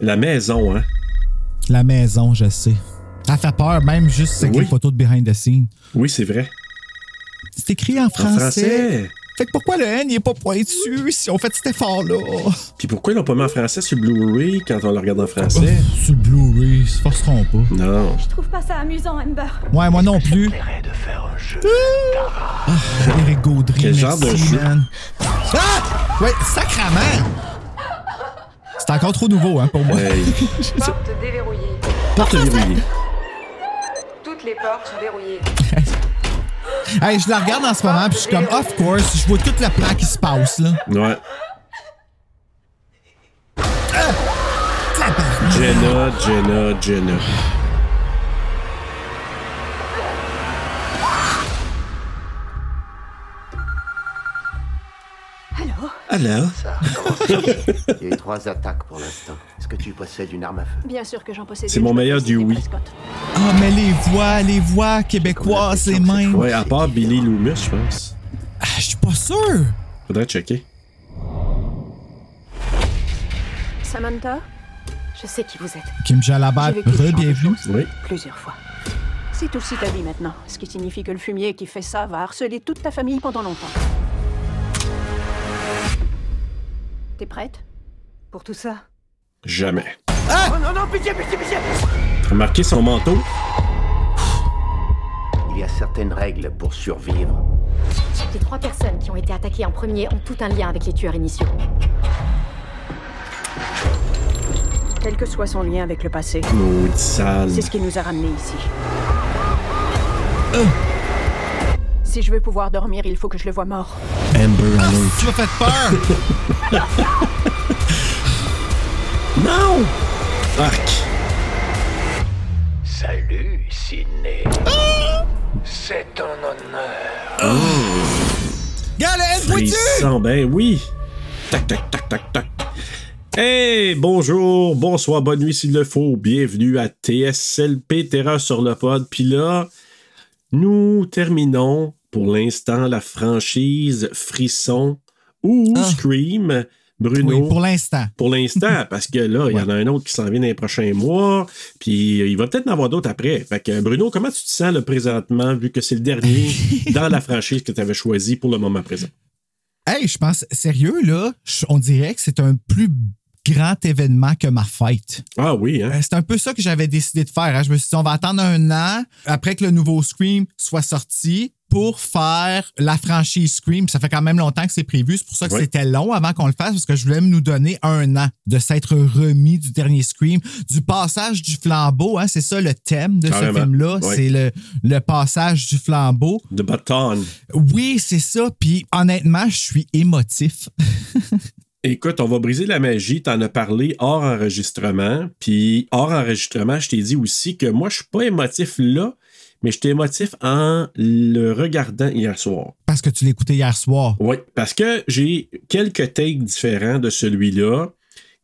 La maison, hein? La maison, je sais. Ça fait peur, même juste avec Oui. les photos de behind the scenes. Oui, c'est vrai. C'est écrit en En français. français. Fait que pourquoi le N n'est pas pointu si on fait cet effort-là? Puis pourquoi ils l'ont pas mis en français sur Blu-ray quand on le regarde en français? Sur le Blu-ray, ils se forceront pas. Non. Je trouve pas ça amusant, Amber. Ouais, moi non plus. Ah, Eric Gaudry, Quel merci, genre de jeu? man. Ah! Ouais, sacrament! C'est encore trop nouveau, hein, pour moi. Hey, Porte déverrouillée. porte verrouillée. Toutes les portes sont verrouillées. Hey, je la regarde en ce moment, puis je suis comme, of course, je vois tout le plan qui se passe, là. Ouais. Jenna, Jenna, Jenna. Alors? Ça, Il y a eu trois attaques pour l'instant. Est-ce que tu possèdes une arme à feu? Bien sûr que j'en possède. C'est mon meilleur du oui. Ah, mais les voix, les voix québécoises, les mêmes. Ouais, à part Billy Loomis, je pense. Ah, je suis pas sûr. Faudrait checker. Samantha, je sais qui vous êtes. Kim de re-bienvenue. Oui. Plusieurs fois. C'est aussi ta vie maintenant, ce qui signifie que le fumier qui fait ça va harceler toute ta famille pendant longtemps. T'es prête? Pour tout ça? Jamais. Oh non, non, pitié, pitié, pitié Remarquez son manteau? Il y a certaines règles pour survivre. Les trois personnes qui ont été attaquées en premier ont tout un lien avec les tueurs initiaux. Quel que soit son lien avec le passé, Maudit sale. c'est ce qui nous a ramenés ici. Si je veux pouvoir dormir, il faut que je le vois mort. Amber Alert. Tu m'as fait peur. Non! Arc! Salut, Sidney. C'est un honneur. Regarde, le N pointu. Ben oui! Tac, tac, tac, tac, tac. Hey, bonjour, bonsoir, bonne nuit s'il le faut. Bienvenue à TSLP Terreur sur le pod. Puis là, nous terminons pour l'instant la franchise Frisson ou Ah. Scream. Bruno. Oui, pour l'instant. Pour l'instant, parce que là, il y en a un autre qui s'en vient dans les prochains mois, puis il va peut-être en avoir d'autres après. Fait que Bruno, comment tu te sens là, présentement, vu que c'est le dernier dans la franchise que tu avais choisi pour le moment présent? Hey, je pense, sérieux, là, on dirait que c'est un plus grand événement que ma fête. Ah oui, hein? Euh, C'est un peu ça que j'avais décidé de faire. hein. Je me suis dit, on va attendre un an après que le nouveau Scream soit sorti pour faire la franchise Scream. Ça fait quand même longtemps que c'est prévu. C'est pour ça que Oui. c'était long avant qu'on le fasse parce que je voulais nous donner un an de s'être remis du dernier Scream, du passage du flambeau. Hein, c'est ça le thème de Carrément. ce film-là. Oui. C'est le, le passage du flambeau. De bâton. Oui, c'est ça. Puis honnêtement, je suis émotif. Écoute, on va briser la magie. T'en as parlé hors enregistrement. Puis hors enregistrement, je t'ai dit aussi que moi, je suis pas émotif là, mais j'étais émotif en le regardant hier soir. Parce que tu l'écoutais hier soir. Oui, parce que j'ai quelques takes différents de celui-là.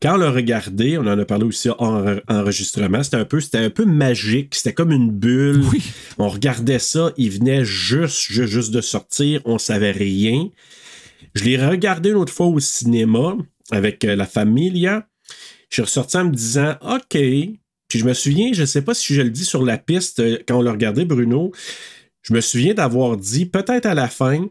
Quand on l'a regardé, on en a parlé aussi en enregistrement, c'était un peu, c'était un peu magique, c'était comme une bulle. Oui. On regardait ça, il venait juste, juste, juste de sortir, on savait rien. Je l'ai regardé une autre fois au cinéma avec euh, la familia. Je suis ressorti en me disant OK. Puis je me souviens, je ne sais pas si je le dis sur la piste euh, quand on l'a regardé, Bruno. Je me souviens d'avoir dit, peut-être à la fin,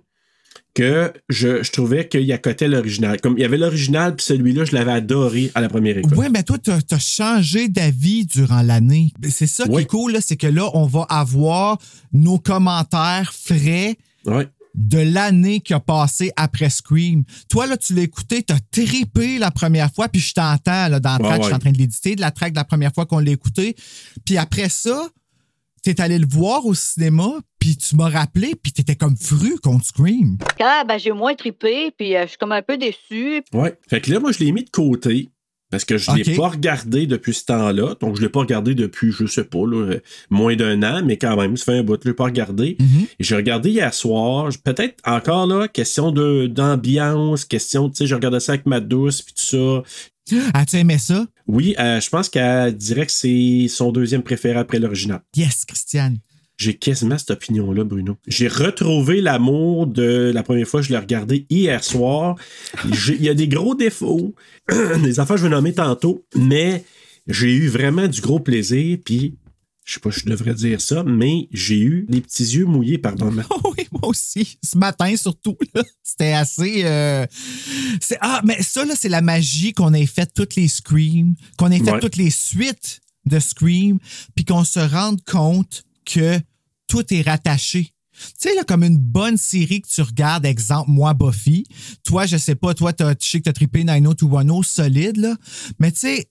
que je, je trouvais qu'il y accotait l'original. Comme il y avait l'original, puis celui-là, je l'avais adoré à la première écoute. Oui, mais toi, tu as, changé d'avis durant l'année. C'est ça qui est cool, c'est que là, on va avoir nos commentaires frais Ouais. De l'année qui a passé après Scream. Toi, là, tu l'as écouté, t'as trippé la première fois, puis je t'entends là, dans le Ouais, track, je suis en train de l'éditer, de la track de la première fois qu'on l'a écouté. Puis après ça, t'es allé le voir au cinéma, puis tu m'as rappelé, puis t'étais comme fru contre Scream. Ah, ben, j'ai moins trippé, puis euh, je suis comme un peu déçue. Ouais. Fait que là, moi, je l'ai mis de côté. Parce que je ne l'ai pas regardé depuis ce temps-là. Donc, je ne l'ai pas regardé depuis, je sais pas, là, euh, moins d'un an, mais quand même, ça fait un bout, je ne l'ai pas regardé. Mhm. Et j'ai regardé hier soir. Peut-être encore là, question de, d'ambiance, question, tu sais, je regardais ça avec ma douce, puis tout ça. As-tu aimé ça? Oui, euh, je pense qu'elle dirait que c'est son deuxième préféré après l'original. Yes, Christiane. J'ai quasiment cette opinion-là, Bruno. J'ai retrouvé l'amour de la première fois que je l'ai regardé hier soir. Il y a des gros défauts, des affaires que je vais nommer tantôt, mais j'ai eu vraiment du gros plaisir, puis je sais pas si je devrais dire ça, mais j'ai eu les petits yeux mouillés par moments. Oh oui, moi aussi. Ce matin, surtout, c'était assez. euh, Ah, mais ça, là, c'est la magie qu'on ait fait toutes les Screams, qu'on ait fait Ouais. toutes les suites de Scream, puis qu'on se rende compte que tout est rattaché. Tu sais, là, comme une bonne série que tu regardes, exemple, moi, Buffy. Toi, je sais pas, toi, je sais que t'as trippé 90210 solide, là. Mais tu sais,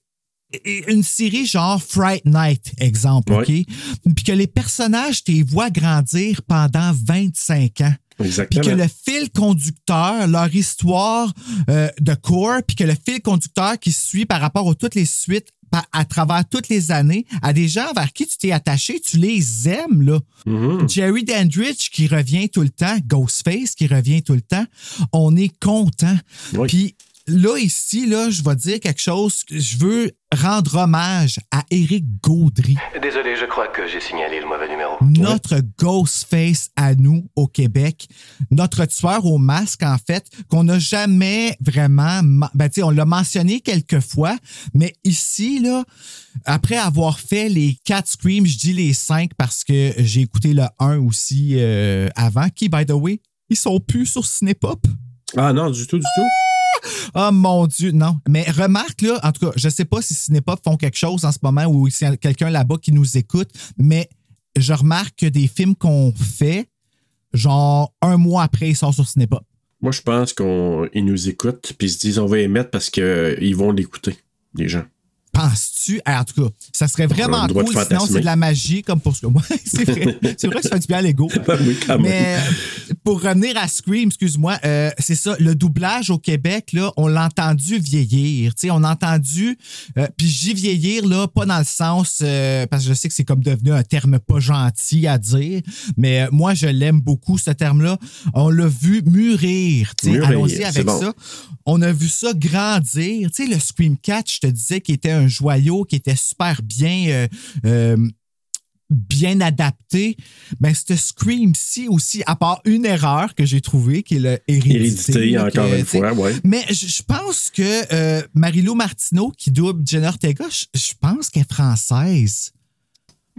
une série genre Fright Night, exemple. OK? Puis que les personnages, tu les vois grandir pendant 25 ans. Puis que le fil conducteur, leur histoire euh, de core, puis que le fil conducteur qui suit par rapport aux toutes les suites à travers toutes les années, à des gens vers qui tu t'es attaché, tu les aimes, là. Mhm. Jerry Dandridge qui revient tout le temps, Ghostface qui revient tout le temps, on est content. Oui. Puis là, ici, là, je vais dire quelque chose. Je veux rendre hommage à Éric Gaudry, Désolé, je crois que j'ai signalé le mauvais numéro. notre Ghostface à nous au Québec, notre tueur au masque, en fait, qu'on n'a jamais vraiment. Ben, tu sais, on l'a mentionné quelques fois, mais ici, là, après avoir fait les quatre Screams, je dis les cinq parce que j'ai écouté le 1 aussi euh, avant, qui, by the way, ils sont plus sur Cinépop. Ah non, du tout, du tout. Oh mon Dieu, non. Mais remarque, là, en tout cas, je sais pas si Cinépop font quelque chose en ce moment ou s'il y a quelqu'un là-bas qui nous écoute, mais je remarque que des films qu'on fait, genre un mois après, ils sortent sur Cinépop. Moi, je pense qu'ils nous écoutent, puis ils se disent on va les mettre parce qu'ils vont l'écouter, les gens. Penses-tu? En tout cas, ça serait vraiment cool. Sinon, c'est de la magie, comme pour ce que moi. c'est vrai. C'est vrai que ça fait du bien à l'ego. oui. Mais euh, pour revenir à Scream, excuse-moi, euh, c'est ça, le doublage au Québec, là, on l'a entendu vieillir. On a entendu, euh, puis j'y vieillir, là, pas dans le sens, euh, parce que je sais que c'est comme devenu un terme pas gentil à dire, mais moi, je l'aime beaucoup, ce terme-là. On l'a vu mûrir. Mûrir, allons-y avec bon. ça. On a vu ça grandir. Tu sais, le Scream Catch, je te disais, qui était un joyau, qui était super bien. euh, euh, bien adapté. Ben, ce Scream-ci aussi, à part une erreur que j'ai trouvée, qui est le hérédité. Hérédité, là, encore que, une fois, ouais. Mais je pense que euh, Marilou Martineau, qui double Jenna Ortega, je je pense qu'elle est française.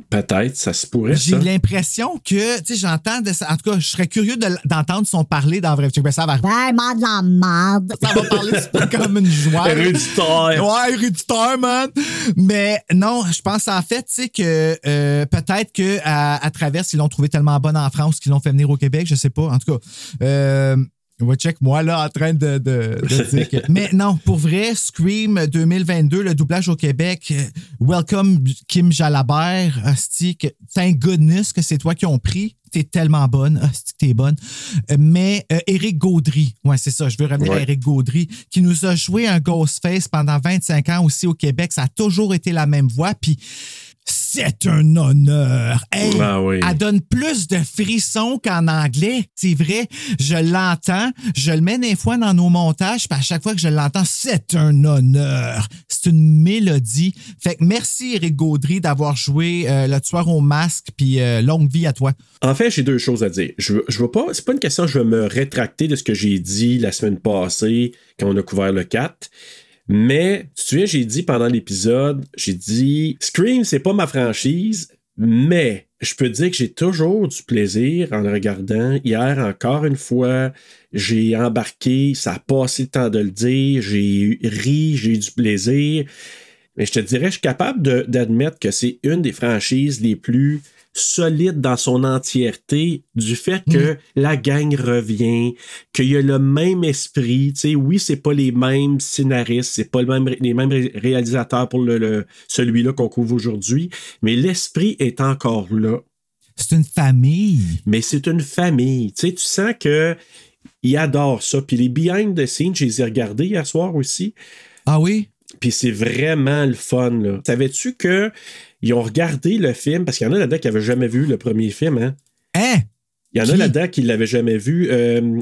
Peut-être, ça se pourrait, J'ai l'impression que, tu sais, j'entends, de ça- en tout cas, je serais curieux de d'entendre son parler dans Vrai Ben, ça va Vraiment de la merde. ça va parler super comme une joie. Héréditaire. Ouais, héréditaire, man. Mais non, je pense en fait, tu sais, que euh, peut-être que à, à travers, ils l'ont trouvé tellement bonne en France qu'ils l'ont fait venir au Québec, je sais pas. En tout cas, euh, ouais, check moi là en train de, de- de dire que. Mais non, pour vrai, Scream 2022, le doublage au Québec, euh, welcome Kim Jalabert, hostie, que- thank goodness que c'est toi qui ont pris. T'es tellement bonne, hostie, t'es bonne. Euh, Mais euh, Éric Gaudry, ouais, c'est ça, je veux revenir Ouais. à Éric Gaudry, qui nous a joué un Ghostface pendant 25 ans aussi au Québec. Ça a toujours été la même voix. Puis c'est un honneur. Hey, oui. Elle donne plus de frissons qu'en anglais. C'est vrai, je l'entends. Je le mets des fois dans nos montages. Puis à chaque fois que je l'entends, c'est un honneur. C'est une mélodie. Fait que merci, Éric Gaudry, d'avoir joué euh, Le Tueur au masque. Puis euh, longue vie à toi. En fait, j'ai deux choses à dire. Je veux, je veux pas, c'est pas une question, je veux me rétracter de ce que j'ai dit la semaine passée quand on a couvert le 4. Mais, tu te souviens, j'ai dit pendant l'épisode, j'ai dit Scream, c'est pas ma franchise, mais je peux dire que j'ai toujours du plaisir en le regardant. Hier, encore une fois, j'ai embarqué, ça a passé le temps de le dire, j'ai ri, j'ai eu du plaisir. Mais je te dirais, je suis capable de- d'admettre que c'est une des franchises les plus solide dans son entièreté du fait que la gang revient, qu'il y a le même esprit. Tu sais, oui, c'est pas les mêmes scénaristes, c'est pas le même, les mêmes ré- réalisateurs pour le, le- celui-là qu'on couvre aujourd'hui, mais l'esprit est encore là. C'est une famille. Mais c'est une famille. Tu sais, tu sens que ils adorent ça. Puis les behind the scenes, je les ai regardés hier soir aussi. Ah oui? Puis c'est vraiment le fun. Là. Savais-tu que ils ont regardé le film? Parce qu'il y en a là-dedans qui n'avaient jamais vu le premier film. Hein? Hein? Il y en Qui? a là-dedans qui ne l'avaient jamais vu. Euh,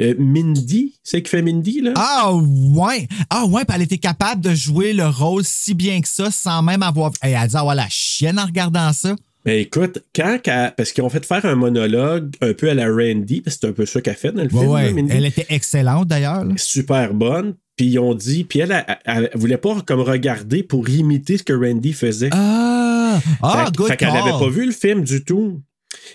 euh, Mindy, c'est qui fait Mindy, là? Ah ouais! Ah ouais, puis elle était capable de jouer le rôle si bien que ça sans même avoir. Hey, elle a dit avoir la chienne en regardant ça. Ben écoute, quand parce qu'ils ont fait faire un monologue un peu à la Randy, parce que c'est un peu ça qu'elle fait dans le Ouais, film. ouais. là, Mindy. Elle était excellente d'ailleurs. super bonne. Puis ils ont dit, puis elle, elle, elle- elle voulait pas comme regarder pour imiter ce que Randy faisait. Ah! Ah, fait, good fait qu'elle n'avait pas vu le film du tout.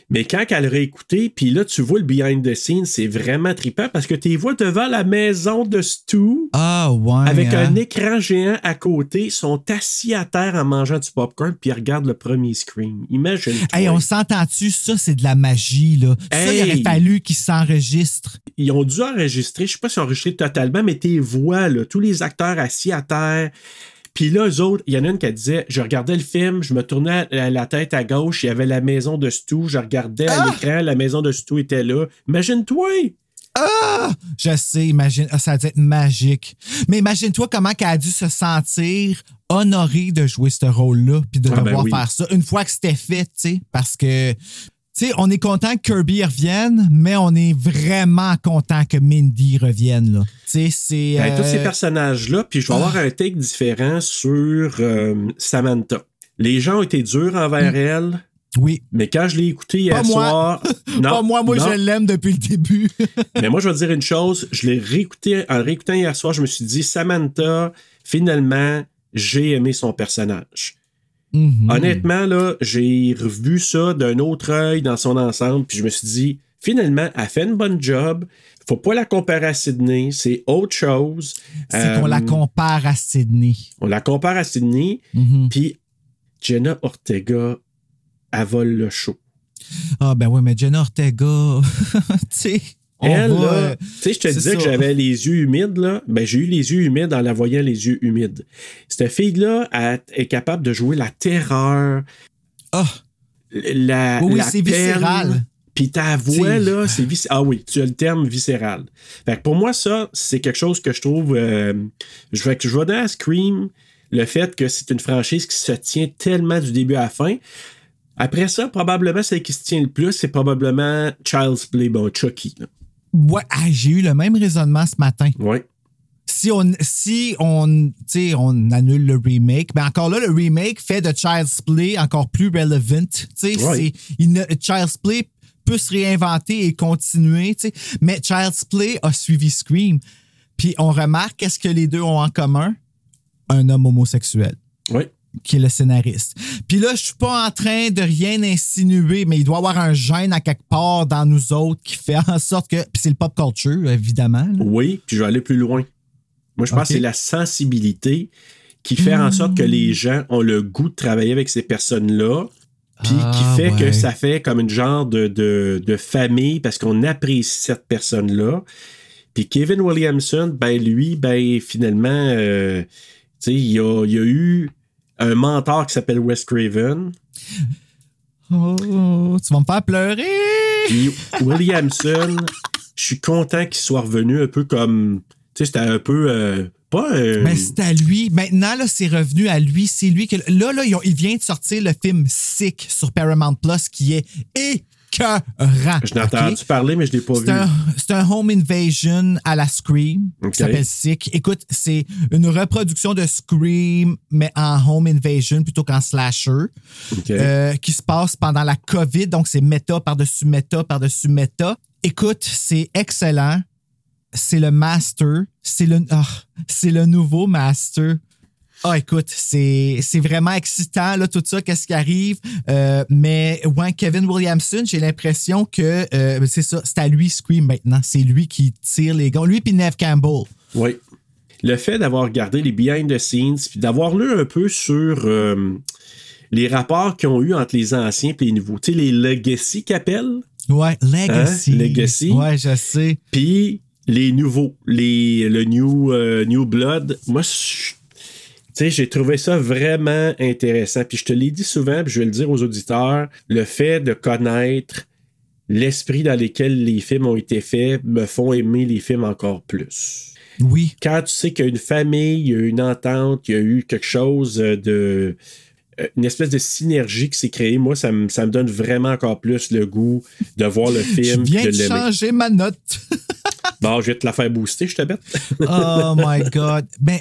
Mais quand elle réécouté, puis là, tu vois le behind the scenes, c'est vraiment trippant parce que tu les vois devant la maison de Stu Ah ouais. avec hein? un écran géant à côté. Sont assis à terre en mangeant du popcorn, puis ils regardent le premier Scream. Imagine. Hey, on s'entend-tu? Ça, c'est de la magie, là. Ça, il aurait Hey! fallu qu'ils s'enregistrent. Ils ont dû enregistrer, je sais pas si enregistré totalement, mais tes voix, là, tous les acteurs assis à terre. Puis là, eux autres, il y en a une qui disait Je regardais le film, je me tournais la tête à gauche, il y avait la maison de Stu, je regardais à Ah! l'écran, la maison de Stu était là. Imagine-toi! Ah! Je sais, imagine. ah, ça a dû être magique. Mais imagine-toi comment qu'elle a dû se sentir honorée de jouer ce rôle-là, puis de Ah, ben devoir oui. faire ça une fois que c'était fait, tu sais. Parce que, sais, on est content que Kirby revienne, mais on est vraiment content que Mindy revienne, là. C'est. Ben, Tous ces euh, personnages-là, puis je vais avoir un take différent sur euh, Samantha. Les gens ont été durs envers elle, Oui. mais quand je l'ai écouté hier Mm. Pas moi. soir. Non, Pas moi, moi, non. je l'aime depuis le début. Mais moi, je vais te dire une chose. Je l'ai réécouté, en le réécoutant hier soir, je me suis dit, Samantha, finalement, j'ai aimé son personnage. Mhm. Honnêtement, là, j'ai revu ça d'un autre œil dans son ensemble, puis je me suis dit, finalement, elle fait une bonne job. Faut pas la comparer à Sydney, c'est autre chose. C'est qu'on Euh, la compare à Sydney. On la compare à Sydney, Mhm. puis Jenna Ortega, elle vole le show. Ah, ben oui, mais Jenna Ortega, tu sais. Elle, là, euh, tu sais, je te disais ça. que j'avais les yeux humides, là. Ben, j'ai eu les yeux humides en la voyant les yeux humides. Cette fille-là est capable de jouer la terreur, Ah, la. oui, c'est viscéral. Puis ta voix, là, c'est viscéral. Ah oui, tu as le terme viscéral. Fait que pour moi, ça, c'est quelque chose que je trouve. euh, je vais que je vais dans Scream, le fait que c'est une franchise qui se tient tellement du début à la fin. Après ça, probablement, celle qui se tient le plus, c'est probablement Child's Play, bon, Chucky. là. Ouais, ah, j'ai eu le même raisonnement ce matin. Ouais. Si on, si on, on annule le remake, mais encore là, le remake fait de Child's Play encore plus relevant. Il Child's Play peut se réinventer et continuer. Mais Child's Play a suivi Scream. Puis on remarque qu'est-ce que les deux ont en commun? Un homme homosexuel. Ouais. Qui est le scénariste. Puis là, je suis pas en train de rien insinuer, mais il doit y avoir un gène à quelque part dans nous autres qui fait en sorte que. Puis c'est le pop culture, évidemment. là. Oui, puis je vais aller plus loin. Moi, je pense que c'est la sensibilité qui fait en sorte que les gens ont le goût de travailler avec ces personnes-là. Puis Ah, qui fait ouais. que ça fait comme une genre de, de, de famille parce qu'on apprécie cette personne-là. Puis Kevin Williamson, ben lui, ben finalement, euh, tu sais, il a, il y a eu un mentor qui s'appelle Wes Craven. Oh, tu vas me faire pleurer! Puis Williamson, je suis content qu'il soit revenu un peu comme. Tu sais, c'était un peu. euh, pas un. Mais c'est à lui. Maintenant, là, c'est revenu à lui. C'est lui que. Là, là, il vient de sortir le film Sick sur Paramount Plus qui est écœurant. je n'ai entendu parler, mais je ne l'ai pas vu. C'est un, home invasion à la Scream Ok. qui s'appelle Sick. Écoute, c'est une reproduction de Scream, mais en home invasion plutôt qu'en slasher, euh, qui se passe pendant la COVID. Donc, c'est méta par-dessus méta par-dessus méta. Écoute, c'est excellent. C'est le master. C'est le, ah, c'est le nouveau master. Ah, écoute, c'est vraiment excitant, là, tout ça, qu'est-ce qui arrive. Euh, mais, ouais, Kevin Williamson, j'ai l'impression que euh, c'est ça, c'est à lui Scream maintenant. C'est lui qui tire les gants. Lui puis Neve Campbell. Oui. Le fait d'avoir regardé les behind the scenes, puis d'avoir lu un peu sur euh, les rapports qu'ils ont eu entre les anciens et les nouveaux. Tu sais, les legacy qu'appellent. Ouais, Legacy. Hein? Legacy. Ouais, je sais. Puis les nouveaux, les, le New, new Blood. Moi, je- sais, j'ai trouvé ça vraiment intéressant. Puis je te l'ai dit souvent, puis je vais le dire aux auditeurs, le fait de connaître l'esprit dans lequel les films ont été faits me font aimer les films encore plus. Oui. Quand tu sais qu'il y a une famille, il y a une entente, il y a eu quelque chose de. euh, Une espèce de synergie qui s'est créée. Moi, ça me, ça me donne vraiment encore plus le goût de voir le Je film, viens de changer ma note. Bon, je vais te la faire booster, je te bête. Oh my God. Ben,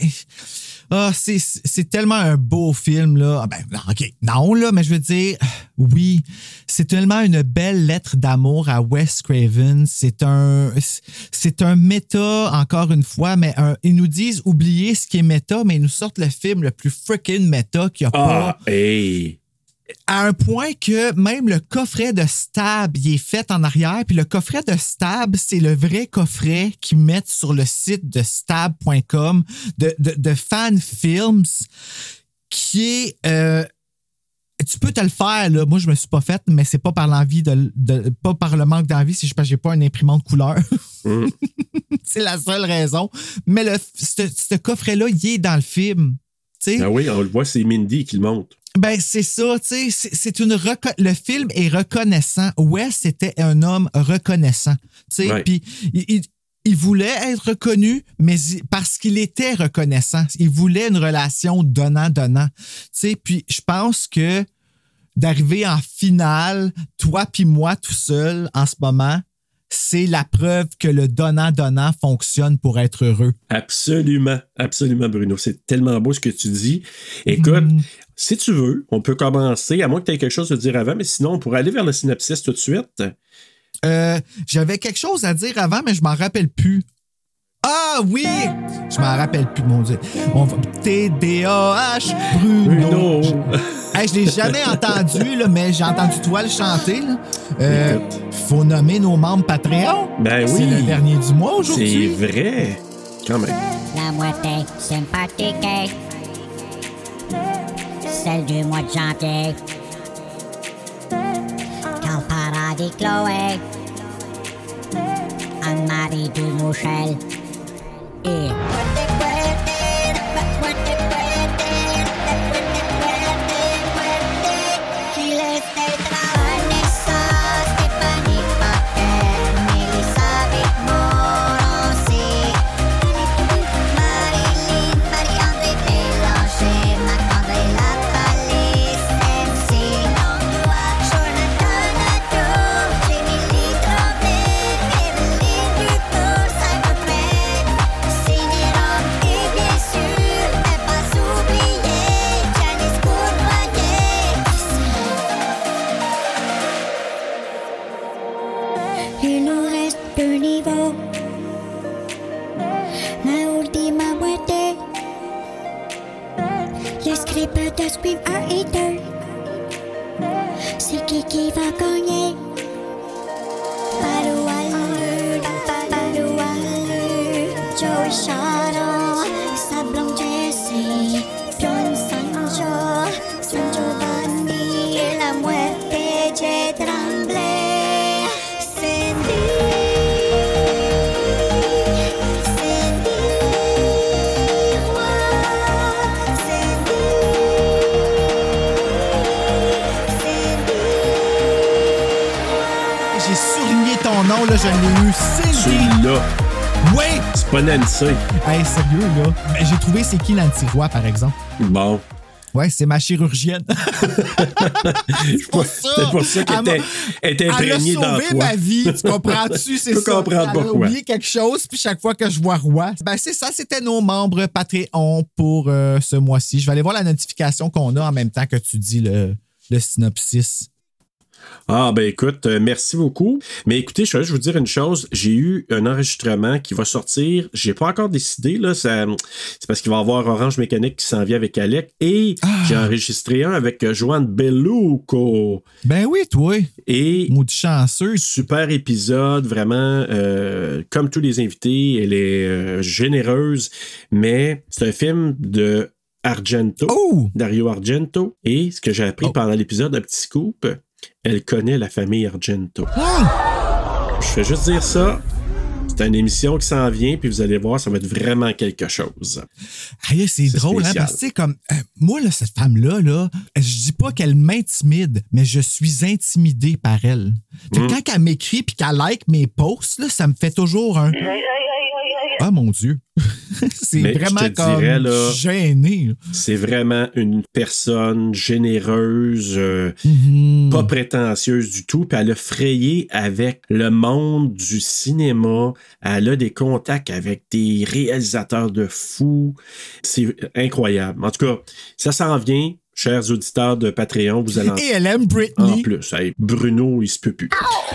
ah, c'est, c'est tellement un beau film, là. Ah, Ben, non, OK. Non, là, mais je veux dire, oui, c'est tellement une belle lettre d'amour à Wes Craven. C'est un, c'est un méta, encore une fois, mais un- ils nous disent oubliez ce qui est méta, mais ils nous sortent le film le plus freaking méta qu'il n'y a pas Ah, hey! À un point que même le coffret de Stab il est fait en arrière. Puis le coffret de Stab, c'est le vrai coffret qu'ils mettent sur le site de stab.com de, de, de fan films qui est. euh, tu peux te le faire, là. Moi, je me suis pas fait, mais c'est pas par l'envie de, de- pas par le manque d'envie, c'est parce que j'ai pas une imprimante couleur. Mm. c'est la seule raison. Mais le, ce, ce coffret-là, il est dans le film. Ah oui, on le voit, c'est Mindy qui le montre. Ben, c'est ça, tu sais, c'est- une le film est reconnaissant. Wes était un homme reconnaissant, tu sais, puis il, il- il voulait être reconnu, mais il- parce qu'il était reconnaissant, il voulait une relation donnant-donnant, tu sais, puis je pense que d'arriver en finale, toi puis moi tout seul en ce moment, c'est la preuve que le donnant-donnant fonctionne pour être heureux. Absolument, absolument, Bruno. C'est tellement beau ce que tu dis. Écoute, Mm. si tu veux, on peut commencer, à moins que tu aies quelque chose à dire avant, mais sinon, on pourrait aller vers le synopsis tout de suite. Euh, J'avais quelque chose à dire avant, mais je m'en rappelle plus. Ah oui! Je m'en rappelle plus, mon Dieu. On va... T-D-A-H, Bruno. Bruno. Hey, je l'ai jamais entendu, là, mais j'ai entendu toi le chanter. là. Euh, faut nommer nos membres Patreon. Ben C'est oui. le dernier du mois C'est aujourd'hui. vrai. Quand même. La moitié sympathique. Celle du mois de janvier. Carl Paradis Chloé. Anne-Marie Dumouchel. Et. Oui! c'est pas Nancy. Hey, sérieux, là. Mais j'ai trouvé c'est qui Nancy Roy, par exemple? Bon. Ouais, c'est ma chirurgienne. C'est pour ça. C'est pour ça qu'elle était, Elle a imprégnée dans sauvé ma vie, tu comprends-tu? C'est ça. comprendre Elle a oublié quelque chose, puis chaque fois que je vois Roi, ben c'est ça, c'était nos membres Patreon pour euh, ce mois-ci. Je vais aller voir la notification qu'on a en même temps que tu dis le, le synopsis. Ah, ben écoute, euh, merci beaucoup. Mais écoutez, je vais juste vous dire une chose. J'ai eu un enregistrement qui va sortir. J'ai pas encore décidé, là. ça- C'est parce qu'il va y avoir Orange Mécanique qui s'en vient avec Alec. Et Ah. j'ai enregistré un avec euh, Joanne Belluco. Ben oui, toi, Et maudit chanceux. super épisode, vraiment, euh, comme tous les invités, elle est euh, généreuse, mais c'est un film de Argento. Oh! Dario Argento. Et ce que j'ai appris Oh. pendant l'épisode, un petit scoop, elle connaît la famille Argento. Ah! Je fais juste dire ça. C'est une émission qui s'en vient, puis vous allez voir, ça va être vraiment quelque chose. C'est drôle, hein, parce que, tu sais, comme, euh, moi, là, cette femme-là, là, je dis pas qu'elle m'intimide, mais je suis intimidé par elle. Fait Mm. que quand elle m'écrit puis qu'elle like mes posts, là, ça me fait toujours un. Ah, mon Dieu. c'est je vraiment te comme dirais, là, gêné. C'est vraiment une personne généreuse, euh, Mhm. pas prétentieuse du tout, puis elle a frayé avec le monde du cinéma. Elle a des contacts avec des réalisateurs de fous. C'est incroyable. En tout cas, ça s'en vient. Chers auditeurs de Patreon, vous allez en Et elle aime En Britney. plus, hey, Bruno, il se peut plus.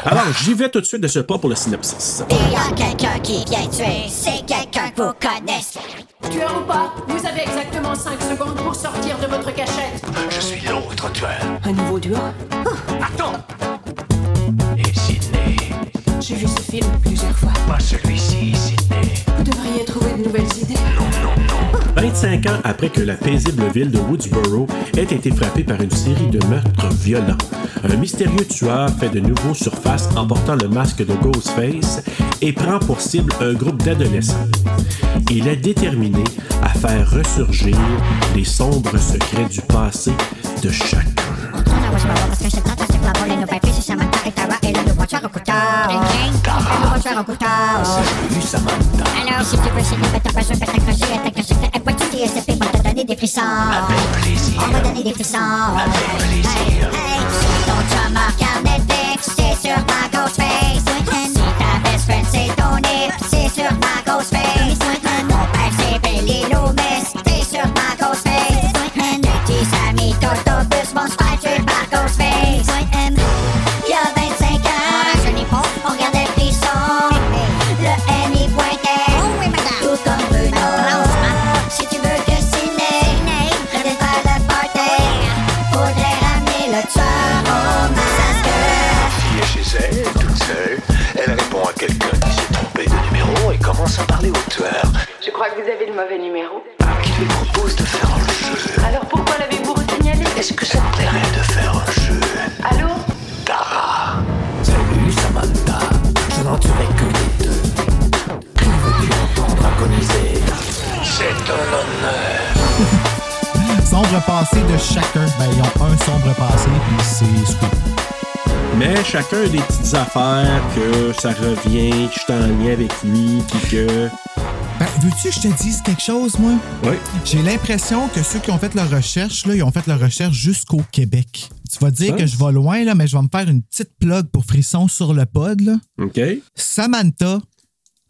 Alors, j'y vais tout de suite de ce pas pour le synopsis. Il y a quelqu'un qui vient tuer, c'est quelqu'un que vous connaissez. Tueur ou pas, vous avez exactement 5 secondes pour sortir de votre cachette. Je suis l'autre tueur. Un nouveau duo? Attends Et Sydney. J'ai vu ce film plusieurs fois. Pas celui-ci, Sydney. Vous devriez trouver de nouvelles idées. 25 ans après que la paisible ville de Woodsboro ait été frappée par une série de meurtres violents, un mystérieux tueur fait de nouveau surface en portant le masque de Ghostface et prend pour cible un groupe d'adolescents. Il est déterminé à faire ressurgir les sombres secrets du passé de chacun. C'est la c'est Samantha tueur au couteau. Le nouveau tueur au couteau. Salut. Alors, si tu veux signer, fais ta page, fais ta crochet, fais ta crochet, et pointu TSP, on va te donner des frissons. On va donner des frissons. Hey, hey, si ton chum chacun a des petites affaires que ça revient, que je suis en lien avec lui, puis que. Ben, veux-tu que je te dise quelque chose, moi? Oui. J'ai l'impression que ceux qui ont fait leur recherche, là, ils ont fait leur recherche jusqu'au Québec. Tu vas dire que je vais loin, là, mais je vais me faire une petite plug pour Frisson sur le pod. Là. OK? Samantha,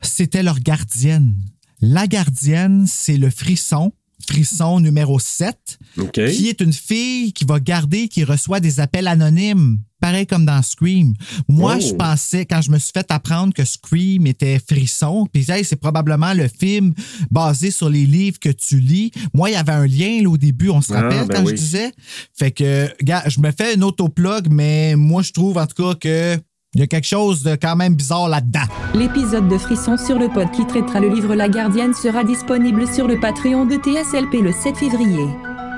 c'était leur gardienne. La gardienne, c'est le Frisson. Frisson numéro 7, OK. qui est une fille qui va garder, qui reçoit des appels anonymes, pareil comme dans Scream. Moi, Oh. je pensais, quand je me suis fait apprendre que Scream était Frisson, puis hey, c'est probablement le film basé sur les livres que tu lis. Moi, il y avait un lien là, au début, on se Ah, rappelle ben quand oui. je disais. Fait que, gars, je me fais une autoplug, mais moi, je trouve en tout cas que il y a quelque chose de quand même bizarre là-dedans. L'épisode de Frisson sur le pod qui traitera le livre La Gardienne sera disponible sur le Patreon de TSLP le 7 février.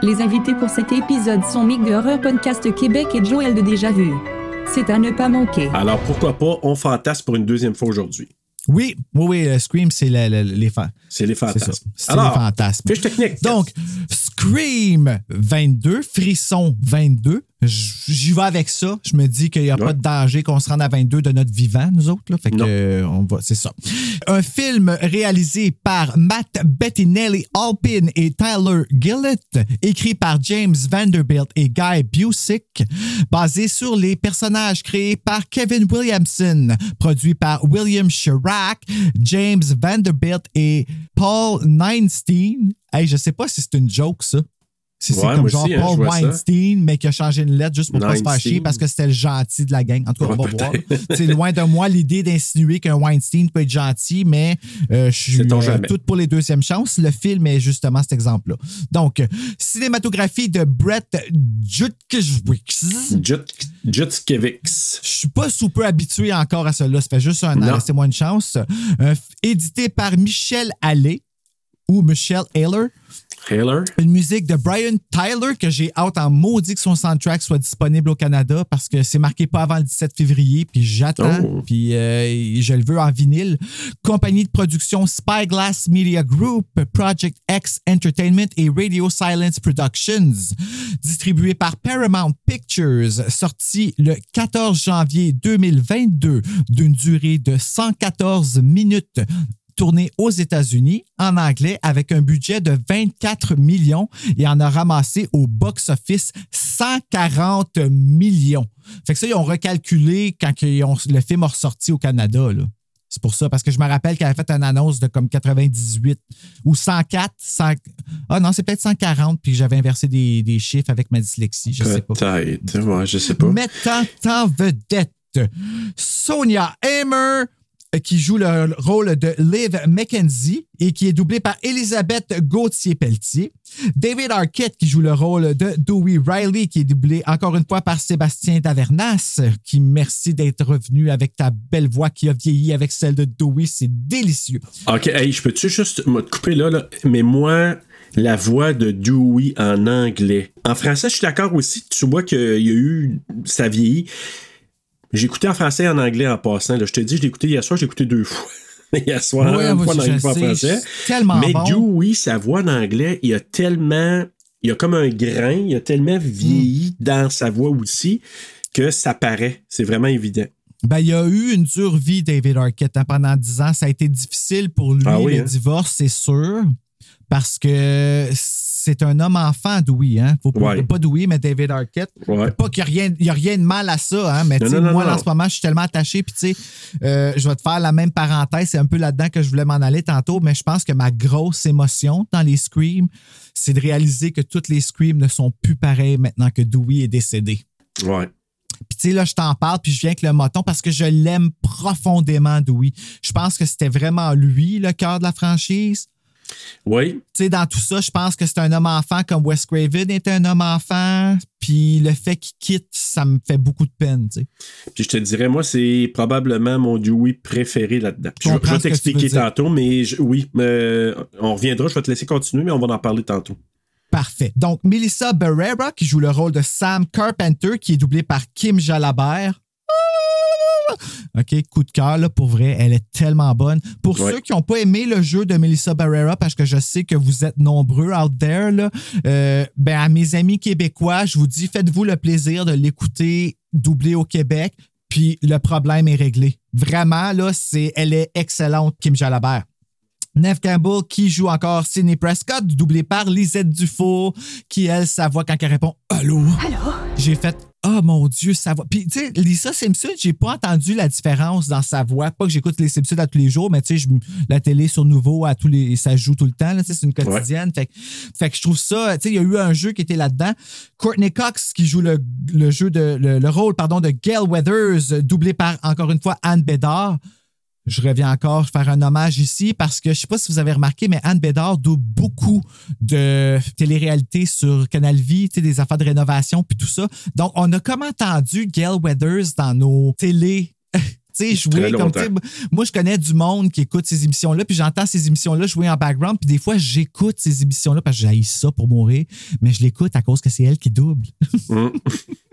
Les invités pour cet épisode sont Mick de Horror Podcast Québec et Joël de Déjà Vu. C'est à ne pas manquer. Alors pourquoi pas, on fantasme pour une deuxième fois aujourd'hui. Oui, oui, oui, euh, Scream, c'est le- le- les fans. C'est les C'est ça. fantasmes. C'est Alors, les fantasmes. fiche technique. Donc, Scream 22, Frisson 22. J'y vais avec ça. Je me dis qu'il n'y a Ouais. pas de danger qu'on se rende à 22 de notre vivant, nous autres. Là. Fait que, euh, on va, c'est ça. Un film réalisé par Matt Bettinelli Alpin et Tyler Gillett, écrit par James Vanderbilt et Guy Busick, basé sur les personnages créés par Kevin Williamson, produit par William Chirac, James Vanderbilt et Paul Neinstein. Hey, je sais pas si c'est une joke, ça. Si c'est Ouais, comme genre aussi, hein, Paul ça. Weinstein, mais qui a changé une lettre juste pour pas se chier parce que c'était le gentil de la gang. En tout cas, on va voir. C'est loin de moi l'idée d'insinuer qu'un Weinstein peut être gentil, mais euh, je suis euh, toute pour les deuxièmes chances. Le film est justement cet exemple-là. Donc, cinématographie de Brett Jutkiewicz. Jut- Jutkevix. Je suis pas super habitué encore à cela. Ça fait juste un an. Laissez-moi une chance. Euh, édité par Michel Allais ou Michel Ayler. Taylor. Une musique de Brian Tyler que j'ai hâte en maudit que son soundtrack soit disponible au Canada parce que c'est marqué pas avant le 17 février, puis j'attends, Oh. puis euh, je le veux en vinyle. Compagnie de production Spyglass Media Group, Project X Entertainment et Radio Silence Productions. Distribué par Paramount Pictures, sorti le 14 janvier 2022 d'une durée de 114 minutes tourné aux États-Unis en anglais avec un budget de 24 millions et en a ramassé au box-office 140 millions. Fait que ça, ils ont recalculé quand ils ont- le film a ressorti au Canada. là. C'est pour ça, parce que je me rappelle qu'elle avait fait une annonce de comme 98 ou 104. 100 ah non, c'est peut-être 140, puis j'avais inversé des, des chiffres avec ma dyslexie. Je sais pas. Peut-être. Ouais, je sais pas. Mettant en vedette Sonia Hamer, euh, qui joue le rôle de Liv McKenzie et qui est doublée par Elisabeth Gauthier-Pelletier. David Arquette, qui joue le rôle de Dewey Riley, qui est doublé encore une fois par Sébastien Davernas, qui merci d'être revenu avec ta belle voix qui a vieilli avec celle de Dewey. C'est délicieux. OK, hey, je peux-tu juste me couper là, là? Mais moi, la voix de Dewey en anglais. En français, je suis d'accord aussi. Tu vois qu'il y a eu. Ça vieillit. J'ai écouté en français et en anglais en passant. Là. Je te dis, je l'ai écouté hier soir, j'ai écouté deux fois. hier soir, Ouais, une moi fois une fois en français. Tellement Mais bon. Dewey, sa voix en anglais, il y a tellement. Il y a comme un grain, il a tellement vieilli Mm. dans sa voix aussi que ça paraît. C'est vraiment évident. Ben, il y a eu une dure vie, David Arquette, hein, pendant 10 ans. Ça a été difficile pour lui, Ah oui, le hein? divorce, c'est sûr. Parce que c'est un homme enfant, Dewey. Hein? Faut pas, Ouais. pas Dewey, mais David Arquette. Ouais. Pas qu'il n'y a, a rien de mal à ça, hein? mais Non, tu sais, non, non, moi, en ce moment, je suis tellement attaché. Puis, tu sais, euh, je vais te faire la même parenthèse. C'est un peu là-dedans que je voulais m'en aller tantôt, mais je pense que ma grosse émotion dans les Screams, c'est de réaliser que toutes les Screams ne sont plus pareilles maintenant que Dewey est décédé. Ouais. Puis tu sais, là, je t'en parle, puis je viens avec le moton parce que je l'aime profondément, Dewey. Je pense que c'était vraiment lui, le cœur de la franchise. Oui. Tu sais, dans tout ça, je pense que c'est un homme enfant comme Wes Craven était un homme enfant. Puis le fait qu'il quitte, ça me fait beaucoup de peine. Puis je te dirais, moi, c'est probablement mon Dewey préféré là-dedans. Je, je vais t'expliquer tantôt, mais je- oui, mais on reviendra. Je vais te laisser continuer, mais on va en parler tantôt. Parfait. Donc, Melissa Barrera, qui joue le rôle de Sam Carpenter, qui est doublée par Kim Jalabert. OK, coup de cœur, là, pour vrai, elle est tellement bonne. Pour Ouais. ceux qui n'ont pas aimé le jeu de Melissa Barrera, parce que je sais que vous êtes nombreux out there, là, euh, ben, à mes amis québécois, je vous dis, faites-vous le plaisir de l'écouter doublé au Québec, puis le problème est réglé. Vraiment, là, c'est, elle est excellente, Kim Jalabert. Neve Campbell qui joue encore Sidney Prescott, doublé par Lisette Dufault, qui, elle, sa voix quand elle répond Allô? Allô? J'ai fait Oh mon Dieu, sa voix. Puis, tu sais, Lisa Simpson, j'ai pas entendu la différence dans sa voix. Pas que j'écoute les Simpsons à tous les jours, mais tu sais, la télé sur Nouveau, à tous les, ça joue tout le temps. C'est une quotidienne. Fait, que- fait que je trouve ça, tu sais, il y a eu un jeu qui était là-dedans. Courtney Cox qui joue le, le jeu de, le, le rôle, pardon, de Gail Weathers, doublé par, encore une fois, Anne Bédard. Je reviens encore faire un hommage ici parce que je sais pas si vous avez remarqué, mais Anne Bédard double beaucoup de télé-réalité sur Canal Vie, des affaires de rénovation puis tout ça. Donc, on a comme entendu Gail Weathers dans nos télé. Jouer comme, moi, je connais du monde qui écoute ces émissions-là, puis j'entends ces émissions-là jouer en background, puis des fois, j'écoute ces émissions-là parce que j'haïs ça pour mourir, mais je l'écoute à cause que c'est elle qui double. Mm.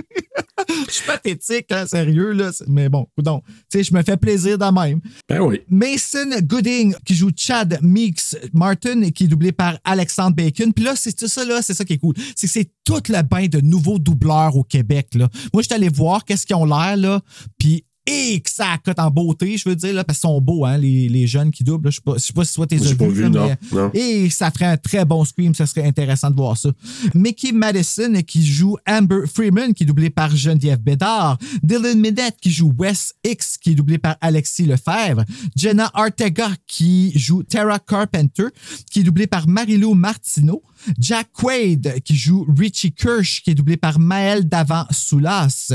Je suis pathétique, hein, sérieux, là. Mais bon, donc, tu sais, je me fais plaisir de même. Ben oui. Mason Gooding, qui joue Chad Meeks Martin et qui est doublé par Alexandre Bacon. Puis là, c'est tout ça, là, c'est ça qui est cool. C'est que c'est tout le bain de nouveaux doubleurs au Québec, là. Moi, je suis allé voir qu'est-ce qu'ils ont l'air, là. Puis, et que ça cote en beauté, je veux dire, là, parce qu'ils sont beaux, hein, les, les jeunes qui doublent. là. Je sais pas, je sais pas si toi, t'es vu, non, non. Et ça ferait un très bon scream, ça serait intéressant de voir ça. Mickey Madison qui joue Amber Freeman, qui est doublé par Geneviève Bédard. Dylan Minette qui joue Wes X, qui est doublé par Alexis Lefebvre. Jenna Ortega qui joue Tara Carpenter, qui est doublé par Marilou Martineau. Jack Quaid qui joue Richie Kirsch, qui est doublé par Maël Davant-Soulas.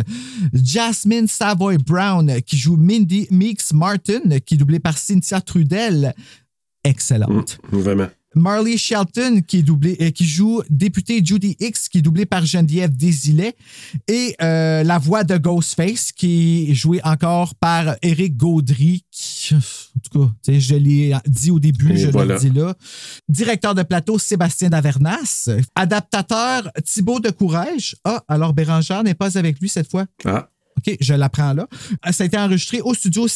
Jasmine Savoy Brown qui joue Mindy Meeks Martin, qui est doublé par Cynthia Trudel. Excellente. Mm. Marley Shelton, qui, est doublé, euh, qui joue député Judy X, qui est doublé par Geneviève Desilets, et euh, la voix de Ghostface, qui est jouée encore par Eric Gaudry, qui, en tout cas, je l'ai dit au début, Et je voilà. le dis là. Directeur de plateau, Sébastien Davernas. Adaptateur, Thibaut de Courage. Ah, alors Bérangère n'est pas avec lui cette fois. Ah. OK, je l'apprends là. Ça a été enregistré au studio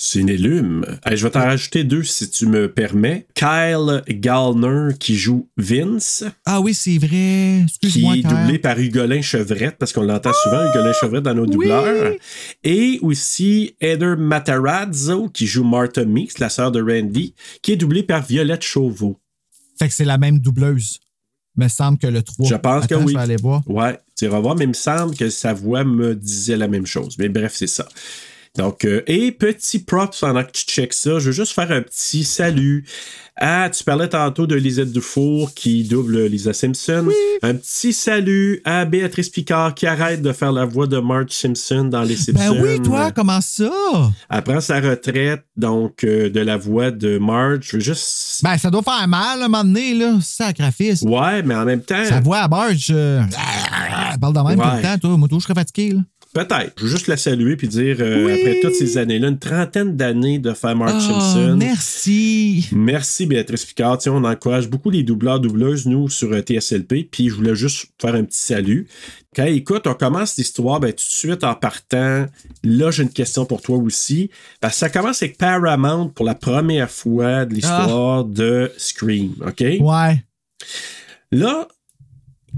Cinélume. Cinélume! Cinélume. Hey, je vais t'en rajouter deux si tu me permets. Kyle Gallner qui joue Vince, Ah oui, c'est vrai. qui est Kyle. doublé par Hugolin Chevrette, parce qu'on l'entend souvent, Hugolin Chevrette, dans nos doubleurs. Et aussi Heather Matarazzo qui joue Martha Meeks, la sœur de Randy, qui est doublée par Violette Chauveau. Fait que c'est la même doubleuse. Me semble que le 3. Je pense Attends, que oui. Je vais aller voir. Ouais, tu iras voir, mais il me semble que sa voix me disait la même chose. Mais bref, c'est ça. Donc, euh, et petit props pendant que tu checks ça, je veux juste faire un petit salut. Ah, tu parlais tantôt de Lisette Dufour qui double Lisa Simpson. Un petit salut à Béatrice Picard qui arrête de faire la voix de Marge Simpson dans Les Simpsons. Ben oui, toi, comment ça? Elle prend sa retraite, donc, euh, de la voix de Marge. Je veux juste. Ben, ça doit faire mal à un moment donné, là. Sacrifice. Ouais, mais en même temps. Sa voix à Barge. euh, Elle parle de même tout Ouais. le temps, toi. Moi, tout, je serais fatigué, là. Peut-être. Je veux juste la saluer puis dire, euh, Oui. après toutes ces années-là, une trentaine d'années de faire Marge Oh, Simpson. merci. Merci Béatrice Picard. Tiens, on encourage beaucoup les doubleurs, doubleuses, nous, sur euh, TSLP. Puis je voulais juste faire un petit salut. Quand écoute, on commence l'histoire, ben, tout de suite en partant. Là, j'ai une question pour toi aussi. Que ça commence avec Paramount pour la première fois de l'histoire de Scream. OK? Ouais. Là,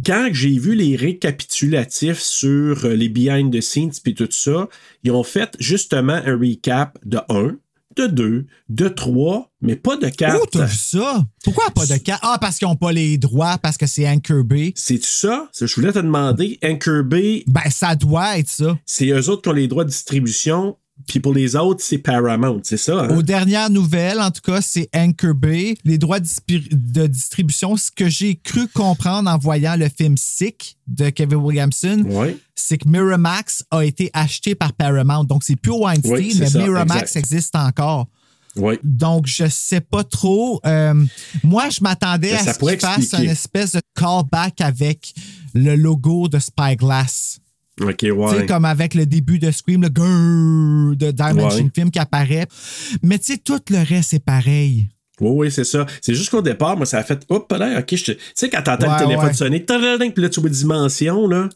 quand j'ai vu les récapitulatifs sur euh, les behind the scenes puis tout ça, ils ont fait justement un recap de 1, de 2, de 3, mais pas de 4. Oh, t'as vu ça? Pourquoi pas de cas? Ah, parce qu'ils n'ont pas les droits, parce que c'est Anchor Bay. C'est tout ça? Ça, Je voulais te demander, Anchor Bay, Ben, ça doit être ça. c'est eux autres qui ont les droits de distribution, puis pour les autres, c'est Paramount, c'est ça? hein? Aux dernières nouvelles, en tout cas, c'est Anchor Bay. Les droits de distribution, ce que j'ai cru comprendre en voyant le film Sick de Kevin Williamson, c'est que Miramax a été acheté par Paramount. Donc, c'est plus Weinstein, Oui, mais ça, Miramax exact. existe encore. Donc, je sais pas trop. Euh, moi, je m'attendais Mais à ce qu'il fasse une espèce de callback avec le logo de Spyglass. OK, Tu sais, ouais. comme avec le début de Scream, le grrrr de Dimension Ouais. Film qui apparaît. Mais tu sais, tout le reste est pareil. Oui, oui, c'est ça. C'est juste qu'au départ, moi, ça a fait, hop là, OK, je te- tu sais, quand t'entends Ouais, le téléphone ouais. sonner, puis là, tu vois dimension, là.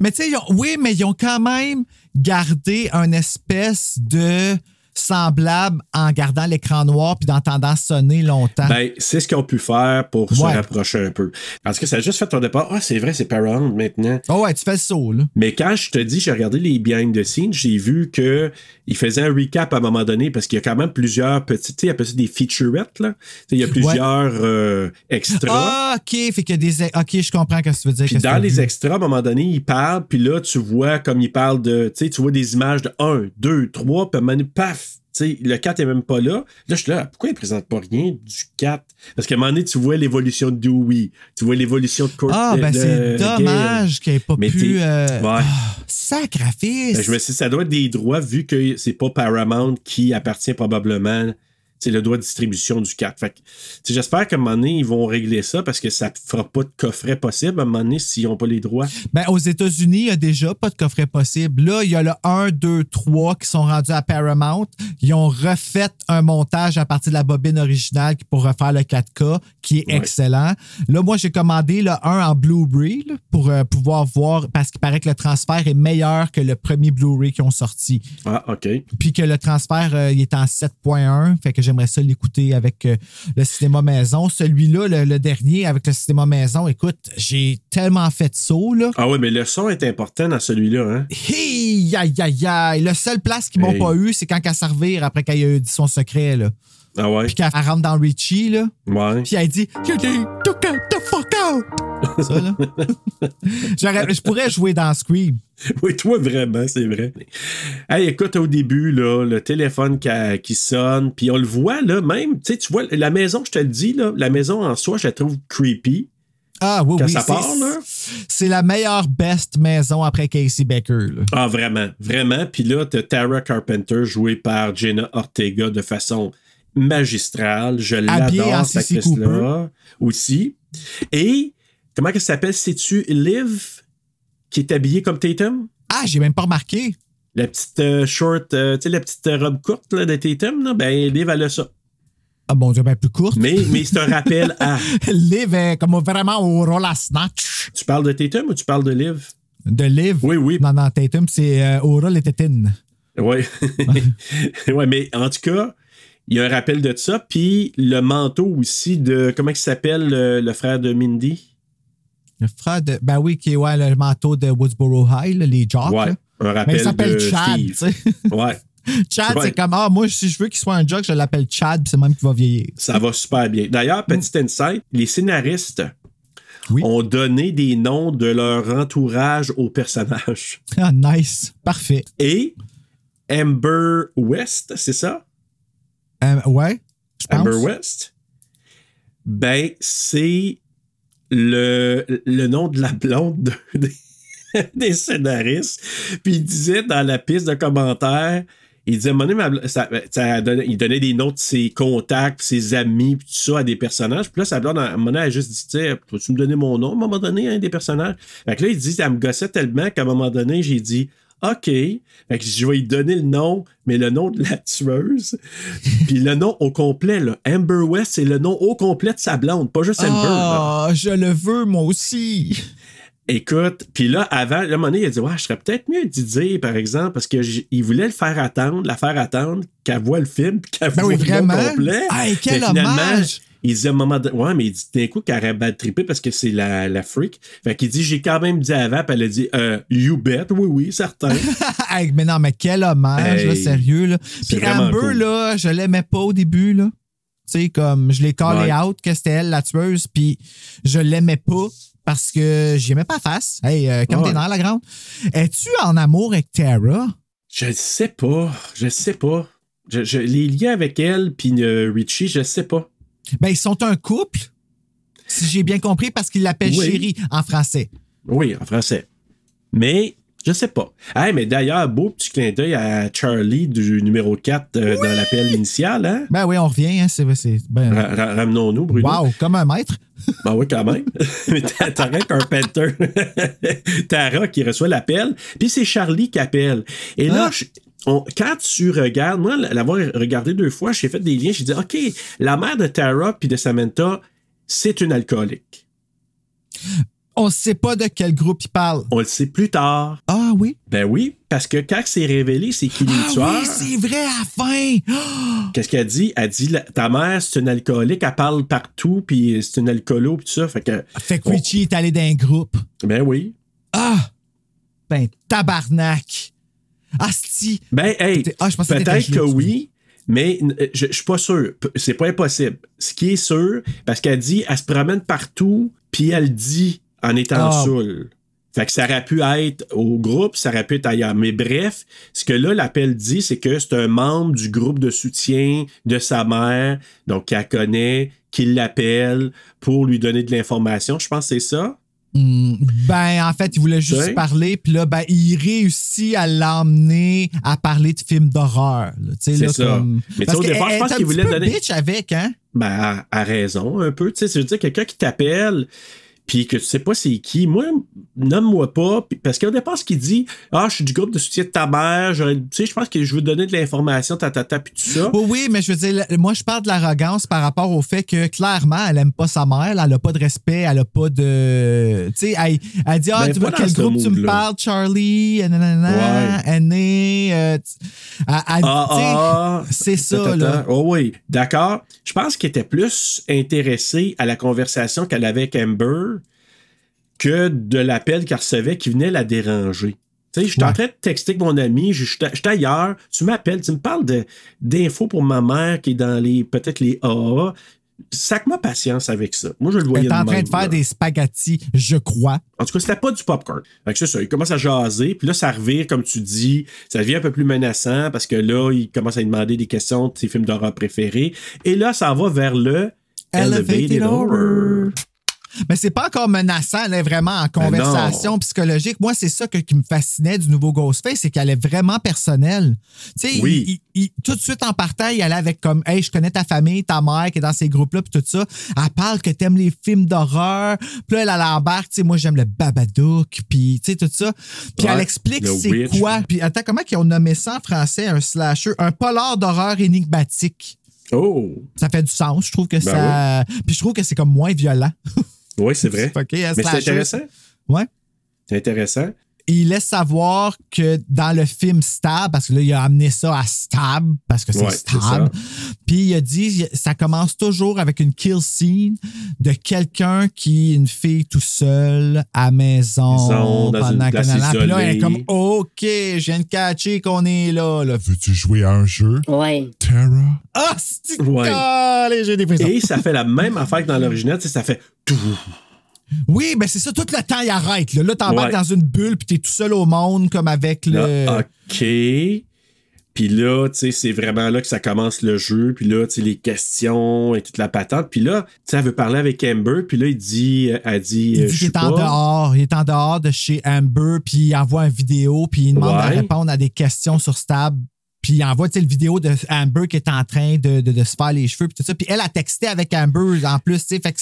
Mais tu sais, ont- oui, mais ils ont quand même gardé un espèce de semblable en gardant l'écran noir puis d'entendant sonner longtemps. Ben, c'est ce qu'ils ont pu faire pour se Ouais. rapprocher un peu. Parce que ça a juste fait au départ, ah, c'est vrai, c'est Paramount maintenant. oh ouais, tu fais le saut, là. Mais quand je te dis, j'ai regardé les behind the scenes, j'ai vu que il faisait un recap à un moment donné parce qu'il y a quand même plusieurs petites, tu sais, il appelle ça des featurettes, là. Il y a plusieurs euh, extras. Ah, OK, fait a des... OK, je comprends ce que tu veux dire. Puis dans que les veux. extras, à un moment donné, il parle, puis là, tu vois comme il parle de. Tu sais, tu vois des images de 1, 2, 3, puis à un moment donné, paf! Tu sais, le 4 est même pas là. Là, je suis là, pourquoi il présente pas rien du 4? Parce qu'à un moment donné, tu vois l'évolution de Dewey, tu vois l'évolution de Kurt. Ah, ben c'est dommage qu'il n'ait pas Mais pu... euh, Ouais. ah, sacrifice! Ben, je me suis dit, ça doit être des droits vu que c'est pas Paramount qui appartient probablement. C'est le droit de distribution du 4. Fait j'espère qu'à un moment donné, ils vont régler ça parce que ça fera pas de coffret possible à un moment donné s'ils n'ont pas les droits. Ben, aux États-Unis, il y a déjà pas de coffret possible. Là, il y a le 1, 2, 3 qui sont rendus à Paramount. Ils ont refait un montage à partir de la bobine originale pour refaire le 4K, qui est Ouais. excellent. Là, moi, j'ai commandé le 1 en Blu-ray pour euh, pouvoir voir, parce qu'il paraît que le transfert est meilleur que le premier Blu-ray qu'ils ont sorti. Ah, OK. Puis que le transfert, euh, il est en 7.1. Fait que j'aimerais ça l'écouter avec euh, le cinéma maison. Celui-là, le, le dernier, avec le cinéma maison, écoute, j'ai tellement fait de saut, là. Ah oui, mais le son est important dans celui-là, hein? Hi, aïe, aïe, aïe. Le seul place qu'ils m'ont Hey. pas eu, c'est quand qu'elle servir après qu'elle a dit son secret, là. Ah ouais? Puis qu'elle rentre dans Richie, là. Ouais. Puis elle dit You need to get the fuck out! Ça, là. Je pourrais jouer dans Scream. Oui, toi, vraiment, c'est vrai. Hey, écoute, au début, là, le téléphone qui, qui sonne, puis on le voit, là, même, tu sais, tu vois, la maison, je te le dis, là, la maison en soi, je la trouve creepy. Ah oui, Quand oui. ça part, là? C'est la meilleure best maison après Casey Becker, là. Ah, vraiment, vraiment. Puis là, t'as Tara Carpenter jouée par Jenna Ortega de façon magistrale. Je l'adore, cette actrice-là aussi. Et, comment elle s'appelle? C'est-tu Liv qui est habillée comme Tatum? Ah, j'ai même pas remarqué. La petite euh, short, euh, tu sais, la petite robe courte là, de Tatum, là, ben, Liv, elle a ça. Ah bon, Dieu, ben plus courte. Mais, mais c'est un rappel à. Liv est comme vraiment au roller snatch. Tu parles de Tatum ou tu parles de Liv? De Liv? Oui, oui. Non, non, Tatum, c'est euh, Aura les tétines. Oui. ouais, mais en tout cas, il y a un rappel de ça. Puis le manteau aussi de. Comment il s'appelle le, le frère de Mindy? Le frère de. Ben oui, qui est ouais, le manteau de Woodsboro High, là, les jocks. Ouais. là. Un Mais rappel il s'appelle Chad, tu sais. Ouais. Chad, c'est comme, ah, moi, si je veux qu'il soit un jock, je l'appelle Chad, puis c'est même qu'il va vieillir. Ça va super bien. D'ailleurs, petit insight, les scénaristes Oui. ont donné des noms de leur entourage aux personnages. Ah, nice. Parfait. Et Amber West, c'est ça? Euh, ouais. Amber West? Ben, c'est le, le nom de la blonde de- des, scénaristes. Puis il disait dans la piste de commentaires, il disait, ma bl- ça- donnait- il donnait des noms de ses contacts, ses amis, puis tout ça à des personnages. Puis là, sa blonde, à un moment donné, elle a juste dit, tu peux-tu me donner mon nom à un moment donné, un des personnages? Fait que là, il dit, elle me gossait tellement qu'à un moment donné, j'ai dit, OK. Fait que je vais lui donner le nom, mais le nom de la tueuse. Puis le nom au complet, là. Amber West, c'est le nom au complet de sa blonde, pas juste Amber. Ah, je le veux, moi aussi. Écoute, puis là, avant, là, à un moment donné, il a dit, ouais, je serais peut-être mieux d'y dire, par exemple, parce qu'il voulait le faire attendre, la faire attendre, qu'elle voit le film, puis qu'elle Ben voit oui, le nom complet. Hey, quel hommage. Il dit à un moment donné, ouais, mais il dit d'un coup qu'elle mal trippé parce que c'est la, la freak. Fait qu'il dit, j'ai quand même dit avant, puis elle a dit, euh, you bet, oui, oui, certain. Hey, mais non, mais quel hommage, Hey, là, sérieux. Là. Puis Amber, cool. là, je l'aimais pas au début, là. Tu sais, comme je l'ai callé Ouais. out que c'était elle la tueuse, puis je l'aimais pas parce que j'aimais pas face. Hey, euh, comme Ouais. t'es dans la grande. Es-tu en amour avec Tara? Je sais pas. Je sais pas. Je, je- les liens avec elle puis euh, Richie, je sais pas. Ben, ils sont un couple, si j'ai bien compris, parce qu'ils l'appellent Oui. chérie en français. Oui, en français. Mais je sais pas. Hey, mais d'ailleurs, beau petit clin d'œil à Charlie du numéro 4 euh, dans l'appel initial. Hein? Ben oui, on revient, hein, c'est c'est- ben, Ra- ra- Ramenons-nous, Bruno. Wow, comme un maître. Ben oui, quand même. Mais t'as rien qu'un Panther. Tara qui reçoit l'appel. Puis c'est Charlie qui appelle. Et là, Ah. On- quand tu regardes, moi, l'avoir regardé deux fois, j'ai fait des liens. J'ai dit, OK, la mère de Tara puis de Samantha, c'est une alcoolique. On sait pas de quel groupe il parle. On le sait plus tard. Ah oui? Ben oui, parce que quand c'est révélé, c'est qui Ah tueurs. oui, c'est vrai, à la fin! Ah! Qu'est-ce qu'elle dit? Elle dit, la- ta mère, c'est une alcoolique, elle parle partout, puis c'est une alcoolo, puis tout ça. Fait que, Fait que Richie est allé dans un groupe. ben oui. Ah! Ben, tabarnak! Asti! Ben, hey, Ah, peut-être que oui, mais euh, je, je suis pas sûr. C'est pas impossible. Ce qui est sûr, parce qu'elle dit, elle se promène partout, puis elle dit en étant saoule. Fait que ça aurait pu être au groupe, ça aurait pu être ailleurs. Mais bref, ce que là, l'appel dit, c'est que c'est un membre du groupe de soutien de sa mère, donc qu'elle connaît, qui l'appelle pour lui donner de l'information. Je pense que c'est ça. Hmm, ben, en fait, il voulait juste parler, puis là, ben, il réussit à l'emmener à parler de films d'horreur. là. Tu sais, C'est là, ça. comme- Mais tu sais, Parce au départ, je pense qu'il voulait donner- bitch avec, hein? Ben, à, à raison, un peu. Tu sais, je veux dire, quelqu'un qui t'appelle, puis que tu sais pas c'est qui. Moi, nomme-moi pas. puis- Parce qu'au départ, ce qu'il dit, ah, je suis du groupe de soutien de ta mère, tu sais, je pense que je veux donner de l'information, ta, ta, ta, puis tout ça. Oui, oui, mais je veux dire, moi, je parle de l'arrogance par rapport au fait que clairement, elle aime pas sa mère, elle a pas de respect, elle a pas de. Tu sais, elle, elle dit Ah, Ben, tu vois, quel groupe tu me parles, Charlie nanana, Ouais. Euh, Ah, ah, c'est ça, là. Oh oui, d'accord. Je pense qu'il était plus intéressé à la conversation qu'elle avait avec Amber que de l'appel qu'elle recevait qui venait la déranger. Tu sais, je suis en train de texter avec mon ami, je suis ailleurs, tu m'appelles, tu me parles de- d'infos pour ma mère qui est dans les peut-être les AA. Sac-moi patience avec ça. Moi, je le Elle voyais est en train même, de faire là. des spaghettis, je crois. En tout cas, c'était pas du popcorn. Fait que c'est ça, il commence à jaser, puis là, ça revire, comme tu dis, ça devient un peu plus menaçant parce que là, il commence à lui demander des questions de ses films d'horreur préférés. Et là, ça va vers le Elevated, Horror. Mais c'est pas encore menaçant, elle est vraiment en conversation psychologique. Moi, c'est ça que- qui me fascinait du nouveau Ghostface, c'est qu'elle est vraiment personnelle. Tu sais, Oui. il- il- il- tout de suite en partant, il allait avec comme, hey, je connais ta famille, ta mère qui est dans ces groupes-là, puis tout ça. Elle parle que t'aimes les films d'horreur. Puis là, elle, elle embarque, tu sais, moi, j'aime le Babadook, puis tu sais, tout ça. Puis Ouais, elle explique c'est quoi. Puis attends, comment ils ont nommé ça en français, un slasher? Un polar d'horreur énigmatique. Oh! Ça fait du sens. Je trouve que Ben ça. Puis je trouve que c'est comme moins violent. Oui, c'est vrai. Mais c'est intéressant. Ouais. C'est intéressant. Il laisse savoir que dans le film Stab, parce que là, il a amené ça à Stab, parce que c'est Ouais, Stab. Puis il a dit, ça commence toujours avec une kill scene de quelqu'un qui est une fille tout seule à maison Maison, dans une pendant place qu'un an. Puis là, elle est comme, OK, je viens de catcher qu'on est là. là. Veux-tu jouer à un jeu? Ouais. Terra? Ah, c'est Ouais. Allez, j'ai des frissons. Et ça fait la même affaire que dans l'original, tu sais, ça fait tout. Oui, ben c'est ça, tout le temps, il arrête. Là, là t'embarques Ouais. dans une bulle, puis t'es tout seul au monde, comme avec le. Là, OK. Puis là, tu sais, c'est vraiment là que ça commence le jeu. Puis là, tu sais, les questions et toute la patente. Puis là, tu sais, elle veut parler avec Amber. Puis là, il dit, elle dit, Il euh, dit qu'il est en dehors. Il est en dehors de chez Amber, puis il envoie une vidéo, puis il demande Ouais. de répondre à des questions sur Stab. Puis il envoie tu sais, le vidéo de Amber qui est en train de, de- de se faire les cheveux, puis tout ça. Puis elle a texté avec Amber en plus. tu sais. Fait que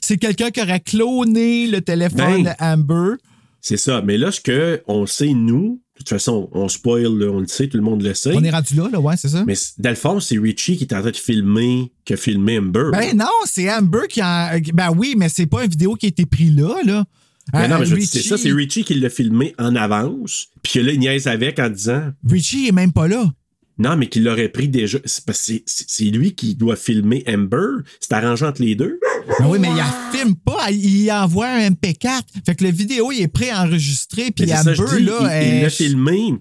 c'est- quelqu'un qui aurait cloné le téléphone Ben. d'Amber. C'est ça. Mais là, ce que on sait, nous, de toute façon, on spoil, là, on le sait, tout le monde le sait. On est rendu là, là, ouais, c'est ça? Mais dans le fond, c'est Richie qui est en train de filmer, qui a filmé Amber. Ben non, c'est Amber qui a. Ben oui, mais c'est pas une vidéo qui a été prise là, là. Mais non, Euh, mais je ça, c'est Richie qui l'a filmé en avance. Puis que là, il niaise avec en disant Richie est même pas là. non, mais qu'il l'aurait pris déjà. C'est lui qui doit filmer Amber. C'est arrangé entre les deux. Ben oui, mais il la filme pas, il envoie un MP4. Fait que la vidéo, il est préenregistré, puis Mais c'est ça, Amber, dis, là, il- elle- l'a filmé.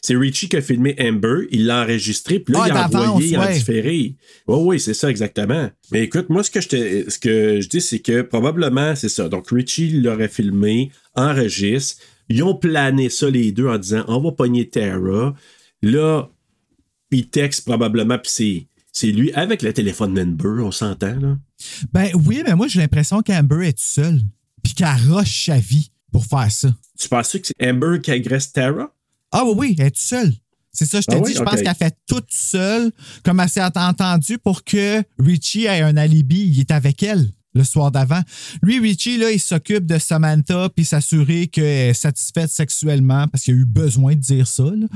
C'est Richie qui a filmé Amber, il l'a enregistré, puis là, Ah, il a envoyé en différé. Oui, oui, c'est ça, exactement. Mais écoute, moi, ce que je, te- ce que je dis, c'est que probablement, c'est ça. Donc, Richie l'aurait filmé, enregistre. Ils ont plané ça, les deux, en disant on va pogner Tara. Là, il texte probablement, puis c'est. C'est lui avec le téléphone d'Amber, on s'entend, là. Ben oui, mais moi, j'ai l'impression qu'Amber est toute seule, puis qu'elle rush sa vie pour faire ça. Tu penses que c'est Amber qui agresse Tara? Ah oui, oui, elle est toute seule. C'est ça, je t'ai Ah dit. oui? Je pense qu'elle fait toute seule, comme elle s'est entendu pour que Richie ait un alibi. Il est avec elle le soir d'avant. Lui, Richie, là, il s'occupe de Samantha puis s'assurer qu'elle est satisfaite sexuellement parce qu'il a eu besoin de dire ça, là,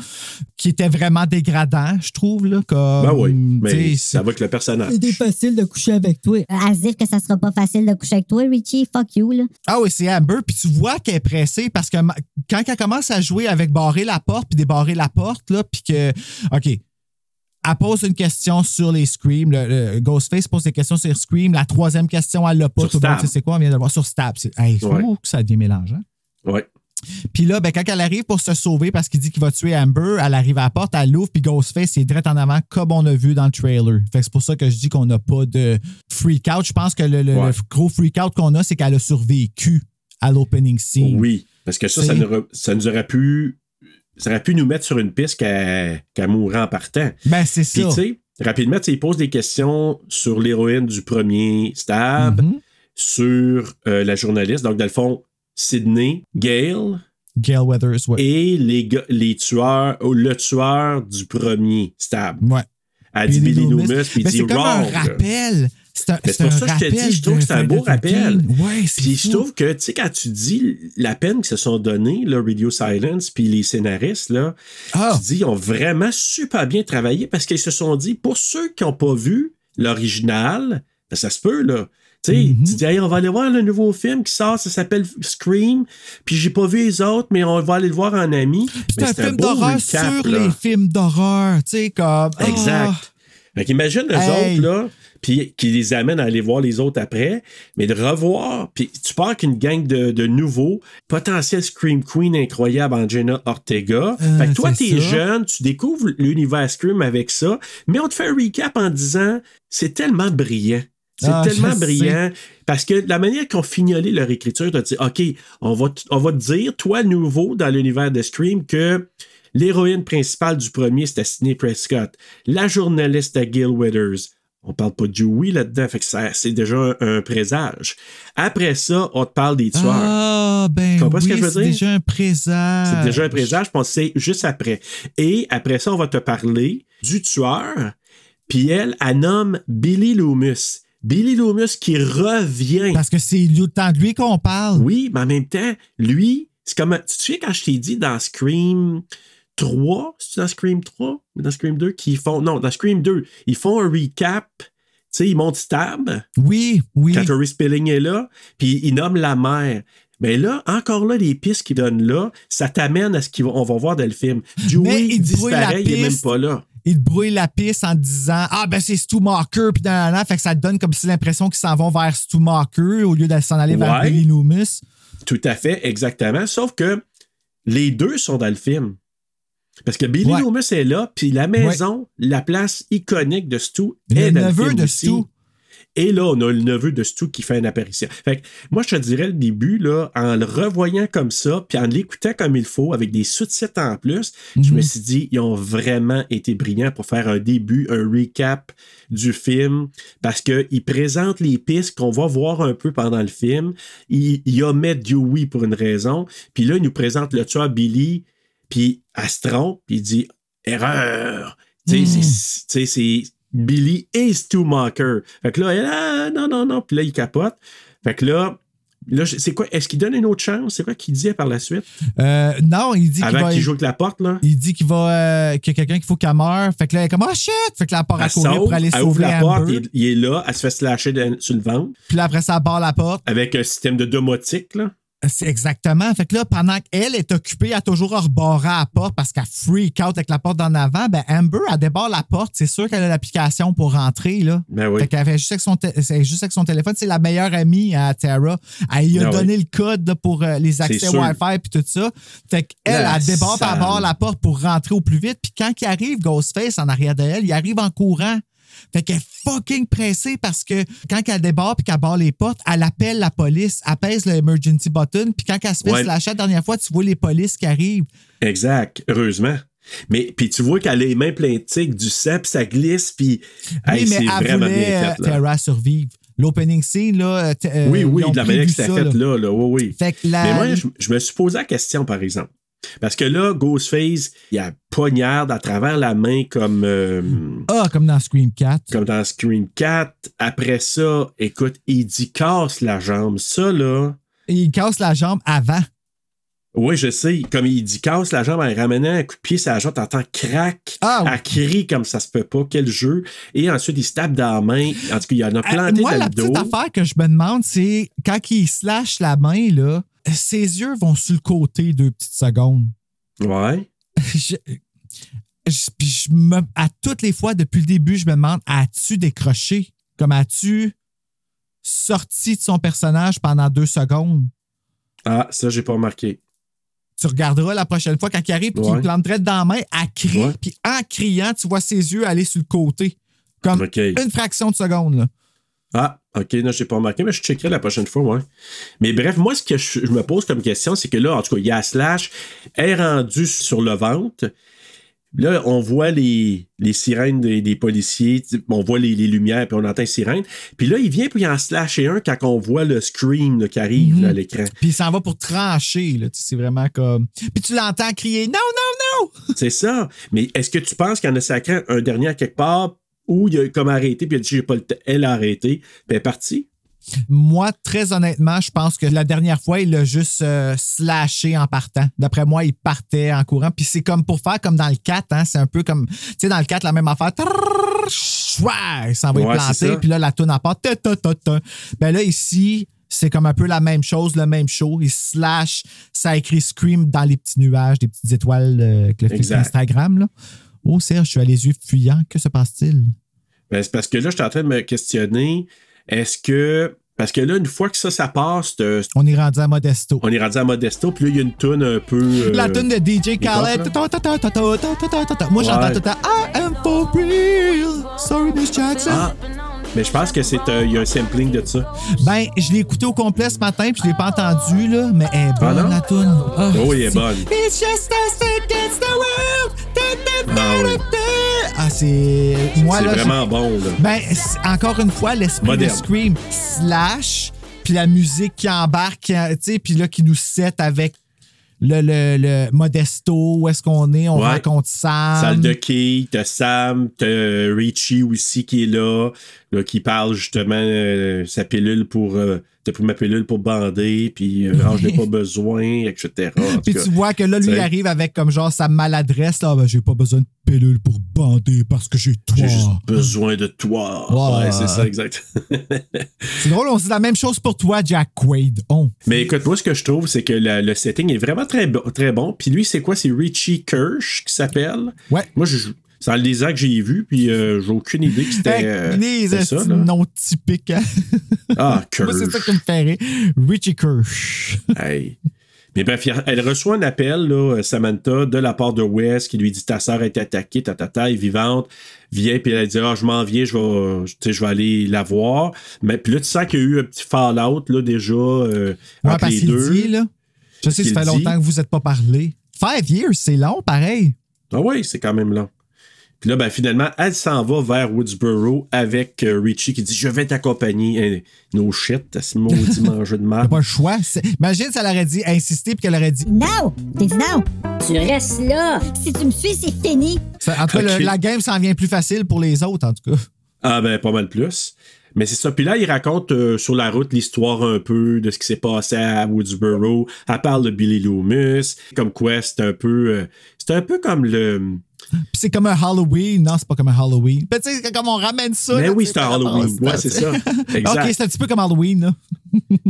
qui était vraiment dégradant, je trouve. Là, comme, Ben oui, mais c'est- ça va avec le personnage. C'est facile de coucher avec toi. À se dire que ça sera pas facile de coucher avec toi, Richie. Fuck you, là. Ah oui, c'est Amber. Puis tu vois qu'elle est pressée parce que quand elle commence à jouer avec barrer la porte puis débarrer la porte, là, puis que. OK. Elle pose une question sur les Screams. Le, le Ghostface pose des questions sur Scream. La troisième question, elle l'a pas. Sur Tout le monde c'est quoi? On vient de le voir sur Stab. C'est, hey, Ouais. que ça démélange. Hein? Ouais. Puis là, ben, quand elle arrive pour se sauver parce qu'il dit qu'il va tuer Amber, elle arrive à la porte, elle l'ouvre, puis Ghostface est direct en avant, comme on a vu dans le trailer. Fait que c'est pour ça que je dis qu'on n'a pas de freak out. Je pense que le, le- Ouais. le gros freak out qu'on a, c'est qu'elle a survécu à l'opening scene. Oui, parce que ça, ça ça nous aurait pu. Ça aurait pu nous mettre sur une piste qu'elle qu'elle mourrait en partant. Ben, c'est Puis, ça. tu sais, rapidement, il pose des questions sur l'héroïne du premier stab, Mhm. sur euh, la journaliste. Donc, dans le fond, Sydney, Gail Gail Weathers, ouais. et les, les tueurs, ou le tueur du premier stab. Ouais. Elle dit Billy Loomis, puis il dit c'est comme un rappel. C'est pour ça que je te dis, je trouve que c'est un beau rappel. 13th. Ouais, Puis je trouve que, tu sais, quand tu dis la peine qu'ils se sont donnée, là, Radio Silence, puis les scénaristes, là, Ah. tu dis, ils ont vraiment super bien travaillé parce qu'ils se sont dit, pour ceux qui n'ont pas vu l'original, ben, ça se peut, là. Tu sais, Mm-hmm. tu dis, Hey, on va aller voir le nouveau film qui sort, ça s'appelle Scream, puis j'ai pas vu les autres, mais on va aller le voir en ami. C'est un film d'horreur sur là. les films d'horreur. Tu sais, comme. ah. Exact. Fait qu'imagine les Hey. autres, là, puis qui les amènent à aller voir les autres après, mais de revoir, puis tu pars qu'une gang de, de nouveaux, potentiel Scream Queen incroyable, Angena Ortega. Euh, fait que toi, t'es jeune, tu découvres l'univers Scream avec ça, mais on te fait un recap en disant, c'est tellement brillant. C'est Ah, tellement brillant. Parce que la manière qu'on fignolé leur écriture, t'as dit, OK, on va, on va te dire, toi, nouveau, dans l'univers de Scream, que l'héroïne principale du premier, c'était Sidney Prescott. La journaliste, c'était Gail Withers. On parle pas de Dewey là-dedans, fait que ça- c'est déjà un, un présage. Après ça, on te parle des tueurs. Ah, ben Tu comprends oui, ce que je veux c'est déjà un présage. C'est déjà un présage, puis on sait juste après. Et après ça, on va te parler du tueur, puis elle, elle nomme Billy Loomis. Billy Loomis qui revient. Parce que c'est le temps de lui qu'on parle. Oui, mais en même temps, lui, c'est comme. Tu te souviens quand je t'ai dit dans Scream 3, c'est dans Scream 3 ou dans Scream 2 qu'ils font. Non, dans Scream 2, ils font un recap. Tu sais, ils montent Stab Oui, oui. quand Tori Spelling est là, puis ils nomment la mère. Mais là, encore là, les pistes qu'ils donnent là, ça t'amène à ce qu'on va voir dans le film. Dewey il disparaît, il est même pas là. Il te brouille la piste en te disant Ah, ben c'est Stu Marker, puis dans la fait que ça te donne comme si l'impression qu'ils s'en vont vers Stu Marker au lieu de s'en aller vers. Billy Loomis. Tout à fait, exactement. Sauf que les deux sont dans le film. Parce que Billy Ouais. Loomis est là, puis la maison, la place iconique de Stu est Le dans neveu le film de aussi. Stu. Et là, on a le neveu de Stu qui fait une apparition. Fait que moi, je te dirais le début, là, en le revoyant comme ça, puis en l'écoutant comme il faut, avec des sous-titres en plus, je Mhm. me suis dit, ils ont vraiment été brillants pour faire un début, un recap du film, parce qu'ils présentent les pistes qu'on va voir un peu pendant le film. Il, il omet Dewey pour une raison, puis là, il nous présente le tueur Billy, puis Astron, puis il dit erreur. Mm. c'est- tu sais, c'est Billy et Stu Marker. Fait que là, elle, ah, non, non, non. Puis là, il capote. Fait que là, là c'est quoi? Est-ce qu'il donne une autre chance? C'est quoi qu'il dit par la suite? Euh, non, il dit qu'il va. qu'il joue avec la porte, là? Il dit qu'il va euh, qu'il y a quelqu'un qu'il faut qu'elle meure. Fait que là, elle est comme Oh shit! Fait que là, elle part à Elle courir pour aller elle ouvre la porte, il, il est là, elle se fait slasher sur le ventre Puis là, après ça, elle barre la porte. avec un système de domotique, là. C'est exactement. Fait que là, pendant qu'elle est occupée à toujours rebarrer à la porte parce qu'elle freak out avec la porte d'en avant, ben Amber, elle débarre la porte. C'est sûr qu'elle a l'application pour rentrer, là. Ben oui. Fait qu'elle fait juste avec son, té- c'est juste avec son téléphone. C'est la meilleure amie à Tara. Elle lui a Ah donné le code là, pour euh, les accès. Wi-Fi puis tout ça. Fait qu'elle, elle débarre par la porte pour rentrer au plus vite. Puis quand il arrive, Ghostface en arrière d'elle, il arrive en courant. Fait qu'elle est fucking pressée parce que quand elle débarre puis qu'elle barre les portes, elle appelle la police, elle pèse le emergency button, puis quand elle se fait Ouais. la dernière fois, tu vois les polices qui arrivent. Exact, heureusement. Mais puis tu vois qu'elle a les mains pleines de du sang, puis ça glisse, puis hey, oui, mais c'est vraiment voulait bien euh, fait. Là. Tara survivre. L'opening scene, là. t- euh, oui, oui, de la manière que c'était fait là. là, là, oui, oui. Fait que la- Mais moi, je, je me suis posé la question, par exemple. Parce que là, Ghostface, il a poignarde à travers la main comme, euh, Ah, comme dans Scream 4. comme dans Scream 4. Après ça, écoute, il dit casse la jambe. Ça, là, Il casse la jambe avant. oui, je sais. Comme il dit casse la jambe en ramenant un coup de pied la jambe, t'entends crac. Ah, oui. Elle crie comme ça se peut pas. Quel jeu. Et ensuite, il se tape dans la main. En tout cas, il en a Euh, planté moi, dans la le dos. petite affaire que je me demande, c'est quand il slash la main, là, ses yeux vont sur le côté deux petites secondes. Ouais. je, je- puis je me- à toutes les fois, depuis le début, je me demande as-tu décroché? Comme as-tu sorti de son personnage pendant deux secondes? Ah, ça, j'ai pas remarqué. Tu regarderas la prochaine fois quand il arrive et qu'il Ouais. planterait dans la main, elle crie, Ouais. puis en criant, tu vois ses yeux aller sur le côté. Comme une fraction de seconde. Là. Ah, OK, non, j'ai pas remarqué, mais je checkerai la prochaine fois, ouais. Mais bref, moi, ce que je, je me pose comme question, c'est que là, en tout cas, il y a Slash, est rendue sur le ventre. Là, on voit les, les sirènes des, des policiers, on voit les, les lumières, puis on entend les sirènes. Puis là, il vient, puis il en slash un quand on voit le scream là, qui arrive Mhm. là, à l'écran. Puis il s'en va pour trancher. là. Tu sais, C'est vraiment comme. Puis tu l'entends crier Non, non, non C'est ça. Mais est-ce que tu penses qu'il y en a sacré un dernier à quelque part où il a comme arrêté, puis il a dit j'ai pas le temps. Elle a arrêté, puis elle est partie? Moi, très honnêtement, je pense que la dernière fois, il l'a juste euh, slashé en partant. D'après moi, il partait en courant. Puis c'est comme pour faire comme dans le 4, hein, c'est un peu comme, tu sais, dans le 4, la même affaire. Il s'en va y Ouais, planter. Puis là, la toune à part. Ben là, ici, c'est comme un peu la même chose, le même show. Il slash, ça écrit Scream dans les petits nuages, des petites étoiles euh, avec le Exact. Instagram. Là. Oh, Serge, tu as les yeux fuyants, que se passe-t-il? Ben, c'est parce que là, je suis en train de me questionner est-ce que. Parce que là, une fois que ça, ça passe. On est rendu à Modesto. On est rendu à Modesto, puis là, il y a une toune un peu. Euh, La toune de DJ Khaled. Moi, j'entends tout I am for real. Sorry, Miss Jackson. Ah mais je pense que c'est euh, il y a un sampling de ça. Ben, je l'ai écouté au complet ce matin, puis je l'ai pas entendu, là, mais elle est bonne, non? la tune. Ah, Oh, oui, elle est bonne. It's just us against the world. Ah, oui. Ah, c'est. Moi, C'est vraiment bon, là. Ben, encore une fois, l'esprit de. Scream slash, puis la musique qui embarque, tu sais, puis là, qui nous set avec le, le, le Modesto, où est-ce qu'on est, on Ouais. rencontre Sam. Salle de Key, t'as Sam, t'as Richie aussi qui est là, là, qui parle justement euh, sa pilule pour. euh, t'as pris ma pilule pour bander, puis euh, ah, je n'ai pas besoin, etc. Puis cas, tu vois que là, lui, il arrive avec comme genre sa maladresse. Là, ben, j'ai pas besoin de pilule pour bander parce que j'ai toi. J'ai juste besoin de toi. Ouais. Ouais, c'est ça, exact. C'est drôle, on dit la même chose pour toi, Jack Quaid. On. Mais écoute, moi, ce que je trouve, c'est que la- le setting est vraiment très, très bon. Puis lui, c'est quoi? C'est Richie Kirsch qui s'appelle. Ouais. Moi, je, c'est dans les ans que j'ai vu, puis euh, j'ai aucune idée que c'était euh, ça. esti là. noms typiques. hein. Ah, Moi, c'est Kirsch. ça qui me rire. Richie Kirsch. Hey. Mais bref, elle reçoit un appel, là, Samantha, de la part de Wes, qui lui dit Ta sœur est attaquée, ta tata est vivante. Viens, puis elle dit Ah, je m'en viens, je vais, tu sais, je vais aller la voir. Mais puis là, tu sens qu'il y a eu un petit fallout, là, déjà, euh, Ouais, entre parce les deux. dit, là. Je sais, ça fait dit. longtemps que vous n'êtes pas parlé. Five years, c'est long, pareil. Ah oui, c'est quand même long. Puis là, ben, finalement, elle s'en va vers Woodsboro avec euh, Richie qui dit Je vais t'accompagner. No shit, ce maudit manger de T'as marde. pas le choix. Imagine si elle aurait dit insister puis qu'elle aurait dit Non! T'as dit non! Tu restes là! Si tu me suis, c'est fini! Ça- En tout cas, le- Ok. la game s'en vient plus facile pour les autres, en tout cas. Ah ben, pas mal plus. Mais c'est ça. Puis là, il raconte euh, sur la route l'histoire un peu de ce qui s'est passé à Woodsboro. Elle parle de Billy Loomis. Comme quoi, c'est un peu. euh, c'est un peu comme le. Puis c'est comme un Halloween. Non, c'est pas comme un Halloween. Mais tu sais, comme on ramène ça. Mais là, oui, c'est un Halloween. Ouais, c'est ça. Exact. ok, c'est un petit peu comme Halloween, là.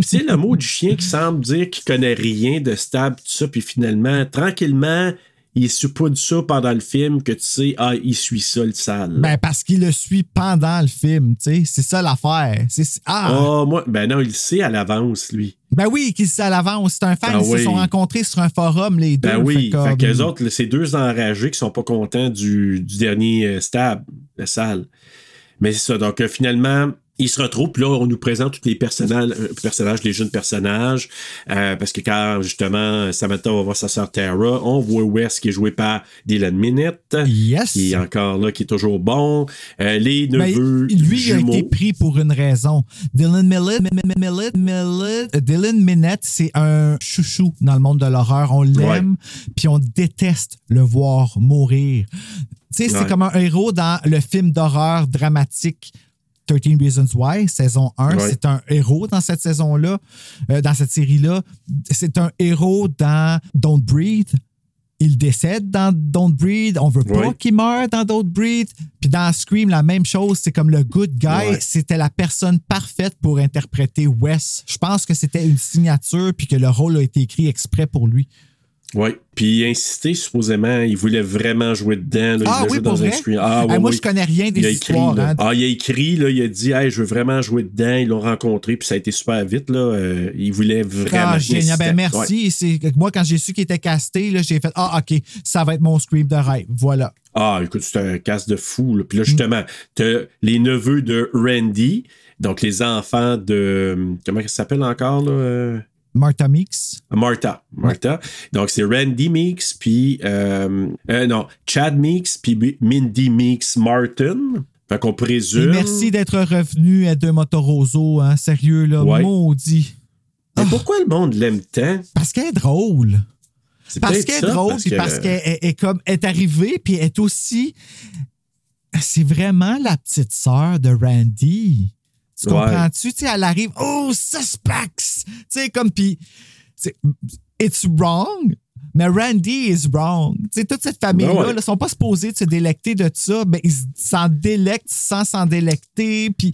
C'est le mot du chien qui semble dire qu'il connaît rien de stable, tout ça, puis finalement, tranquillement, il de ça pendant le film que tu sais, ah, il suit ça, le sale? Ben, parce qu'il le suit pendant le film, tu sais. C'est ça l'affaire. Ah! Ah, moi, ben non, il le sait à l'avance, lui. Ben oui, qu'il sait à l'avance. C'est un fan. Ah ils se sont rencontrés sur un forum, les deux. Ben oui, Fait comme- fait qu'eux autres, c'est deux enragés qui sont pas contents du, du dernier euh, stab, le sale. Mais c'est ça, donc euh, finalement, ils se retrouvent, puis là, on nous présente tous les personnages, euh, personnages les jeunes personnages, euh, parce que quand, justement, Samantha va voir sa sœur Tara, on voit Wes qui est joué par Dylan Minette, Yes. qui est encore là, qui est toujours bon, Euh, les Ben, neveux lui, il a été pris pour une raison. Dylan euh, Dylan Minette, c'est un chouchou dans le monde de l'horreur. On l'aime, puis on déteste le voir mourir. Tu sais, c'est comme un héros dans le film d'horreur dramatique 13 Reasons Why, saison 1. Ouais. C'est un héros dans cette saison-là, euh, dans cette série-là. C'est un héros dans Don't Breathe. Il décède dans Don't Breathe. On veut pas Ouais. qu'il meure dans Don't Breathe. Puis dans Scream, la même chose. C'est comme le good guy. Ouais. C'était la personne parfaite pour interpréter Wes. Je pense que c'était une signature puis que le rôle a été écrit exprès pour lui. Oui, puis insister, supposément, il voulait vraiment jouer dedans. là, il Ah voulait oui, pour dans un vrai? screen. Ah, moi, oui. je connais rien des il a écrit, histoires, là. hein. Ah, il a écrit, là, il a dit, hey, je veux vraiment jouer dedans. Ils l'ont rencontré, puis ça a été super vite. Là. Euh, il voulait vraiment. Ah, génial. Ben. Ouais. merci. Moi, quand j'ai su qu'il était casté, j'ai fait Ah, OK, ça va être mon Scream de rêve. Voilà. Ah, écoute, c'est un casse de fou. là. Puis là, justement, t'as les neveux de Randy, donc les enfants de. Comment ça s'appelle encore, là? Martha Meeks. Martha. Martha. Donc, c'est Randy Meeks, puis. euh, euh, non, Chad Meeks, puis Mindy Meeks Martin. Fait qu'on Et présume. merci d'être revenu à deux Motoroso, hein. Sérieux, là. Ouais. Maudit. Mais pourquoi le monde l'aime tant? Parce qu'elle est drôle. Parce qu'elle est drôle, puis parce qu'elle est, est comme est arrivée, puis elle est aussi. C'est vraiment la petite sœur de Randy. Tu Ouais. comprends-tu? Tu sais, elle arrive, oh, suspects! Tu sais, comme, puis. c'est- It's wrong, mais Randy is wrong. Tu sais, toute cette famille-là, Ben ouais. ne sont pas supposés de se délecter de ça, mais ils s'en délectent sans s'en délecter, puis.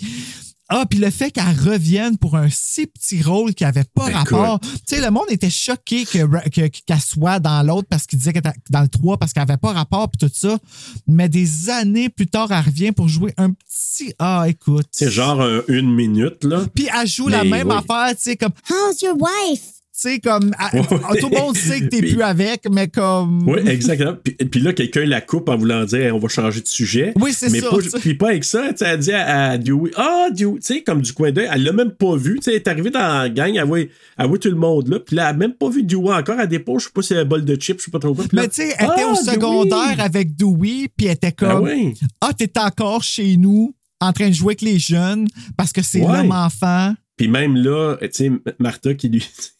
Ah, puis le fait qu'elle revienne pour un si petit rôle qui avait pas Écoute. rapport. Tu sais, le monde était choqué que, que- qu'elle soit dans l'autre parce qu'il disait qu'elle était dans le 3 parce qu'elle avait pas rapport puis tout ça. Mais des années plus tard, elle revient pour jouer un petit. Ah, écoute. C'est genre un- une minute, là. Puis elle joue la même oui. affaire, tu sais, comme How's your wife? Sais, comme. à-. Tout le monde sait que t'es plus avec, mais comme. Oui, exactement. Puis, puis là, quelqu'un la coupe en voulant dire on va changer de sujet. Oui, c'est ça, Pas, tu puis pas avec ça, tu sais, elle dit à, à Dewey Ah, Dewey, tu sais, comme du coin d'œil, elle l'a même pas vu. Tu sais, elle est arrivée dans la gang, elle voit, elle voit tout le monde là. Puis là, elle a même pas vu Dewey encore. Elle dépose, je sais pas si c'est un bol de chips, je sais pas trop quoi. Puis Mais tu sais, elle était Ah, au Dewey! secondaire avec Dewey, puis elle était Ah comme oui. Ah, t'es encore chez nous en train de jouer avec les jeunes parce que c'est Ouais. l'homme enfant. Puis même là, tu sais, Martha qui lui.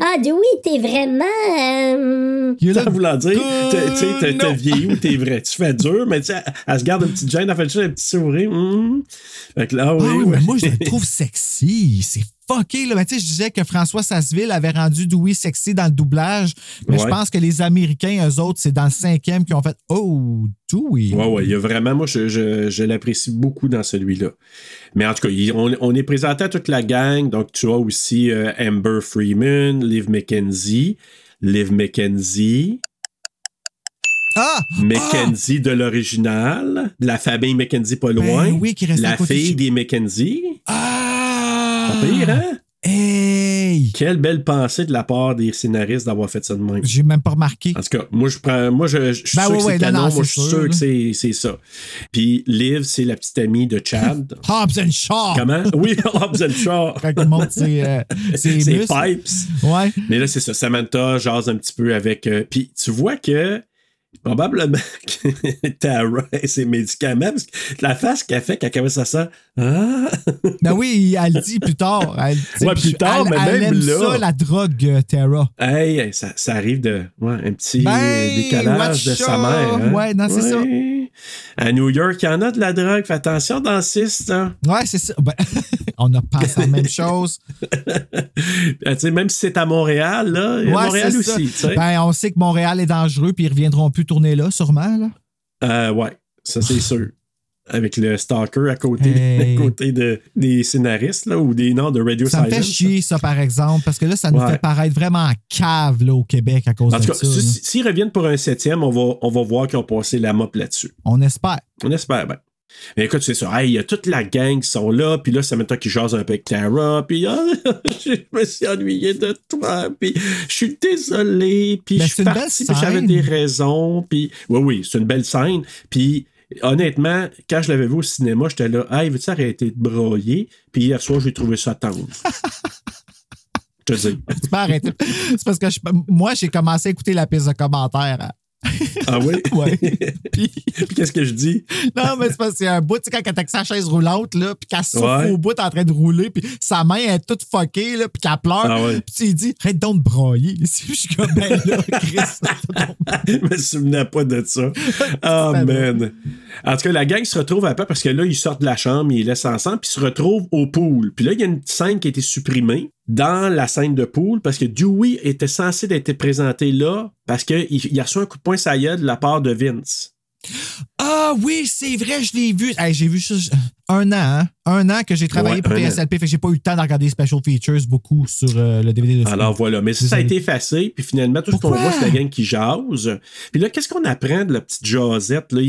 Ah, Dewey, t'es vraiment. euh, En voulant dire, tu sais, t'as- t'as non. vieilli ou t'es vrai. Tu fais dur, mais tu sais, elle, elle se garde une petite gêne, elle fait juste un petit sourire. hum. Fait que là, oui, Ah oui, ouais. mais moi, je le trouve sexy. C'est fucké, là. Mais tu sais, je disais que François Sasseville avait rendu Dewey sexy dans le doublage. Mais je pense que les Américains, eux autres, c'est dans le cinquième qui ont fait Oh, Dewey. Ouais, ouais, il y a vraiment, moi, je, je, je l'apprécie beaucoup dans celui-là. Mais en tout cas, on, on est présenté à toute la gang. Donc, tu as aussi euh, Amber Freeman, Liv McKenzie, Liv McKenzie, Ah! McKenzie de l'original, de la famille McKenzie pas loin. Ben oui, qui reste à La fille des McKenzie. Ah! Pas pire, hein? Hey! Quelle belle pensée de la part des scénaristes d'avoir fait ça de même. J'ai même pas remarqué. En tout cas, moi, je prends. Moi, je, je suis Ben sûr ouais, que c'est ouais, canon. non, moi, je suis sûr, sûr que c'est c'est ça. Puis Liv, c'est la petite amie de Chad. Hobbs and Shaw! Comment? Oui, Hobbs and Shaw. Quand il monte ses, euh, ses pipes. Ouais. Mais là, c'est ça. Samantha jase un petit peu avec. euh, Puis tu vois que probablement que Tara et ses médicaments, parce que la face qu'elle fait quand elle commence à ça. Ah! Ben oui, elle le dit plus tard. Elle, Ouais, plus tard, elle- mais elle même aime là. ça, la drogue, euh, Tara. Hey, hey, ça, ça arrive de. Ouais, un petit Ben, décalage de sa mère. hein. Ouais, non, c'est ça. À New York, il y en a de la drogue. Fais attention, dentiste. Hein. Ouais, c'est ça. Ben, on a à la même chose. Sais, même si c'est à Montréal, là, il y a Ouais, Montréal aussi. Ben, on sait que Montréal est dangereux, puis ils reviendront plus tourner là, sûrement. Là? Euh, ouais, ça c'est sûr. Avec le stalker à côté, Hey. à côté de, des scénaristes là, ou des noms de Radio Ça me fait chier, ça, par exemple, parce que là, ça nous Ouais. fait paraître vraiment en cave là, au Québec à cause En de tout cas, ça. si- s'ils reviennent pour un septième, on va, on va voir qu'ils ont passé la mop là-dessus. On espère. On espère bien. Mais écoute, c'est ça. Hey, Il y a toute la gang qui sont là, puis là, c'est maintenant qui jase un peu avec Tara, puis ah, je me suis ennuyé de toi, puis je suis désolé, puis Ben, je c'est suis une belle parti, puis j'avais des raisons, puis oui, oui, c'est une belle scène, puis honnêtement, quand je l'avais vu au cinéma, j'étais là, hey, veux-tu arrêter de broyer? Puis hier soir, j'ai trouvé ça tendre. Je te dis. C'est parce que je- moi, j'ai commencé à écouter la piste de commentaires. Ah oui? Ouais. Puis, qu'est-ce que je dis? Non, mais c'est parce y a un bout, tu sais, quand elle avec sa chaise roulante, là, puis qu'elle souffle Ouais. au bout en train de rouler, puis sa main est toute fuckée, là, puis qu'elle pleure. Ah ouais. Puis tu lui dis, arrête donc de broyer. Je suis comme, ben là, Chris. je me souvenais pas de ça. Oh man. En tout cas, la gang se retrouve après parce que là, ils sortent de la chambre, ils laissent ensemble, puis ils se retrouvent au pool. Puis là, il y a une scène qui a été supprimée dans la scène de pool parce que Dewey était censé être présenté là parce qu'il il a reçu un coup de poing sa gueule de la part de Vince. Ah oui, c'est vrai, je l'ai vu. Hey, j'ai vu ça un an, hein? Un an que j'ai travaillé Ouais, pour an. TSLP, fait que j'ai pas eu le temps de regarder les special features beaucoup sur euh, le DVD de Alors voilà, mais ça, ça a été effacé, puis finalement, tout ce qu'on voit, c'est la gang qui jase. Puis là, qu'est-ce qu'on apprend de la petite jasette? Là?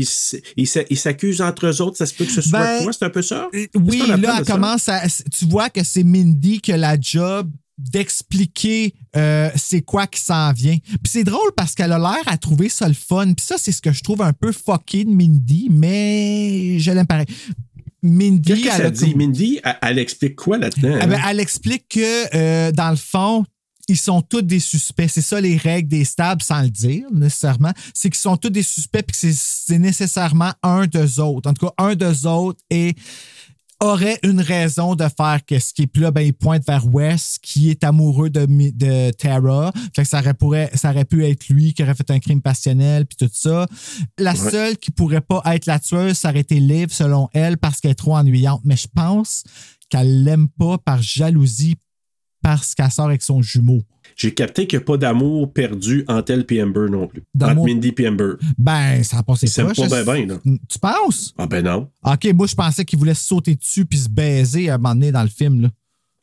Ils s'accusent entre eux autres, ça se peut que ce soit Ben, toi, c'est un peu ça? Oui, qu'on apprend là, elle commence à. Tu vois que c'est Mindy qui a la job d'expliquer euh, c'est quoi qui s'en vient. Puis c'est drôle parce qu'elle a l'air à trouver ça le fun. Puis ça, c'est ce que je trouve un peu fucké de Mindy, mais je l'aime pareil. Mindy, Qu'est-ce que elle ça a dit? comme- Mindy, elle, elle explique quoi là-dedans? Ah ben, elle explique que, euh, dans le fond, ils sont tous des suspects. C'est ça les règles des stables, sans le dire nécessairement. C'est qu'ils sont tous des suspects puis que c'est- c'est nécessairement un d'eux autres. En tout cas, un d'eux autres et aurait une raison de faire qu'est-ce qui est. Puis là, ben, il pointe vers Wes, qui est amoureux de, de Tara. Fait que ça aurait, pourrait- ça aurait pu être lui qui aurait fait un crime passionnel, puis tout ça. La Ouais. seule qui pourrait pas être la tueuse, ça aurait été Liv, selon elle, parce qu'elle est trop ennuyante. Mais je pense qu'elle l'aime pas par jalousie parce qu'elle sort avec son jumeau. J'ai capté qu'il n'y a pas d'amour perdu entre elle et Amber non plus. Entre Mindy et Amber. Ben, ça a passé Ils pas ça. bien, bien, là. Tu penses? Ah ben non. OK, moi, je pensais qu'il voulait se sauter dessus puis se baiser à un moment donné dans le film. Là.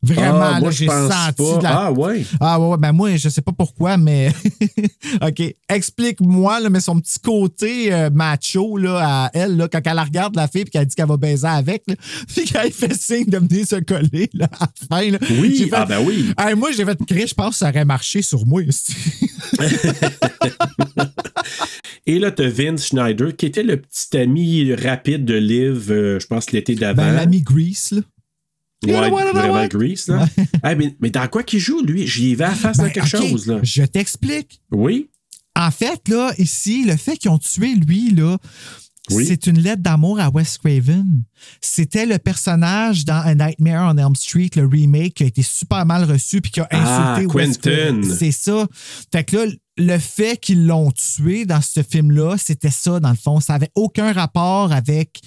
Vraiment, Ah, là, j'ai senti pas. la... Ah, ouais. Ah ouais, ben moi, je sais pas pourquoi, mais OK. Explique-moi, là, mais son petit côté euh, macho là, à elle, là, quand elle regarde la fille et qu'elle dit qu'elle va baiser avec, là, puis qu'elle fait signe de venir se coller là, à la fin. Là, Oui, fait- ah ben oui. Hey, moi, j'ai fait crier, je pense que ça aurait marché sur moi. Et là, t'as Vince Schneider, qui était le petit ami rapide de Liv, euh, je pense, l'été d'avant. ben, l'ami Grease, là. Ouais, vraiment? Grease, là. Ah, mais, mais dans quoi qu'il joue, lui? J'y ai vu à la face Ben, dans quelque chose, là. Je t'explique. Oui? En fait, là, ici, le fait qu'ils ont tué lui, là, Oui. c'est une lettre d'amour à Wes Craven. C'était le personnage dans A Nightmare on Elm Street, le remake, qui a été super mal reçu puis qui a Ah, insulté Wes Quentin. Craven. C'est ça. Fait que là, le fait qu'ils l'ont tué dans ce film-là, c'était ça, dans le fond. Ça n'avait aucun rapport avec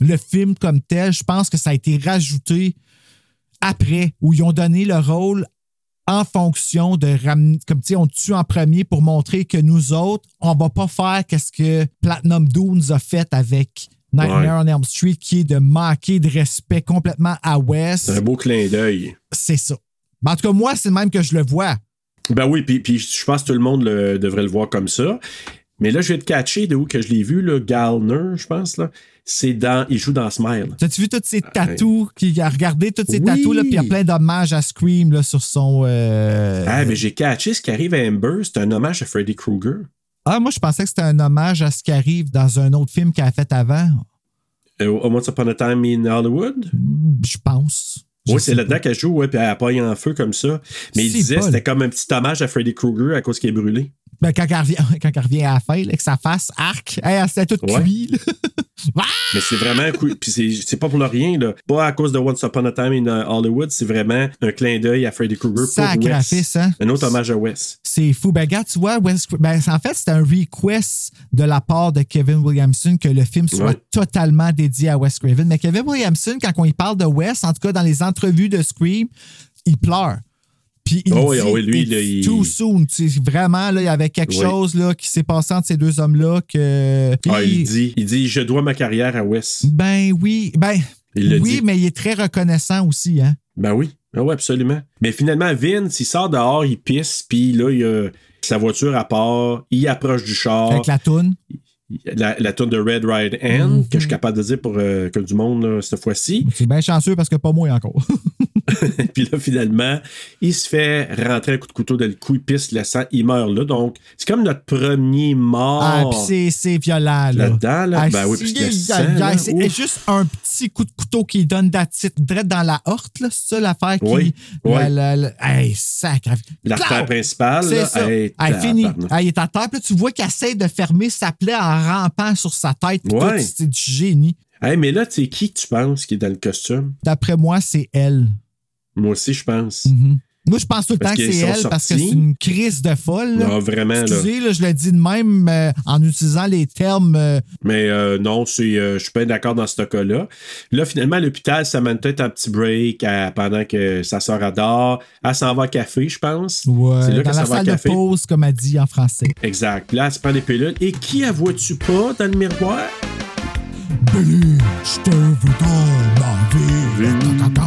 le film comme tel. Je pense que ça a été rajouté après, où ils ont donné le rôle en fonction de ramener, comme tu sais, on tue en premier pour montrer que nous autres, on va pas faire qu'est-ce que Platinum Dunes a fait avec Nightmare on Elm Street, qui est de manquer de respect complètement à Wes. C'est un beau clin d'œil. C'est ça. Ben, en tout cas, moi, c'est le même que je le vois. Ben oui, puis, puis je pense que tout le monde le- devrait le voir comme ça. Mais là, je vais te catcher de où que je l'ai vu, là, Gallner, je pense, là. C'est dans. Il joue dans Smile. T'as-tu vu tous ces tatous, qui a regardé tous ces Oui. tatous, là, puis il y a plein d'hommages à Scream là, sur son. euh, Ah, mais j'ai catché ce qui arrive à Amber, c'est un hommage à Freddy Krueger. Ah, moi, je pensais que c'était un hommage à ce qui arrive dans un autre film qu'elle a fait avant. Euh, Once Upon a Time in Hollywood? Je pense. Je Oui, c'est là-dedans qu'elle joue, ouais, puis elle pogne en feu comme ça. Mais il disait c'était comme un petit hommage à Freddy Krueger à cause qu'il est brûlé. Ben, quand, elle revient, quand elle revient à la fin, là, que sa face arc, hey, elle s'était toute Ouais. cuit. là. Mais c'est vraiment cool. Puis c'est- pas pour le rien, là. Pas à cause de Once Upon a Time in uh, Hollywood, c'est vraiment un clin d'œil à Freddy Krueger pour Wes. hein? Un autre hommage à Wes. C'est fou. Ben, regarde, tu vois, Wes- ben, en fait, c'est un request de la part de Kevin Williamson que le film soit Ouais. totalement dédié à Wes Craven. Mais Kevin Williamson, quand on y parle de Wes, en tout cas dans les entrevues de Scream, il pleure. Puis il Oh oui, dit, oh oui, lui, là, il- too soon. Vraiment, là, il y avait quelque Oui. chose là, qui s'est passé entre ces deux hommes-là que. Ah, il dit, il dit Je dois ma carrière à Wes. Ben oui. Ben, Il oui, dit. mais il est très reconnaissant aussi, hein? Ben oui. Ah ouais, absolument. Mais finalement, Vince, il sort dehors, il pisse, puis là, il a sa voiture à part, il approche du char. Avec la toune. la, la tourne de Red Ride Mhm. que je suis capable de dire pour euh, que du monde là, cette fois-ci. C'est bien chanceux parce que pas moi encore. Puis là, finalement, il se fait rentrer un coup de couteau dans le cou, il pisse le sang, il meurt là. Donc, c'est comme notre premier mort. Ah, puis c'est- c'est violent, là. Là-dedans, là. Ah, ben oui, puis C'est juste un petit coup de couteau qui donne d'attitude direct dans la horte, là. C'est ça l'affaire qui. Oui, oui. hey, sacré. L'artère principale, C'est là, ça. hey, Hey, fini. il est à terre. Puis là, tu vois qu'il essaie de fermer sa plaie en rampant sur sa tête. Ouais. C'est du génie. Hey, mais là, tu sais, qui tu penses qui est dans le costume? D'après moi, c'est elle. Moi aussi, je pense. Mhm. Moi, je pense tout le Parce temps que c'est elle parce que c'est une crise de folle. là. Non, vraiment. Excusez, là, je le dis de même euh, en utilisant les termes. euh, Mais euh, non, je suis pas d'accord dans ce cas-là. Là, finalement, à l'hôpital, Samantha est un petit break pendant que sa soeur adore. Elle s'en va au café, je pense. ouais, c'est là dans la s'en va au salle de café. pause, comme elle dit en français. Exact. Là, elle se prend des pilules. Et qui la vois-tu pas dans le miroir? Billy, je te veux dans ma vie.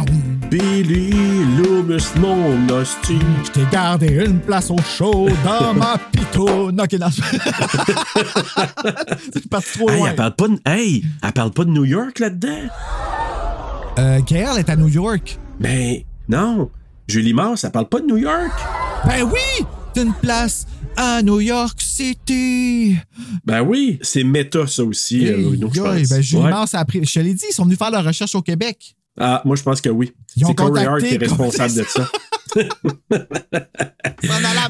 Billy Loomis, mon hostie. Je t'ai gardé une place au chaud dans ma pitoune. Ok, non. C'est parti trop Hey, loin. elle parle pas de, hey, elle parle pas de New York là-dedans? Euh, est à New York. Ben, non. Julie Mars, elle parle pas de New York? Ben oui! T'as une place à New York City. Ben oui, c'est méta, ça aussi. euh, Hey, je pense. ben, Julie Ouais. Mars a appris. Je te l'ai dit, ils sont venus faire leur recherche au Québec. Ah, moi, je pense que oui. C'est Corey Hart qui est responsable de ça.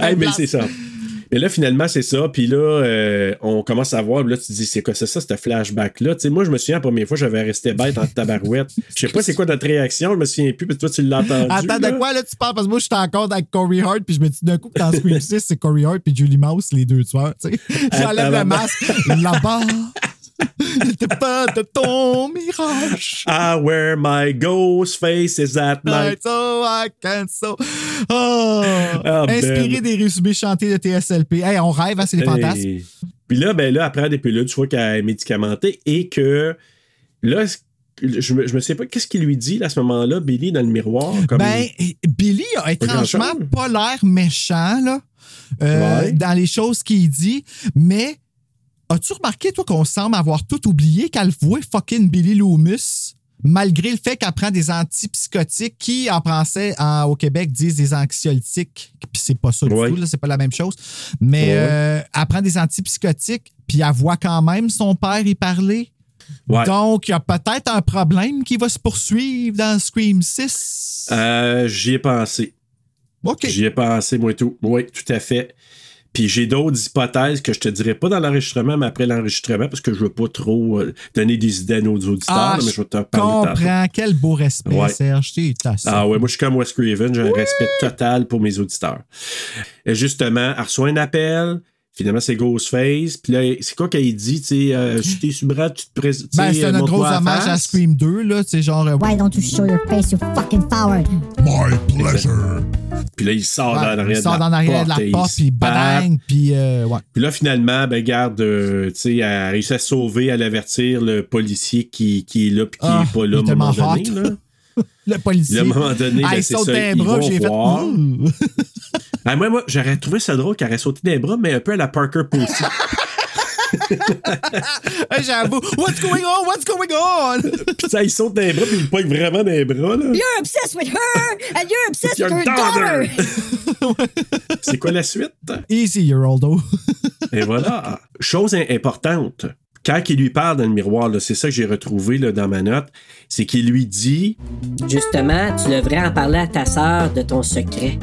Hey, mais c'est ça. Mais là, finalement, c'est ça. Puis là, euh, on commence à voir. Là, tu te dis, c'est quoi c'est ça, ce flashback-là? Tu sais, moi, je me souviens, la première fois, j'avais resté bête en tabarouette. Je sais pas c'est quoi notre réaction. Je me souviens plus. Puis toi, tu l'as entendu. Attends, là. de quoi là tu parles? Parce que moi, j'étais encore avec Corey Hart, puis je me dis d'un coup que dans Scream 6, c'est Corey Hart puis Julie Mouse, les deux tueurs. Tu sais. J'enlève le masque là-bas. T'es pas de ton mirage. I wear my ghost face is at night. So I can so. Oh! Ah, Inspiré ben. des résumés chantés de TSLP. Hey, on rêve, hein, c'est des fantasmes. Puis là, ben là, après des pilules, tu vois qu'elle est médicamentée et que là, je me, je me sais pas, qu'est-ce qu'il lui dit là, à ce moment-là, Billy, dans le miroir? Comme... Ben, Billy a étrangement pas l'air méchant, là, euh, Ouais. dans les choses qu'il dit, mais as-tu remarqué, toi, qu'on semble avoir tout oublié qu'elle voit fucking Billy Loomis, malgré le fait qu'elle prend des antipsychotiques qui, en français, en- au Québec, disent des anxiolytiques, puis c'est pas ça du Ouais. tout, là, c'est pas la même chose, mais Ouais. euh, elle prend des antipsychotiques, puis elle voit quand même son père y parler. Ouais. Donc, il y a peut-être un problème qui va se poursuivre dans Scream 6. Euh, J'y ai pensé. OK. J'y ai pensé, moi et tout. Oui, tout à fait. Puis j'ai d'autres hypothèses que je te dirai pas dans l'enregistrement, mais après l'enregistrement, parce que je veux pas trop euh, donner des idées à nos auditeurs, Ah, là, mais je vais te parler comprends. Quel beau respect, Ouais. Serge. Ah ouais, moi je suis comme Wes Craven, j'ai un respect total pour mes auditeurs. Et justement, elle reçoit un appel, finalement c'est Ghostface, puis là, c'est quoi qu'elle dit, tu sais, euh, si t'es sur bras, tu te présentes. Ben, c'est un gros hommage à Scream 2, là. C'est genre. euh, Why don't you show your face, you fucking coward? My pleasure. Puis là, il sort ouais, dans l'arrière il sort de la dans l'arrière de porte, la porte, il puis bang, puis euh, ouais. Puis là, finalement, ben, garde, euh, tu sais, elle a réussi à sauver, à l'avertir le policier qui, qui est là, puis qui Ah, est pas il là à un moment donné. hot. Là. Le policier. À un moment donné, Ah, ben, il c'est saute ça, d'un ils bras, vont j'ai fait. voir. Ah, moi, moi j'aurais trouvé ça drôle qu'elle aurait sauté des bras, mais un peu à la Parker Posey. J'avoue. What's going on? What's going on? puis ça, il saute des bras, puis il pogne vraiment des bras. Là. You're obsessed with her, and you're obsessed Your with her daughter. daughter. C'est quoi la suite? Easy, Geraldo. Et voilà. Chose im- importante. Quand il lui parle dans le miroir, c'est ça que j'ai retrouvé là, dans ma note, c'est qu'il lui dit Justement, tu devrais en parler à ta sœur de ton secret.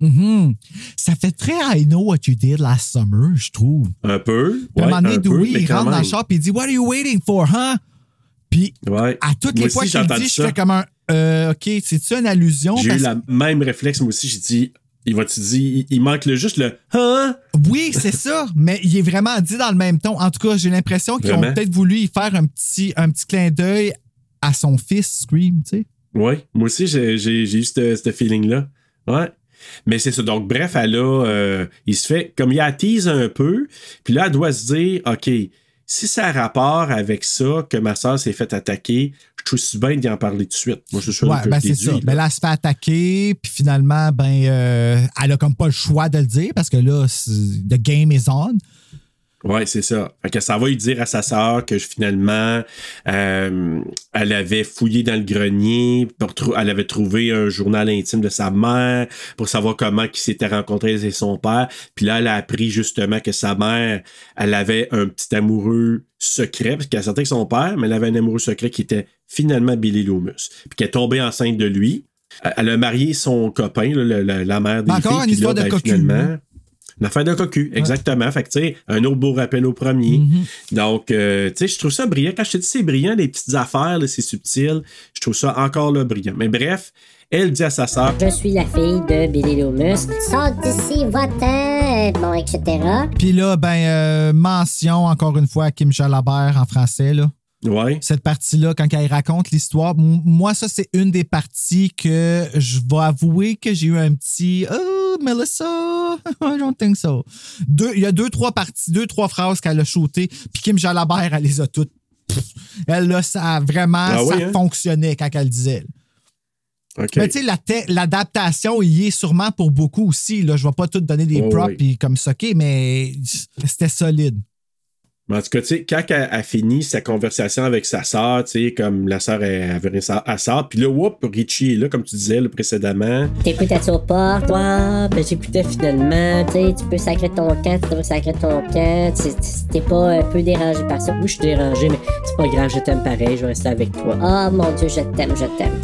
Mhm. Ça fait très I know what you did last summer, je trouve. un peu. À un moment donné, un peu, Dewey, mais il quand rentre dans même. le shop et il dit What are you waiting for, huh? Puis Ouais. à toutes Moi les fois qu'il dit, je fais comme un euh, OK, c'est-tu une allusion? J'ai eu Parce- le même réflexe, moi aussi. J'ai dit, il va-tu dire, il, manque le, juste le Hein? Oui, c'est ça, mais il est vraiment dit dans le même ton. En tout cas, j'ai l'impression qu'ils ont peut-être voulu y faire un petit, un petit clin d'œil à son fils, Scream, tu sais. Oui, moi aussi, j'ai eu ce ce feeling-là. Ouais. Mais c'est ça. Donc, bref, elle a, euh, il se fait, comme il attise un peu, puis là, elle doit se dire, OK, si ça a rapport avec ça, que ma soeur s'est fait attaquer, je trouve si bien d'y en parler tout de suite. Moi, je suis sûr Ouais, que ben c'est ça. là. Ben là, elle se fait attaquer, puis finalement, ben, euh, elle a comme pas le choix de le dire parce que là, c'est- the game is on. Ouais, c'est ça. Fait que ça va lui dire à sa sœur que finalement, euh, elle avait fouillé dans le grenier, pour elle avait trouvé un journal intime de sa mère pour savoir comment ils s'étaient rencontrés et son père. Puis là, elle a appris justement que sa mère, elle avait un petit amoureux secret, parce qu'elle sortait avec son père, mais elle avait un amoureux secret qui était finalement Billy Loomis. Puis qu'elle est tombée enceinte de lui. Elle- a marié son copain, là, la, la mère des Encore filles. une histoire là, de ben, finalement, une affaire de cocu, exactement. Fait que, tu sais, un autre beau rappel au premier. Mm-hmm. Donc, euh, tu sais, je trouve ça brillant. Quand je te dis c'est brillant, les petites affaires, là, c'est subtil, je trouve ça encore là brillant. Mais bref, elle dit à sa sœur Je suis la fille de Billy Loomis. Sors d'ici, va-t'en, bon, etc. Puis là, ben, euh, mention encore une fois à Kim Jalabert en français, là. Ouais. Cette partie-là, quand elle raconte l'histoire, moi, ça, c'est une des parties que je vais avouer que j'ai eu un petit Oh, Melissa, I don't think so. Deux- Il y a deux, trois parties, deux, trois phrases qu'elle a shootées, puis Kim Jalabert, elle les a toutes. Pff, Elle, là, ça a vraiment, Ah ça oui, hein? fonctionnait quand elle disait. Mais tu sais, l'adaptation y est sûrement pour beaucoup aussi. Là. Je vais pas tout donner des Oh, props oui. comme socker, mais c'était solide. Mais en tout cas, tu sais, quand elle a fini sa conversation avec sa sœur, tu sais, comme la sœur elle avait à sœur, puis là, whoop, Richie est là, comme tu disais là, précédemment. T'écoutais-tu aux portes? Ouais, ben j'écoutais finalement. Tu sais, tu peux sacrer ton camp, tu devrais sacrer ton camp. T'es pas un peu dérangé par ça. Oui, je suis dérangé, mais c'est pas grave, je t'aime pareil, je vais rester avec toi. Oh mon Dieu, je t'aime, je t'aime.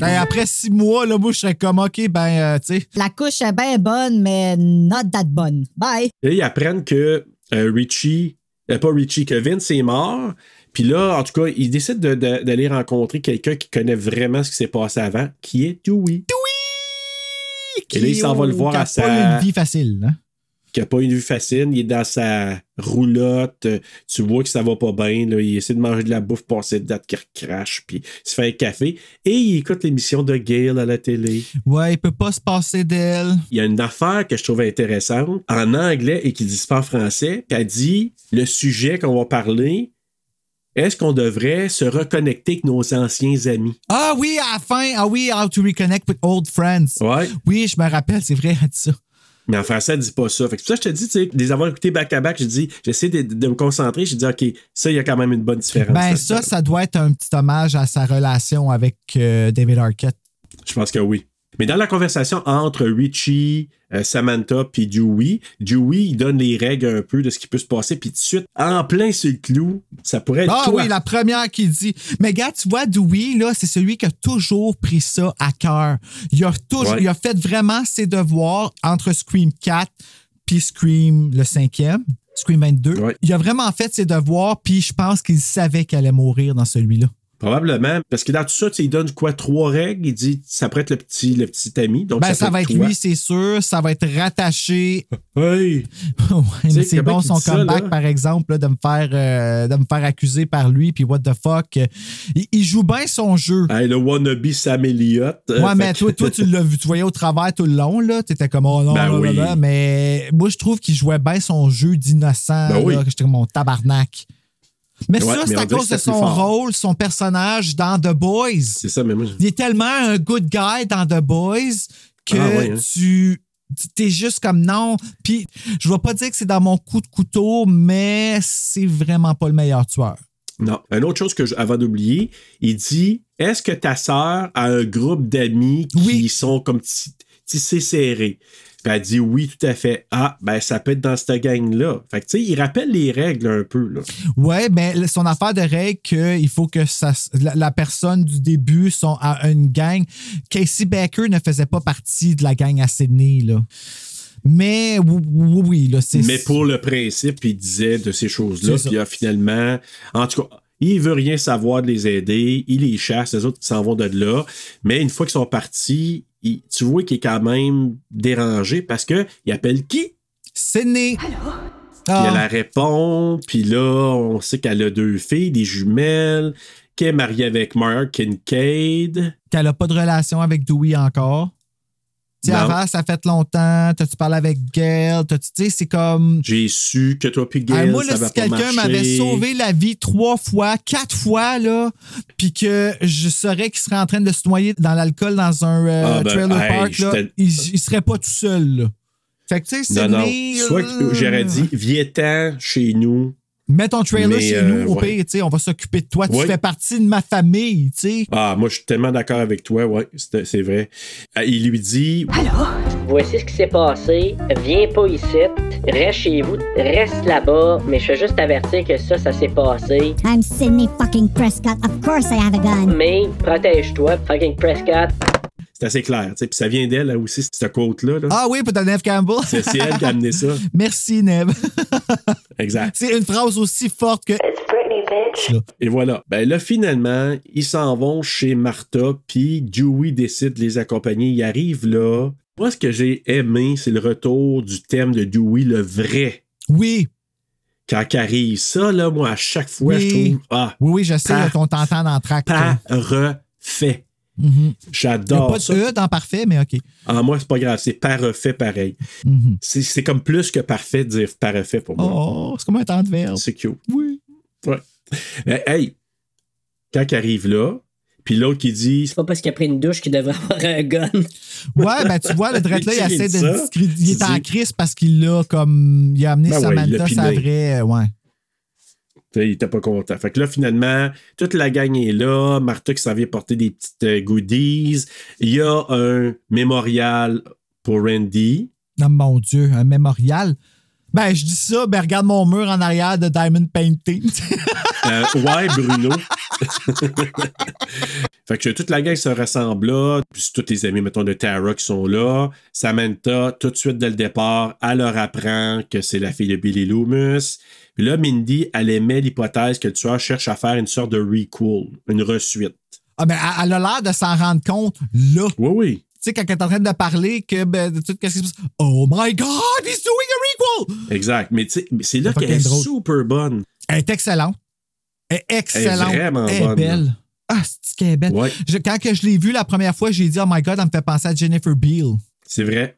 Ben, après six mois, là, moi, je serais comme, OK, ben, euh, tu sais. La couche est bien bonne, mais not that bonne. Bye. Et là, ils apprennent que euh, Richie, euh, pas Richie, que Vince est mort. Puis là, en tout cas, ils décident de- de- d'aller rencontrer quelqu'un qui connaît vraiment ce qui s'est passé avant, qui est Dewey. Et là, il s'en va le voir à pas sa. eu une vie facile, hein? Qui n'a pas une vue facile. Il est dans sa roulotte. euh, Tu vois que ça va pas bien. Là. Il essaie de manger de la bouffe, passer de date qui crache, puis il se fait un café. Et il écoute l'émission de Gail à la télé. Ouais, il peut pas se passer d'elle. Il y a une affaire que je trouve intéressante en anglais et qui dit pas en français. Puis elle dit le sujet qu'on va parler est-ce qu'on devrait se reconnecter avec nos anciens amis? Ah oui, à la fin. Ah oui, How to Reconnect with Old Friends. Ouais. Oui, je me rappelle, c'est vrai, elle dit ça. Mais en français, elle dit pas ça. Fait que c'est pour ça que je te dis, tu sais, des avoir écouté back-à-back, je dis, j'essaie de, de me concentrer, je dis, OK, ça, il y a quand même une bonne différence. Ben, là-dedans. ça, ça doit être un petit hommage à sa relation avec euh, David Arquette. Je pense que oui. Mais dans la conversation entre Richie, euh, Samantha puis Dewey, Dewey, il donne les règles un peu de ce qui peut se passer, puis tout de suite, en plein sur le clou, ça pourrait être Ah toi. oui, la première qui dit. Mais gars, tu vois, Dewey, là, c'est celui qui a toujours pris ça à cœur. Il a toujours, Ouais. il a fait vraiment ses devoirs entre Scream 4 puis Scream le cinquième, Scream 22. Il a vraiment fait ses devoirs, puis je pense qu'il savait qu'elle allait mourir dans celui-là. Probablement, parce que dans tout ça, tu il donne quoi, trois règles, il dit, ça pourrait être le petit, le petit ami. Donc ben, ça, va être toi. lui, c'est sûr. Ça va être rattaché. Oui. Ouais, c'est bon son ça, comeback, par exemple, là, de, me faire, euh, de me faire accuser par lui, puis what the fuck. Il, il joue bien son jeu. Hey, le wannabe Sam Elliott. euh, Ouais, fait mais que- toi, toi, tu l'as vu, tu voyais au travers tout le long, là. T'étais comme, oh non, Ben là, là, oui. là. mais moi, je trouve qu'il jouait bien son jeu d'innocent, Ben oui. j'étais comme mon tabarnak. Mais Ouais, ça, c'est à cause de son rôle, son personnage dans The Boys. C'est ça, mais moi, je- Il est tellement un good guy dans The Boys que Ah ouais, hein. tu t'es juste comme non. Puis je vais pas dire que c'est dans mon coup de couteau, mais c'est vraiment pas le meilleur tueur. Non. Une autre chose que je- avant d'oublier, il dit Est-ce que ta sœur a un groupe d'amis qui sont comme ti- tissés serrés? Puis elle dit oui, tout à fait. Ah, ben ça peut être dans cette gang-là. Fait que tu sais, il rappelle les règles un peu. Là. Ouais, mais son affaire de règle qu'il faut que ça, la, la personne du début sont à une gang. Casey Baker ne faisait pas partie de la gang à Sydney, là. Mais oui, oui, là, c'est. Mais pour le principe, il disait de ces choses-là. Puis là, finalement, en tout cas, il veut rien savoir de les aider. Il les chasse, les autres s'en vont de là. Mais une fois qu'ils sont partis, il- tu vois qu'il est quand même dérangé parce que il appelle qui? Sydney. Puis Ah. elle répond, puis là, on sait qu'elle a deux filles, des jumelles, qu'elle est mariée avec Mark Kincaid. qu'elle n'a pas de relation avec Dewey encore. Tu sais, Non. avant, ça fait longtemps. T'as-tu parlé avec Gail? T'as-tu- Tu sais, c'est comme. J'ai su que toi puis Gail, moi, là, ça va si quelqu'un m'avait sauvé la vie trois fois, quatre fois, là, puis que je saurais qu'il serait en train de se noyer dans l'alcool dans un euh, Ah, ben, trailer hey, park, là, il, il serait pas tout seul. là. Fait que, tu sais, Non, non. Sydney, Soit j'aurais dit, viens-ten chez nous. Mets ton trailer Mais, chez euh, nous, au ouais. pire, tu sais, on va s'occuper de toi. Tu Ouais. fais partie de ma famille, tu sais. Ah, moi, je suis tellement d'accord avec toi, ouais, c'est vrai. Ah, Il lui dit, Voici ce qui s'est passé. Viens pas ici. Reste chez vous. Reste là-bas. Mais je veux juste t'avertir que ça, ça s'est passé. I'm Sydney fucking Prescott. Of course I have a gun. Mais protège-toi, fucking Prescott. C'est assez clair, puis ça vient d'elle aussi, cette quote-là. là. Ah oui, pour ta Neve Campbell. C'est elle qui a amené ça. Merci, Neb. Exact. C'est une phrase aussi forte que. Et voilà. Ben là, finalement, ils s'en vont chez Martha, puis Dewey décide de les accompagner. Il arrive là. Moi, ce que j'ai aimé, c'est le retour du thème de Dewey, le vrai. Oui. Quand il arrive. Ça, là, moi, à chaque fois, Oui. je trouve. Ah, Oui, oui, je sais qu'on t'entend dans le track. parfait. Il n'y a J'adore pas ça. de E dans parfait, mais OK. Ah, moi, c'est pas grave, c'est parfait pareil. Mhm. C'est c'est comme plus que parfait de dire parfait pour moi. Oh, c'est comme un temps de verbe. C'est cute. Oui. Ouais. Mais, hey, quand il arrive là, puis l'autre qui dit C'est pas parce qu'il a pris une douche qu'il devrait avoir un gun. Ouais, ben tu vois, le Dredd là, il essaie de. Il est en crise parce qu'il l'a comme. Il a amené Ben ouais, l'a Samantha, sa vraie. euh, Ouais. Il était pas content. Fait que là, finalement, toute la gang est là. Martha qui s'en vient porter des petites euh, goodies. Il y a un mémorial pour Randy. Oh mon Dieu, un mémorial? Ben, je dis ça, ben regarde mon mur en arrière de Diamond Painting. Euh, ouais, Bruno. fait que toute la gang se rassemble là. Puis tous tes amis, mettons, de Tara qui sont là. Samantha, tout de suite dès le départ, elle leur apprend que c'est la fille de Billy Loomis. Puis là, Mindy, elle émet l'hypothèse que le tueur cherche à faire une sorte de requel, une resuite. ah, ben, elle a l'air de s'en rendre compte là. Oui, oui. Tu sais, quand elle est en train de parler, que ben, de tout, qu'est-ce qui se passe? Oh my God, he's doing a requel! Exact. Mais tu sais, c'est là C'est qu'elle est super bonne. Elle est excellente. Elle est excellente. Elle est vraiment Elle est bonne, belle. Ah, c'est qu'elle est belle? Ouais. Je- quand que je l'ai vue la première fois, j'ai dit, oh my God, elle me fait penser à Jennifer Beal. C'est vrai.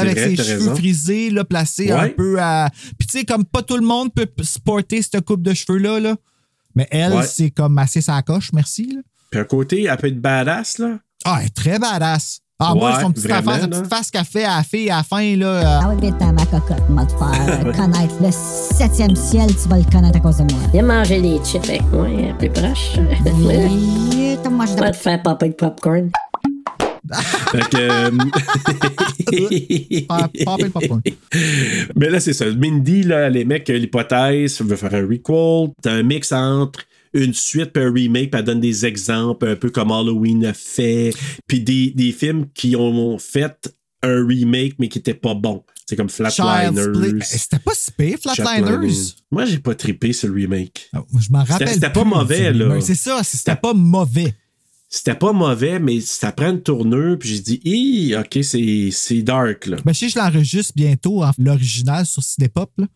Avec vrai, ses cheveux raison. frisés, là, placés un peu à. Puis, tu sais, comme pas tout le monde peut sporter cette coupe de cheveux-là, là. Mais elle, Ouais. c'est comme assez sa coche, merci. là. Puis un côté, elle peut être badass, là. Ah, elle est très badass. Ah, moi, Ouais, son petit vraiment, affaire, sa petite face qu'elle fait à la fille à la fin, là. euh, Ah oui, vite dans ma cocotte, m'a te faire euh, connaître le septième ciel, tu vas le connaître à cause de moi. Viens manger des chips avec moi, hein, plus proche. Oui, moi, je Va te faire popper de popcorn. Fait que, euh. Mais là, c'est ça. Mindy, là, les mecs, l'hypothèse, veut faire un recall. T'as un mix entre une suite puis un remake, puis elle donne des exemples, un peu comme Halloween a fait, puis des, des films qui ont fait un remake, mais qui n'étaient pas bons. C'est comme Flatliners. Eh, C'était pas si pire, Flatliners. Moi, j'ai pas trippé le remake. Je m'en rappelle. C'était pas mauvais, là. C'est ça, c'était pas mauvais. C'était pas mauvais, mais ça prend une tournure, puis j'ai dit, Hi, ok, c'est dark, là. Ben, je sais, je l'enregistre bientôt, en- l'original sur Cinépop, là.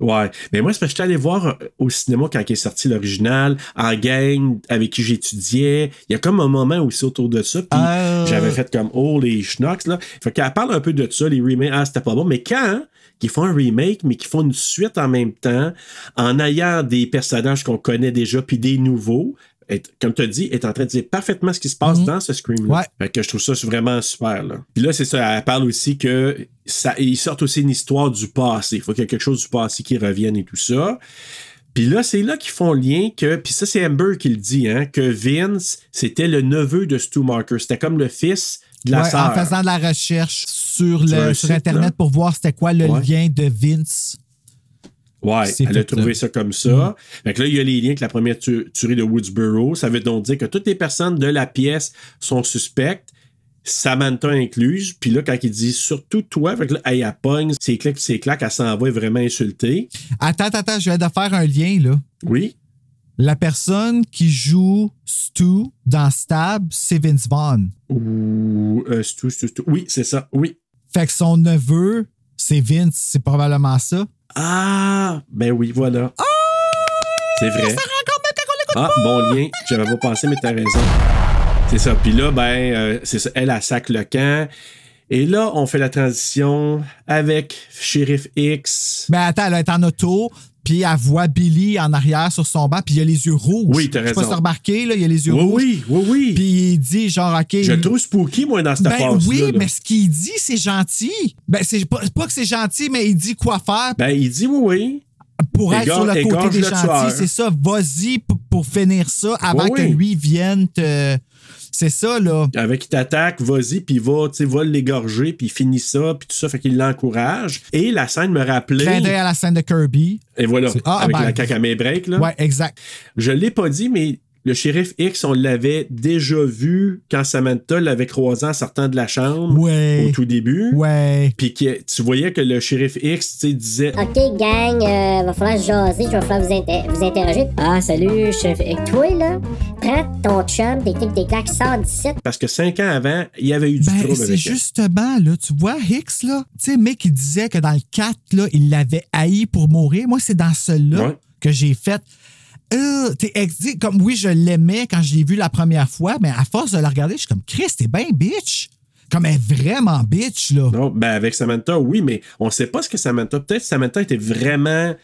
Ouais. Mais moi, c'est parce que j'étais allé voir euh, au cinéma quand il est sorti l'original, en gang, avec qui j'étudiais. Il y a comme un moment aussi autour de ça. Puis Ah. j'avais fait comme Oh, les schnocks, là. Fait qu'elle parle un peu de ça, les remakes. Ah, c'était pas bon. Mais quand ils font un remake, mais qu'ils font une suite en même temps, en ayant des personnages qu'on connaît déjà, puis des nouveaux, est- comme tu as dit, est en train de dire parfaitement ce qui se passe dans ce Scream-là. Ouais. Fait que je trouve ça vraiment super. Là. Puis là, c'est ça, elle parle aussi que ça, ils sortent aussi une histoire du passé. Il faut qu'il y ait quelque chose du passé qui revienne et tout ça. Puis là, c'est là qu'ils font le lien que, puis ça, c'est Amber qui le dit, hein, que Vince, c'était le neveu de Stu Marker. C'était comme le fils de la Ouais, sœur. en faisant de la recherche sur, le, sur Internet là. pour voir c'était quoi le Ouais. lien de Vince. Ouais, elle a trouvé ça comme ça. Fait que là, il y a les liens avec la première tu- tuerie de Woodsboro. Ça veut donc dire que toutes les personnes de la pièce sont suspectes, Samantha incluse. Puis là, quand il dit surtout toi, fait que là, elle, elle pogne, c'est claques, c'est claques, elle s'en va vraiment insultée. Attends, attends, je viens de faire un lien, là. Oui. La personne qui joue Stu dans Stab, c'est Vince Vaughn. Ou euh, Stu, Stu, Stu. Oui, c'est ça. Oui. Fait que son neveu, c'est Vince, c'est probablement ça. Ah, ben oui, voilà. c'est vrai. Ah, bon lien. J'avais pas pensé, mais t'as raison. C'est ça. Puis là, ben, euh, c'est ça. Elle, elle sac le camp. Et là, on fait la transition avec Sheriff X. Mais attends, elle est en auto, puis elle voit Billy en arrière sur son banc, puis il a les yeux rouges. Oui, t'as Je sais pas raison. si remarqué, là, il a les yeux Oui, rouges. oui, oui, oui. Puis il dit genre, OK. Je le trouve spooky, moi, dans cette Ben oui, là. mais ce qu'il dit, c'est gentil. Ben, c'est pas, pas que c'est gentil, mais il dit quoi faire Ben, il dit oui, oui. pour être sur le côté des gentils. C'est ça, vas-y pour finir ça avant Oui, que lui vienne te. C'est ça, là. Avec il t'attaque, vas-y, puis il va, tu sais, va l'égorger, puis finit ça, puis tout ça, fait qu'il l'encourage. Et la scène me rappelait. Clin d'œil à la scène de Kirby. Et voilà, ah, avec ben- la cacamé break, là. Ouais, exact. Je l'ai pas dit, mais le shérif X, on l'avait déjà vu quand Samantha l'avait croisé en sortant de la chambre Ouais. au tout début. Ouais. Puis que tu voyais que le shérif X, disait Ok, gang, euh, va falloir se jaser, je vais falloir vous, inter- vous interroger. Ah, salut, chef. Et toi, là, prends ton chum, tes clics, tes claques, sors d'ici. parce que cinq ans avant, il y avait eu du Ben, trouble c'est avec justement, là, tu vois, Hicks, là, tu sais, mec, il disait que dans le 4, là, il l'avait haï pour mourir. Moi, c'est dans celui-là Ouais. que j'ai fait. Euh, t'es comme oui, je l'aimais quand je l'ai vu la première fois, mais à force de la regarder, je suis comme Chris, t'es bien bitch. Comme elle est vraiment bitch, là. Non, ben avec Samantha, oui, mais on sait pas ce que Samantha. Peut-être Samantha était vraiment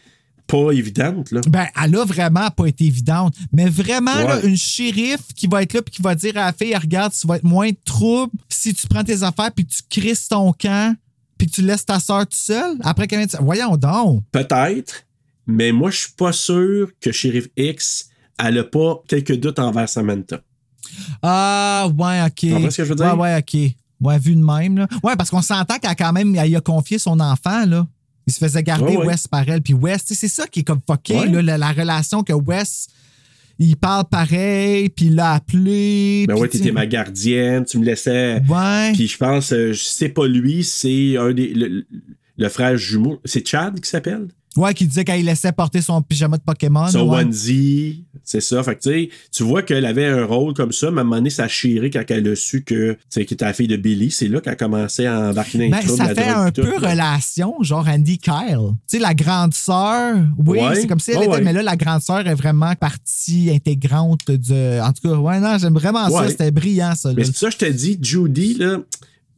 pas évidente, là. Ben, elle a vraiment pas été évidente. Mais vraiment, là, une shérif qui va être là puis qui va dire à la fille, regarde, tu vas être moins de trouble si tu prends tes affaires puis tu crisses ton camp puis que tu laisses ta soeur toute seule. Après, qu'elle Voyons donc. Peut-être, mais moi, je suis pas sûr que Sheriff X, elle a pas quelques doutes envers Samantha. Ah, ouais, OK. Tu comprends ce que je veux dire? Ouais, ouais, OK. Ouais, vu de même, là. Ouais, parce qu'on s'entend qu'elle a quand même, elle a confié son enfant, là. Il se faisait garder Ouais, ouais. Wes par elle. Puis Wes, c'est ça qui est comme fucké, Ouais. là, la, la relation que Wes, il parle pareil, puis il l'a appelé. Ben ouais, t'étais ma gardienne, tu me laissais. Ouais. Puis je pense, euh, c'est pas lui, c'est un des. Le, le frère jumeau. C'est Chad qui s'appelle? Ouais, qui disait qu'il laissait porter son pyjama de Pokémon. Son ouais. onesie, c'est ça. Fait que tu vois qu'elle avait un rôle comme ça, mais à un moment donné, ça a chiré quand elle a su que, tu sais, qu'elle était la fille de Billy. C'est là qu'elle a commencé à embarquer dans Ben, ça fait un peu relation, genre Andy Kyle. Tu sais, la grande sœur, oui, Ouais. c'est comme si elle était, ouais. mais là, la grande sœur est vraiment partie intégrante de. En tout cas, ouais, non, j'aime vraiment ça. C'était brillant, ça. là. Mais c'est ça je te dis, Judy, là,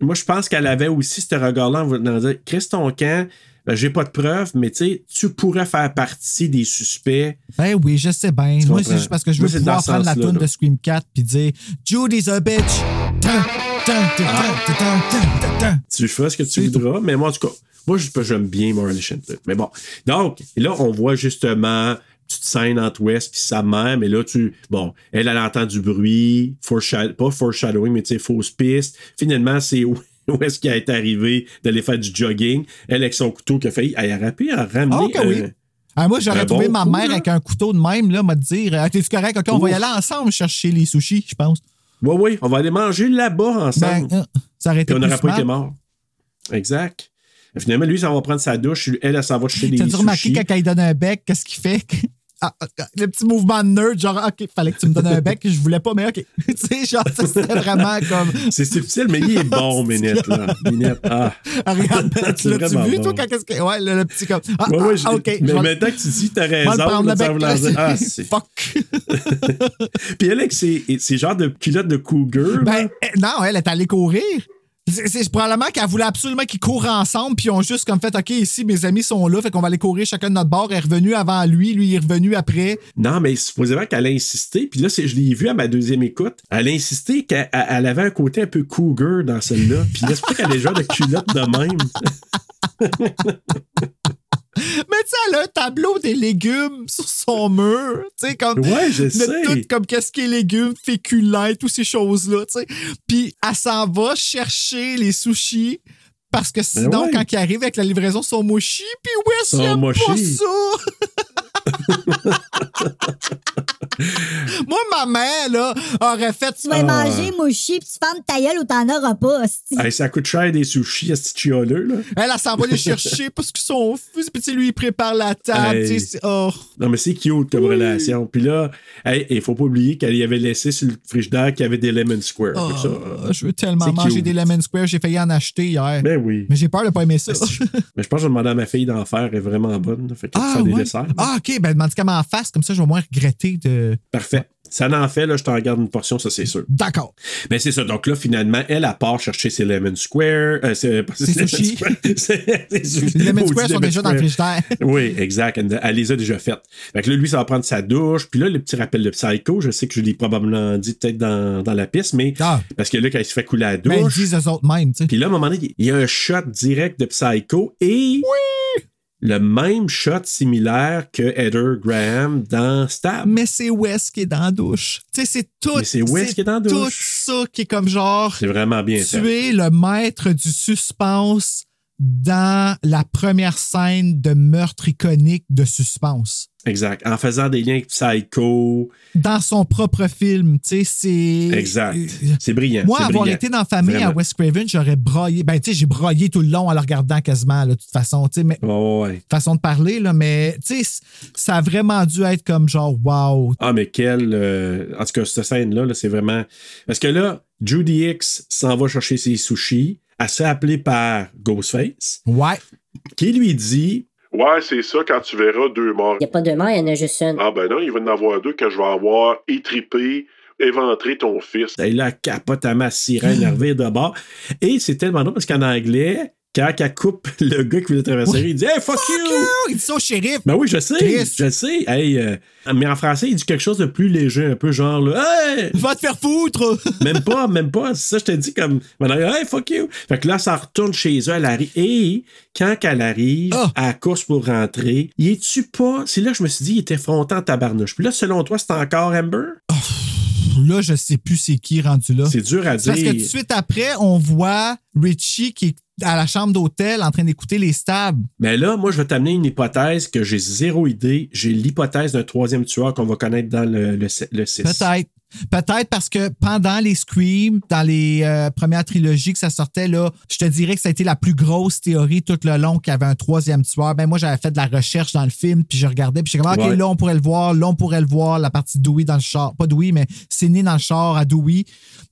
moi, je pense qu'elle avait aussi ce regard-là en dire Chris ton camp, Ben, j'ai pas de preuves, mais tu sais, tu pourrais faire partie des suspects. Ben oui, je sais bien. Moi, c'est juste parce que je veux Moi, pouvoir prendre la là. de Scream 4 puis dire Judy's a bitch. Tu feras ce que tu voudras, mais moi, en tout cas, moi, j'aime bien Marley Shelton. Mais bon. Donc, là, on voit justement petite scène entre West puis sa mère, mais là, tu. Bon, elle, elle entend du bruit, foreshadow- pas foreshadowing, mais tu sais, fausse piste. Finalement, c'est où est-ce qu'il est arrivé d'aller faire du jogging? Elle, avec son couteau, qui a failli. Elle aurait pu en ramener. Ah, ok, oui. Ah, moi, j'aurais trouvé bon ma mère avec un couteau de même, là, m'a dire Ah, T'es-tu correct? OK, on va y aller ensemble chercher les sushis, je pense. Oui, oui, on va aller manger là-bas ensemble. Ben, euh, ça aurait été on n'aurait pas été mort. Exact. Finalement, lui, ça va prendre sa douche. Elle, elle s'en va chercher des T'as-tu remarqué sushis. quand il donne un bec, qu'est-ce qu'il fait? Ah, ah, ah, le petit mouvement de nerd, genre, OK, fallait que tu me donnes un bec, je voulais pas, mais OK. tu sais, genre, ça, c'était vraiment comme. C'est subtil, mais il est bon, Minette, là. Minette, ah. Ah, regarde, tu l'as-tu vraiment vu, bon. toi, quand qu'est-ce que. Ouais, le, le petit comme. Ah, Ouais, ouais, ah, OK. Mais maintenant que tu dis, t'as raison. là, veut là, dire, ah, c'est. Fuck. Puis elle, avec ses, ses genres de culottes de cougar. Ben, eh, non, elle est allée courir. C'est probablement qu'elle voulait absolument qu'ils courent ensemble, puis ils ont juste comme fait OK, ici, mes amis sont là, fait qu'on va aller courir chacun de notre bord. Elle est revenue avant lui, lui est revenu après. Non, mais supposément qu'elle a insisté. Puis là, je l'ai vu à ma deuxième écoute. Elle a insisté qu'elle elle- elle avait un côté un peu cougar dans celle-là. Puis là, c'est pour qu'elle a des genres de culottes de même. Mais tu sais, elle a un tableau des légumes sur son mur. Tu sais, comme. Ouais, je sais. Tout comme qu'est-ce qui est légumes, féculents, toutes ces choses-là, tu sais. Puis elle s'en va chercher les sushis. Parce que sinon, Ben ouais. quand il arrive avec la livraison, sont mochis, puis ouais, c'est pas ça? Moi, ma mère, là, aurait fait. Tu vas manger mouchi, puis tu fermes ta gueule ou t'en auras pas. Hey, ça coûte cher des sushis à ce petit chialeux, là. Elle, elle s'en va les chercher parce qu'ils sont fous. Puis, lui, il prépare la table. Hey. c'est- oh. Non, mais c'est cute comme relation. Puis là, hey, il faut pas oublier qu'elle y avait laissé sur le frigidaire qu'il y avait des lemon square. Oh, Fait ça, euh, je veux tellement c'est manger cute. des lemon square. J'ai failli en acheter hier. Ben oui. Mais j'ai peur de pas aimer ça. Mais je pense que je vais demander à ma fille d'en faire. Elle est vraiment bonne. Fait qu'elle Ah, faire des ouais? desserts. Ah, OK. Ben, demande qu'elle m'en fasse. Comme ça, je vais moins regretter de. Parfait. Ça en fait, là, je t'en garde une portion, ça, c'est sûr. D'accord. Mais c'est ça. Donc là, finalement, elle, a part chercher ses lemon square. Euh, c'est pas Ses sushis. square. Les lemon square sont lemon déjà dans le frigidaire. Oui, exact. Elle, elle les a déjà faites. Fait que là, lui, ça va prendre sa douche. Puis là, le petit rappel de Psycho, je sais que je l'ai probablement dit peut-être dans, dans la piste, mais Ah. parce que là, quand il se fait couler la Ben, ils douche. disent eux autres mêmes, tu sais. Puis là, à un moment donné, il y a un shot direct de Psycho et le même shot similaire que Heather Graham dans Stab. Mais c'est Wes qui est dans la douche. Tu sais, c'est tout. C'est Wes qui est dans la Tout douche. ça qui est comme genre. C'est vraiment bien. Tu es le maître du suspense dans la première scène de meurtre iconique de suspense. Exact. En faisant des liens avec Psycho. Dans son propre film, tu sais, c'est. Exact. C'est brillant. Moi, avoir brillant. été dans la famille à Vraiment. Wes Craven, j'aurais braillé. Ben, tu sais, j'ai braillé tout le long en le regardant quasiment, de toute façon. Tu sais, mais. Ouais, ouais. Façon de parler, là, mais, tu sais, ça a vraiment dû être comme genre, wow. Ah, mais quelle. euh, En tout cas, cette scène-là, là, c'est vraiment. Parce que là, Judy X s'en va chercher ses sushis. Elle se fait appeler par Ghostface. Ouais. Qui lui dit Ouais, c'est ça, quand tu verras deux morts. Il n'y a pas de mort, il y en a juste une. Ah ben non, il va y en avoir deux que je vais avoir étripé, éventré ton fils. Et là, capote à ma sirène de bord. Et c'est tellement drôle parce qu'en anglais, quand elle coupe le gars qui voulait traverser, il dit Hey, fuck, you! Il dit ça au shérif. Ben oui, je sais, je sais. Hey, euh, mais en français, il dit quelque chose de plus léger, un peu genre, là, hey! Va te faire foutre! même pas, même pas. C'est ça, je te dis comme, maintenant, hey, fuck you! Fait que là, ça retourne chez eux, elle arrive. Et quand elle arrive Ah. à la course pour rentrer, il est-tu pas? C'est là que je me suis dit, il était frontant en tabarnouche. Puis là, selon toi, c'est encore Amber? Là, je sais plus c'est qui rendu là. C'est dur à C'est Parce que tout de dire. suite après, on voit Richie qui est à la chambre d'hôtel en train d'écouter les stabs. Mais là, moi, je vais t'amener une hypothèse que j'ai zéro idée. J'ai l'hypothèse d'un troisième tueur qu'on va connaître dans le, le, le 6. Peut-être. Peut-être parce que pendant les Scream, dans les euh, premières trilogies que ça sortait, là, je te dirais que ça a été la plus grosse théorie tout le long qu'il y avait un troisième tueur. Ben moi, j'avais fait de la recherche dans le film, puis je regardais, puis j'étais comme, OK, Ouais. là, on pourrait le voir, là, on pourrait le voir, la partie Dewey dans le char. Pas Dewey, mais c'est né dans le char à Dewey.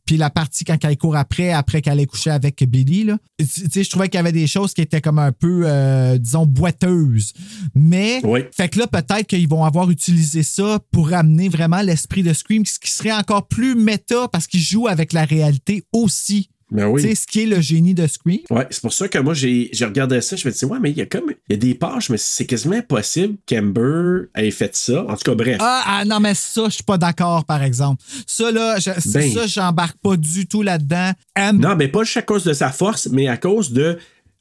Puis la partie quand elle court après, après qu'elle ait couché avec Billy, là. Tu tu sais, je trouvais qu'il y avait des choses qui étaient comme un peu, euh, disons, boiteuses. Mais, Oui. fait que là, peut-être qu'ils vont avoir utilisé ça pour amener vraiment l'esprit de Scream, ce qui serait encore plus méta parce qu'ils jouent avec la réalité aussi. Ben oui. Tu sais, ce qui est le génie de Scream. Ouais, c'est pour ça que moi, j'ai regardé ça, je me dis, ouais, mais il y a comme, il y a des pages, mais c'est quasiment impossible qu'Amber ait fait ça. En tout cas, bref. Ah, ah, non, mais ça, je suis pas d'accord, par exemple. Ça, là, je- Ben. ça, j'embarque pas du tout là-dedans. Non, mais pas juste à cause de sa force, mais à cause de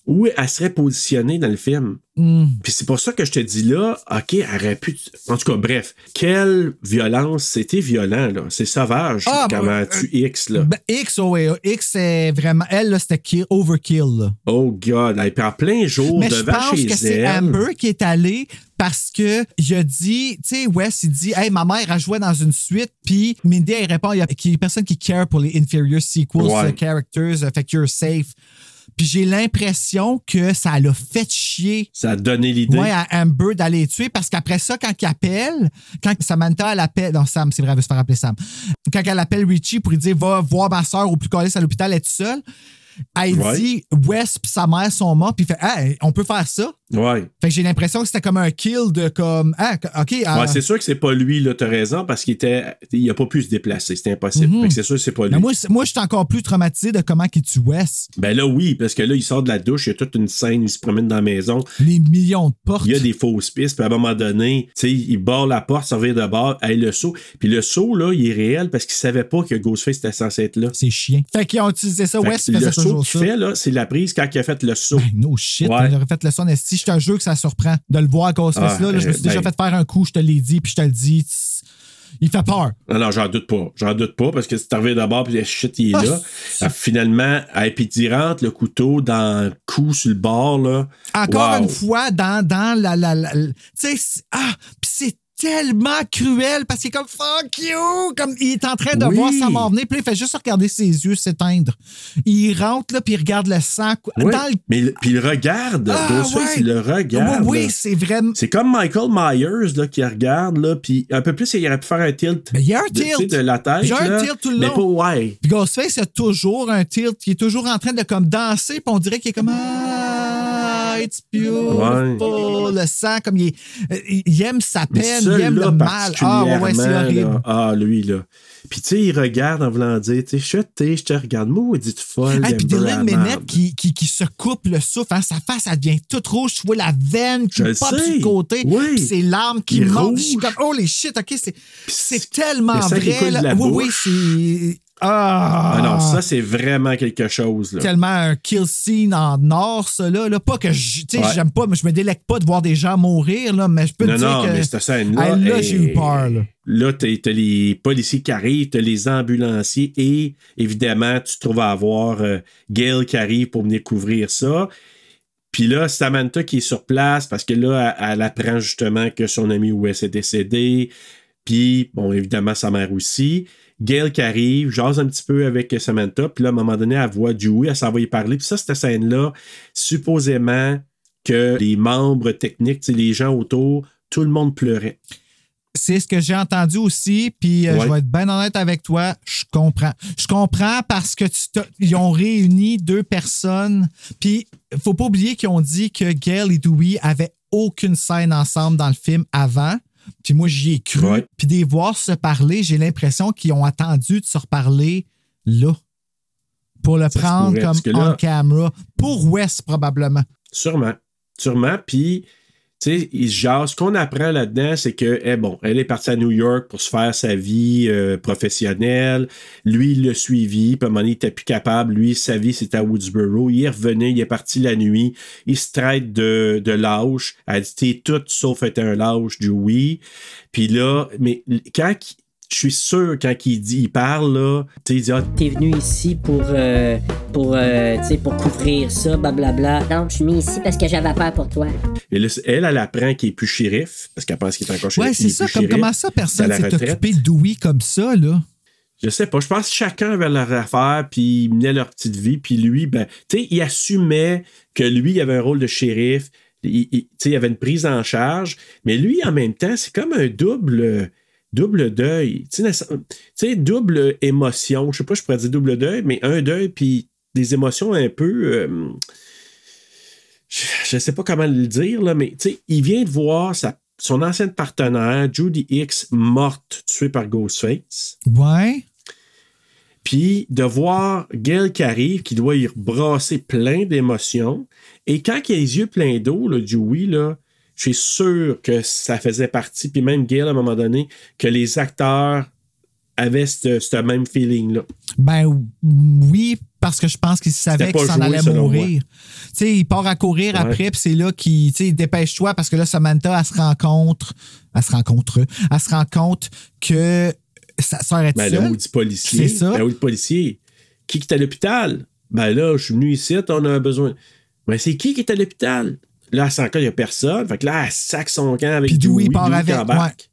où elle serait positionnée dans le film. Hmm. Puis c'est pour ça que je te dis là, OK, elle aurait pu. En tout cas, bref, quelle violence. C'était violent, là. C'est sauvage Ah, comment bah, tu X, là. Ben, X, oh, ouais, X, c'est vraiment. Elle, là, c'était kill, overkill, là. Oh, God. Elle est en plein jour Mais je devant pense chez que c'est elle. Amber qui est allé parce que il a dit, tu sais, Wes, il dit, hey, ma mère a joué dans une suite, puis Mindy, elle répond, il y a personne qui care pour les inferior sequels, Ouais. euh, characters, euh, fait que you're safe. Puis j'ai l'impression que ça l'a fait chier. Ça a donné l'idée. Ouais, à Amber d'aller les tuer parce qu'après ça, quand il appelle, quand Samantha elle appelle, non, Sam, c'est vrai, elle veut se faire appeler Sam. Quand elle appelle Richie pour lui dire va voir ma soeur au plus collé à l'hôpital, elle est seule, elle Ouais. dit Wes sa mère sont morts, puis il fait Hey, on peut faire ça? Ouais. Fait que j'ai l'impression que c'était comme un kill de comme Ah, OK. ah. Ouais, c'est sûr que c'est pas lui, là, t'as raison, parce qu'il était. Il a pas pu se déplacer. C'était impossible. Mhm. Fait que c'est sûr que c'est pas lui. Mais moi, moi je suis encore plus traumatisé de comment il tue Wes. Ben là, oui, parce que là, il sort de la douche, il y a toute une scène, il se promène dans la maison. Les millions de portes. Il y a des fausses pistes, puis à un moment donné, tu sais, il barre la porte, ça revient de bord, hey, le saut. Puis le saut, là, il est réel parce qu'il savait pas que Ghostface était censé être là. C'est chiant. Fait qu'ils ont utilisé ça. Fait Wes faisait le saut qu'il fait, là, c'est la prise quand il a fait le saut. No shit, Ouais. il aurait fait le son esti. Je te jure que ça surprend de le voir Ghostface Ah, là, là. Je me suis déjà ben. fait faire un coup, je te l'ai dit, puis je te le dis. Il fait peur. Non, non, j'en doute pas. J'en doute pas parce que c'est arrivé d'abord, puis shit, il est Ah, là. Ah, finalement, ah, puis il rentre le couteau dans le cou sur le bord, là. Encore Wow. une fois, dans, dans la. la, la- la- tu sais, ah, puis c'est tellement cruel parce qu'il est comme fuck you! Comme il est en train de Oui. voir sa mort venir, puis il fait juste regarder ses yeux s'éteindre. Il rentre, là, puis il regarde le sang. Dans le Mais il- puis il regarde. Ah, Ghostface, ouais. il le regarde. Oui, oui, c'est vraiment. C'est comme Michael Myers là, qui regarde, là, puis un peu plus, il aurait pu faire un tilt. Mais il y a un tilt. de la tête. J'ai un là, tilt tout le Mais long. pas ouais. Puis Ghostface, il a toujours un tilt. Il est toujours en train de comme danser, puis on dirait qu'il est comme Ah, Le sang, comme il, euh, il aime sa peine, il aime le mal. Ah, ouais, c'est horrible. là, ah, lui, là. Puis, tu sais, il regarde en voulant dire, tu sais, je te regarde, moi, dit folle. Hey, puis Dylan. Ménette qui, qui, qui se coupe le souffle, hein, sa face, elle devient toute rouge. Tu vois la veine qui pop le côté. Oui. Puis ses larmes qui montent. Je suis comme, oh les shit, OK, c'est, tellement vrai. là. oui, oui, c'est. Ah, Ah non, ça, c'est vraiment quelque chose, là. tellement un kill scene en or, ça, là. là. Pas que je- Ouais. j'aime pas, mais je me délecte pas de voir des gens mourir, là, mais je peux Non, te dire non, que. mais cette scène-là. Hey, là, j'ai eu peur, là. Là, t'as t'as les policiers qui arrivent, t'as les ambulanciers et évidemment, tu te trouves à avoir euh, Gail qui arrive pour venir couvrir ça. Puis là, Samantha qui est sur place parce que là, elle, elle apprend justement que son ami Wes est décédé. Puis, bon, évidemment, sa mère aussi. Gail qui arrive, jase un petit peu avec Samantha. Puis là, à un moment donné, elle voit Dewey, elle s'en va y parler. Puis ça, cette scène-là, supposément que les membres techniques, les gens autour, tout le monde pleurait. C'est ce que j'ai entendu aussi, puis euh, Ouais. je vais être bien honnête avec toi, je comprends. Je comprends parce que tu ils ont réuni deux personnes, puis faut pas oublier qu'ils ont dit que Gail et Dewey avaient aucune scène ensemble dans le film avant. Puis moi, j'y ai cru. Ouais. Puis de les voir se parler, j'ai l'impression qu'ils ont attendu de se reparler là. Pour le Ça prendre pourrait, comme là- on camera. Pour Wes, probablement. Sûrement. Sûrement. Puis, sais, se. Ce qu'on apprend là-dedans, c'est que, eh bon, elle est partie à New York pour se faire sa vie euh, professionnelle. Lui, il l'a suivi. Puis à un moment il était plus capable. Lui, sa vie, c'était à Woodsboro. Il est revenu, il est parti la nuit. Il se traite de, de lâche. Elle dit, t'es tout sauf être un lâche, du oui. Puis là, mais quand je suis sûr, quand il dit, il parle, là, tu sais, il dit, ah, T'es venu ici pour, euh, pour, euh, tu sais, pour couvrir ça, blablabla. Donc, je suis mis ici parce que j'avais peur pour toi. Et là, elle, elle apprend qu'il est plus shérif, parce qu'elle pense qu'il est encore shérif. Ouais, c'est est ça. Comme, shérif. comment ça, personne s'est occupé de Dewey comme ça, là? Je sais pas. Je pense que chacun avait leur affaire, puis ils menaient leur petite vie, puis lui, ben, tu sais, il assumait que lui, il avait un rôle de shérif. Il, il- tu sais, il avait une prise en charge, mais lui, en même temps, c'est comme un double. Double deuil. Tu sais, double émotion. Je sais pas, je pourrais dire double deuil, mais un deuil, puis des émotions un peu. euh, je ne sais pas comment le dire, là, mais tu sais, il vient de voir sa, son ancienne partenaire, Judy X, morte, tuée par Ghostface. Ouais. Puis de voir Gail qui arrive, qui doit y brasser plein d'émotions. Et quand il a les yeux pleins d'eau, là, Dewey, là, je suis sûr que ça faisait partie, puis même Gail, à un moment donné, que les acteurs avaient ce même feeling-là. Ben oui, parce que je pense qu'il savait C'était qu'il s'en allait mourir. Tu sais, il part à courir Ouais. après, puis c'est là qu'il, tu sais, dépêche-toi, parce que là, Samantha, elle se rencontre, elle se rencontre, elle se rend compte que sa soeur est Ben, seule. le policier. C'est ça. Ben le policier. Qui qui est à l'hôpital? Ben là, je suis venu ici, on a besoin. Ben c'est qui qui est à l'hôpital? Là, c'est encore, il n'y a personne. Fait que là, elle sac son camp avec Puis Dewey part Dewey avec.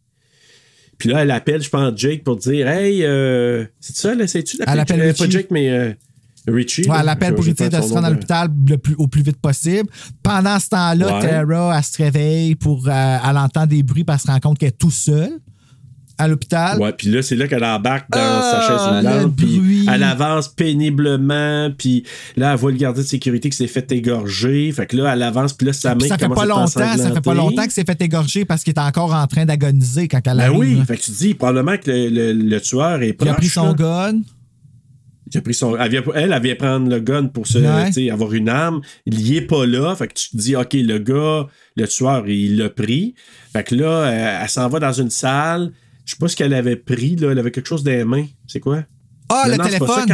Puis là, elle appelle, je pense, Jake pour dire Hey, euh, c'est ça, là, c'est-tu Elle appelle Euh, Pas. Jake, mais euh, Richie. Ouais, elle appelle pour perds de se rendre à l'hôpital le plus, au plus vite possible. Pendant ce temps-là, Ouais. Tara, elle se réveille pour. elle entend des bruits, puis elle se rend compte qu'elle est tout seule à l'hôpital. Ouais, puis là, c'est là qu'elle embarque dans Ah, sa chaise roulante, puis elle avance péniblement, puis là, elle voit le gardien de sécurité qui s'est fait égorger. Fait que là, elle avance, puis là, sa main ça fait pas longtemps, ça fait pas longtemps que c'est fait égorger parce qu'il est encore en train d'agoniser quand elle Ben arrive. oui, là. fait que tu dis probablement que le, le- le tueur est proche. Il a pris son là. gun. Il a pris son. Elle, vient, elle, elle vient prendre le gun pour se, Ouais. avoir une arme. Il y est pas là. Fait que tu te dis, OK, le gars, le tueur, il l'a pris. Fait que là, elle, elle s'en va dans une salle. Je sais pas ce qu'elle avait pris, là. Elle avait quelque chose dans les mains. C'est quoi? Ah, Non, le non, téléphone.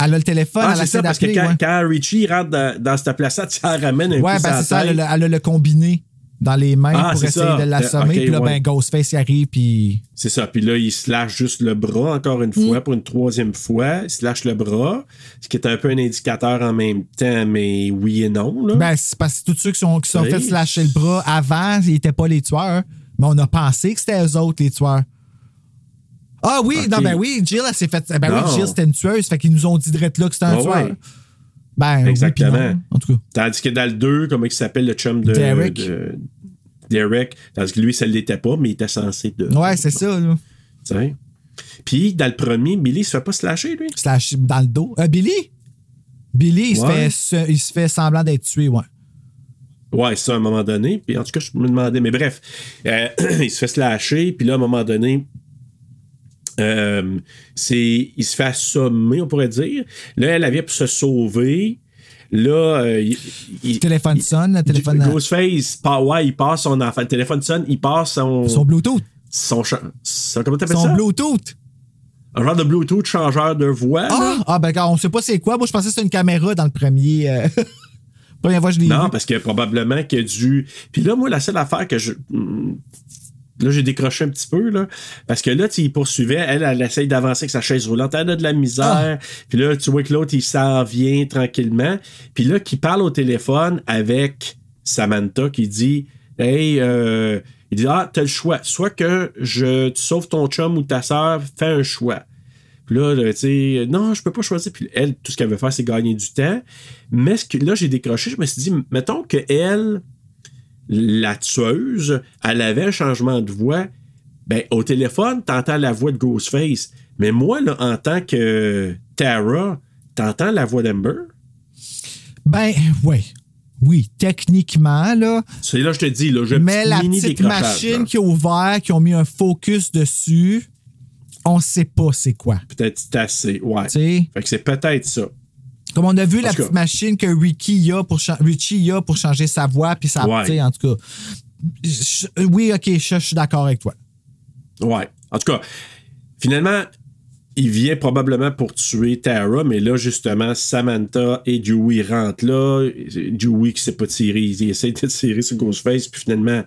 Elle a le téléphone, Ah, elle essaie ça, parce que quand, ouais. quand Richie rentre dans, dans cette place-là, tu en ramènes un Ouais, coup ben sur c'est ça, la elle a, le- elle a le combiné dans les mains Ah, pour essayer ça. de l'assommer. Puis là, ouais. ben, Ghostface y arrive, puis. C'est ça. Puis là, il se lâche juste le bras encore une Mm. fois, pour une troisième fois. Il se lâche le bras, ce qui est un peu un indicateur en même temps, mais oui et non. Là. Ben, c'est parce que tous ceux qui sont, qui sont Oui. fait se lâcher le bras avant, ils n'étaient pas les tueurs. Mais on a pensé que c'était eux autres, les tueurs. Ah oui, non, ben oui, Jill, elle s'est fait. Ben Non. oui, Jill, c'était une tueuse. Fait qu'ils nous ont dit direct là que c'était un tueur. ouais. Ben, oui, Exactement. non, en tout cas. Tandis que dans le 2, comment il s'appelle le chum de Derek. de- Derek. Tandis que lui, ça ne l'était pas, mais il était censé de. Ouais, c'est ça, là. Puis dans le premier, Billy se fait pas se lâcher, lui? Slash dans le dos. Euh, Billy? Billy, il, se fait, il se fait semblant d'être tué, ouais. Ouais, ça à un moment donné. Puis en tout cas, je me demandais. Mais bref, euh, il se fait se lâcher. Puis là, à un moment donné, euh, c'est, il se fait assommer, on pourrait dire. Là, elle, vient pour se sauver. Là, euh, il, Le téléphone sonne, le téléphone. Ghostface, pas, ouais, il passe son enfant. Le téléphone sonne, il passe son. Son Bluetooth. Son, son- comment t'appelles Son ça? Bluetooth. Un genre de Bluetooth changeur de voix. là. Ah, ah, ben, quand on sait pas c'est quoi. Moi, je pensais que c'était une caméra dans le premier. euh, Première fois que je l'ai Non, vu. parce que probablement qu'il y a dû. Puis là, moi, la seule affaire que je. hmm, Là, j'ai décroché un petit peu, là. Parce que là, tu il poursuivait. Elle, elle essaye d'avancer avec sa chaise roulante. Elle a de la misère. Puis là, tu vois que l'autre, il s'en vient tranquillement. Puis là, qui parle au téléphone avec Samantha qui dit Hey, euh, il dit Ah, t'as le choix. Soit que je tu sauves ton chum ou ta soeur, fais un choix. Puis là, tu sais, non, je peux pas choisir. Puis elle, tout ce qu'elle veut faire, c'est gagner du temps. Mais ce que, là, j'ai décroché, je me suis dit, mettons que elle, la tueuse, elle avait un changement de voix. Ben, au téléphone, t'entends la voix de Ghostface. Mais moi, là, en tant que Tara, t'entends la voix d'Amber? Ben, ouais. Oui, techniquement, là. C'est là, je te dis, là, un Mais la petite machine là. qui a ouvert, qui ont mis un focus dessus, on sait pas c'est quoi. Peut-être c'est assez, ouais. Fait que c'est peut-être ça. Comme on a vu En la cas. petite machine que Ricky a pour, Richie a pour changer sa voix, puis sa. Ouais. En tout cas. Je- oui, ok, je, je suis d'accord avec toi. Ouais. En tout cas, finalement, il vient probablement pour tuer Tara, mais là, justement, Samantha et Dewey rentrent là. Dewey qui s'est pas tiré, il essaie de tirer sur Ghostface, puis finalement,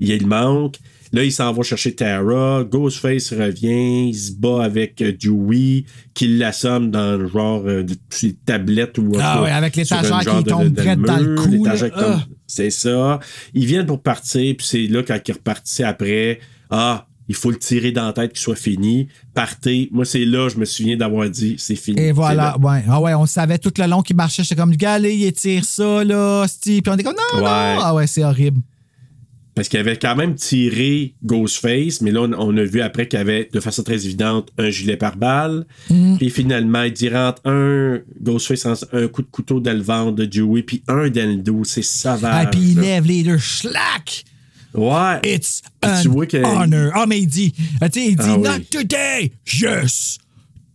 il, il manque. Là, il s'en va chercher Tara. Ghostface revient, il se bat avec euh, Dewey, qui l'assomme dans le genre euh, de petites tablettes ou Ah ouais, avec l'étagère qui tombe direct dans le cou, Ah. C'est ça. Ils viennent pour partir, puis c'est là, quand il est reparti après, ah, il faut le tirer dans la tête qu'il soit fini. Partez. Moi, c'est là, je me souviens d'avoir dit, c'est fini. Et voilà, là. ouais. Ah ouais, on savait tout le long qu'il marchait. J'étais comme, le gars, allez, il étire ça, là, c'ti. Puis on était comme, non, non. Ouais. Ah ouais, c'est horrible. Parce qu'il avait quand même tiré Ghostface, mais là, on, on a vu après qu'il avait, de façon très évidente, un gilet pare-balles. Mhm. Puis finalement, il dit rentre un Ghostface, un coup de couteau dans le ventre de Dewey, puis un dans le dos. C'est sauvage. Ah, puis il lève les deux, schlack! Ouais. It's an tu vois que- honor. Ah, mais il dit, ah, tu sais, il dit, Ah oui. not today, yes,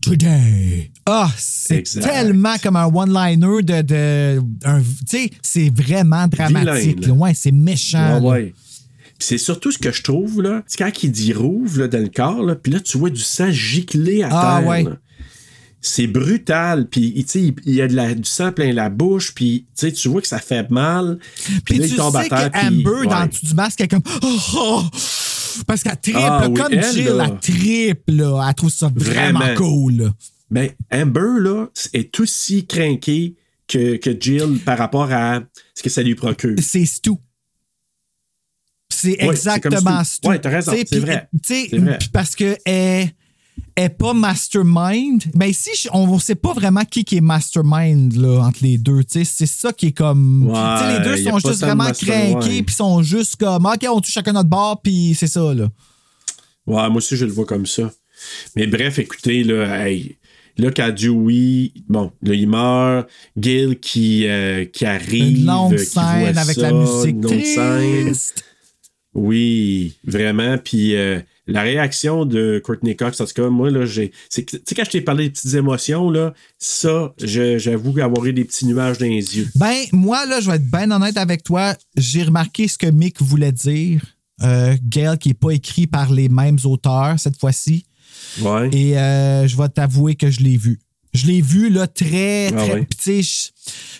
Today. Ah, c'est Exact. tellement comme un one-liner de. de un- tu sais, c'est vraiment dramatique. Ouais, c'est méchant. Ouais, ouais. C'est surtout ce que je trouve, là, c'est quand il dit rouve là, dans le corps, là, puis là, tu vois du sang gicler à Ah, terre. ouais. C'est brutal, puis tu sais, il- il y a de la- du sang plein la bouche, puis tu sais, tu vois que ça fait mal. Puis là, tu il tombe à sais terre. que Amber, dans le dessous du masque, elle est comme. Oh, oh! Parce qu'elle triple, Ah, oui, comme elle, Jill, là. elle triple, là. Elle trouve ça vraiment, Vraiment. cool. là. Ben, Amber, là, est aussi craqué que, que Jill par rapport à ce que ça lui procure. C'est Stu. C'est Ouais, exactement. Stu. Ouais, t'as raison, c'est vrai. parce que elle est pas mastermind. Mais ici, je- on ne sait pas vraiment qui, qui est mastermind là, entre les deux. C'est ça qui est comme. Ouais, les deux sont juste vraiment craqués, puis sont juste comme OK, on touche chacun notre bord, puis c'est ça. là. Ouais, moi aussi, je le vois comme ça. Mais bref, écoutez, là, hey, là, quand Dewey, bon, là, il meurt, Gil qui, euh, qui arrive. Une longue qui voit scène avec ça, la musique une longue scène. Oui, vraiment. Puis euh, la réaction de Courtney Cox, en tout cas, moi, là, j'ai. Tu sais, quand je t'ai parlé des petites émotions, là, ça, j'avoue avoir eu des petits nuages dans les yeux. Ben, moi, là, je vais être bien honnête avec toi. J'ai remarqué ce que Mick voulait dire. Euh, Gail, qui n'est pas écrit par les mêmes auteurs cette fois-ci. Ouais. Et euh, je vais t'avouer que je l'ai vu. Je l'ai vu, là, très, Ah très. ouais. Sais, je,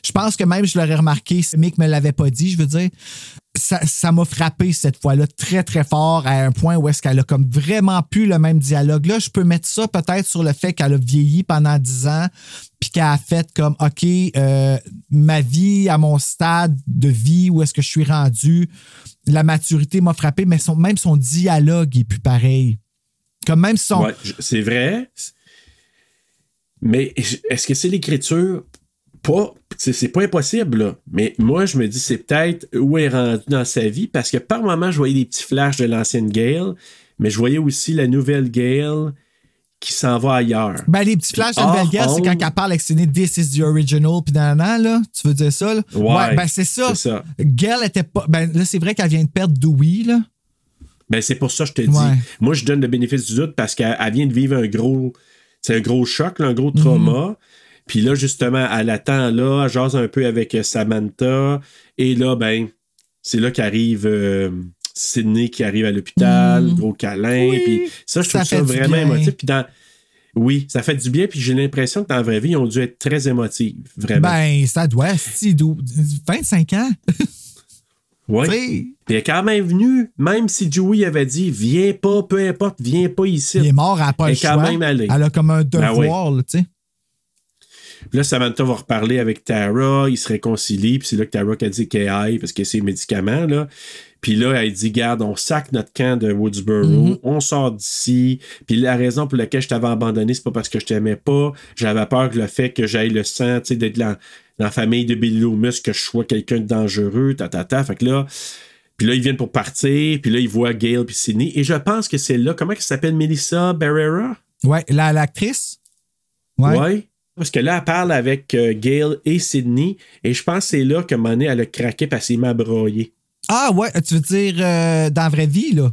je pense que même je l'aurais remarqué si Mick me l'avait pas dit, je veux dire. Ça m'a frappé cette fois-là très, très fort à un point où est-ce qu'elle a comme vraiment plus le même dialogue. Là, je peux mettre ça peut-être sur le fait qu'elle a vieilli pendant 10 ans puis qu'elle a fait comme, OK, euh, ma vie à mon stade de vie, où est-ce que je suis rendu, la maturité m'a frappé, mais même son dialogue est plus pareil. Comme même son... C'est vrai. Mais est-ce que c'est l'écriture? Pas. C'est pas impossible, là. Mais moi, je me dis, c'est peut-être où elle est rendue dans sa vie, parce que par moment, je voyais des petits flashs de l'ancienne Gale, mais je voyais aussi la nouvelle Gale qui s'en va ailleurs. Ben, les petits flashs de Or, Nouvelle Guerre, c'est quand elle parle avec Sidney, This is the original, puis nanana, là. Tu veux dire ça, là? Ouais, ben c'est ça. ça. Gale était pas. Ben là, c'est vrai qu'elle vient de perdre Dewey, là. Ben, c'est pour ça que je te dis. Ouais. Moi, je donne le bénéfice du doute parce qu'elle elle vient de vivre un gros. C'est un gros choc, là, un gros trauma. Puis là, justement, elle attend là, elle jase un peu avec euh, Samantha. Et là, ben, c'est là qu'arrive euh, Sydney qui arrive à l'hôpital, gros câlin. Puis ça, je trouve ça, vraiment émotif. Puis dans. Oui, ça fait du bien, puis j'ai l'impression que dans la vraie vie, ils ont dû être très émotifs, vraiment. Ben, ça doit, si, dou- 25 ans. Oui. Puis elle est quand même venue, même si Joey avait dit Viens pas, peu importe, viens pas ici. Il est mort, elle n'a pas Elle le est quand choix. même allée. Elle a comme un Ben oui. devoir, là, tu sais. Puis là, Samantha va reparler avec Tara, ils se réconcilient, puis c'est là que Tara a dit qu'elle aille parce que c'est médicaments, là. Puis là, elle dit Garde, on sac notre camp de Woodsboro, Mhm. on sort d'ici. Puis la raison pour laquelle je t'avais abandonné, c'est pas parce que je t'aimais pas. J'avais peur que le fait que j'aille le sang, tu sais, d'être dans, dans la famille de Billy Loomis, que je sois quelqu'un de dangereux, ta, ta, ta. Fait que là. Puis là, ils viennent pour partir, puis là, ils voient Gail puis Sidney. Et je pense que c'est là, comment elle s'appelle, Melissa Barrera? Ouais, la- l'actrice? Ouais. Ouais. Parce que là, elle parle avec euh, Gail et Sydney. Et je pense que c'est là que Monet, elle a craqué parce qu'il m'a broyé. Ah, ouais, tu veux dire euh, dans la vraie vie, là?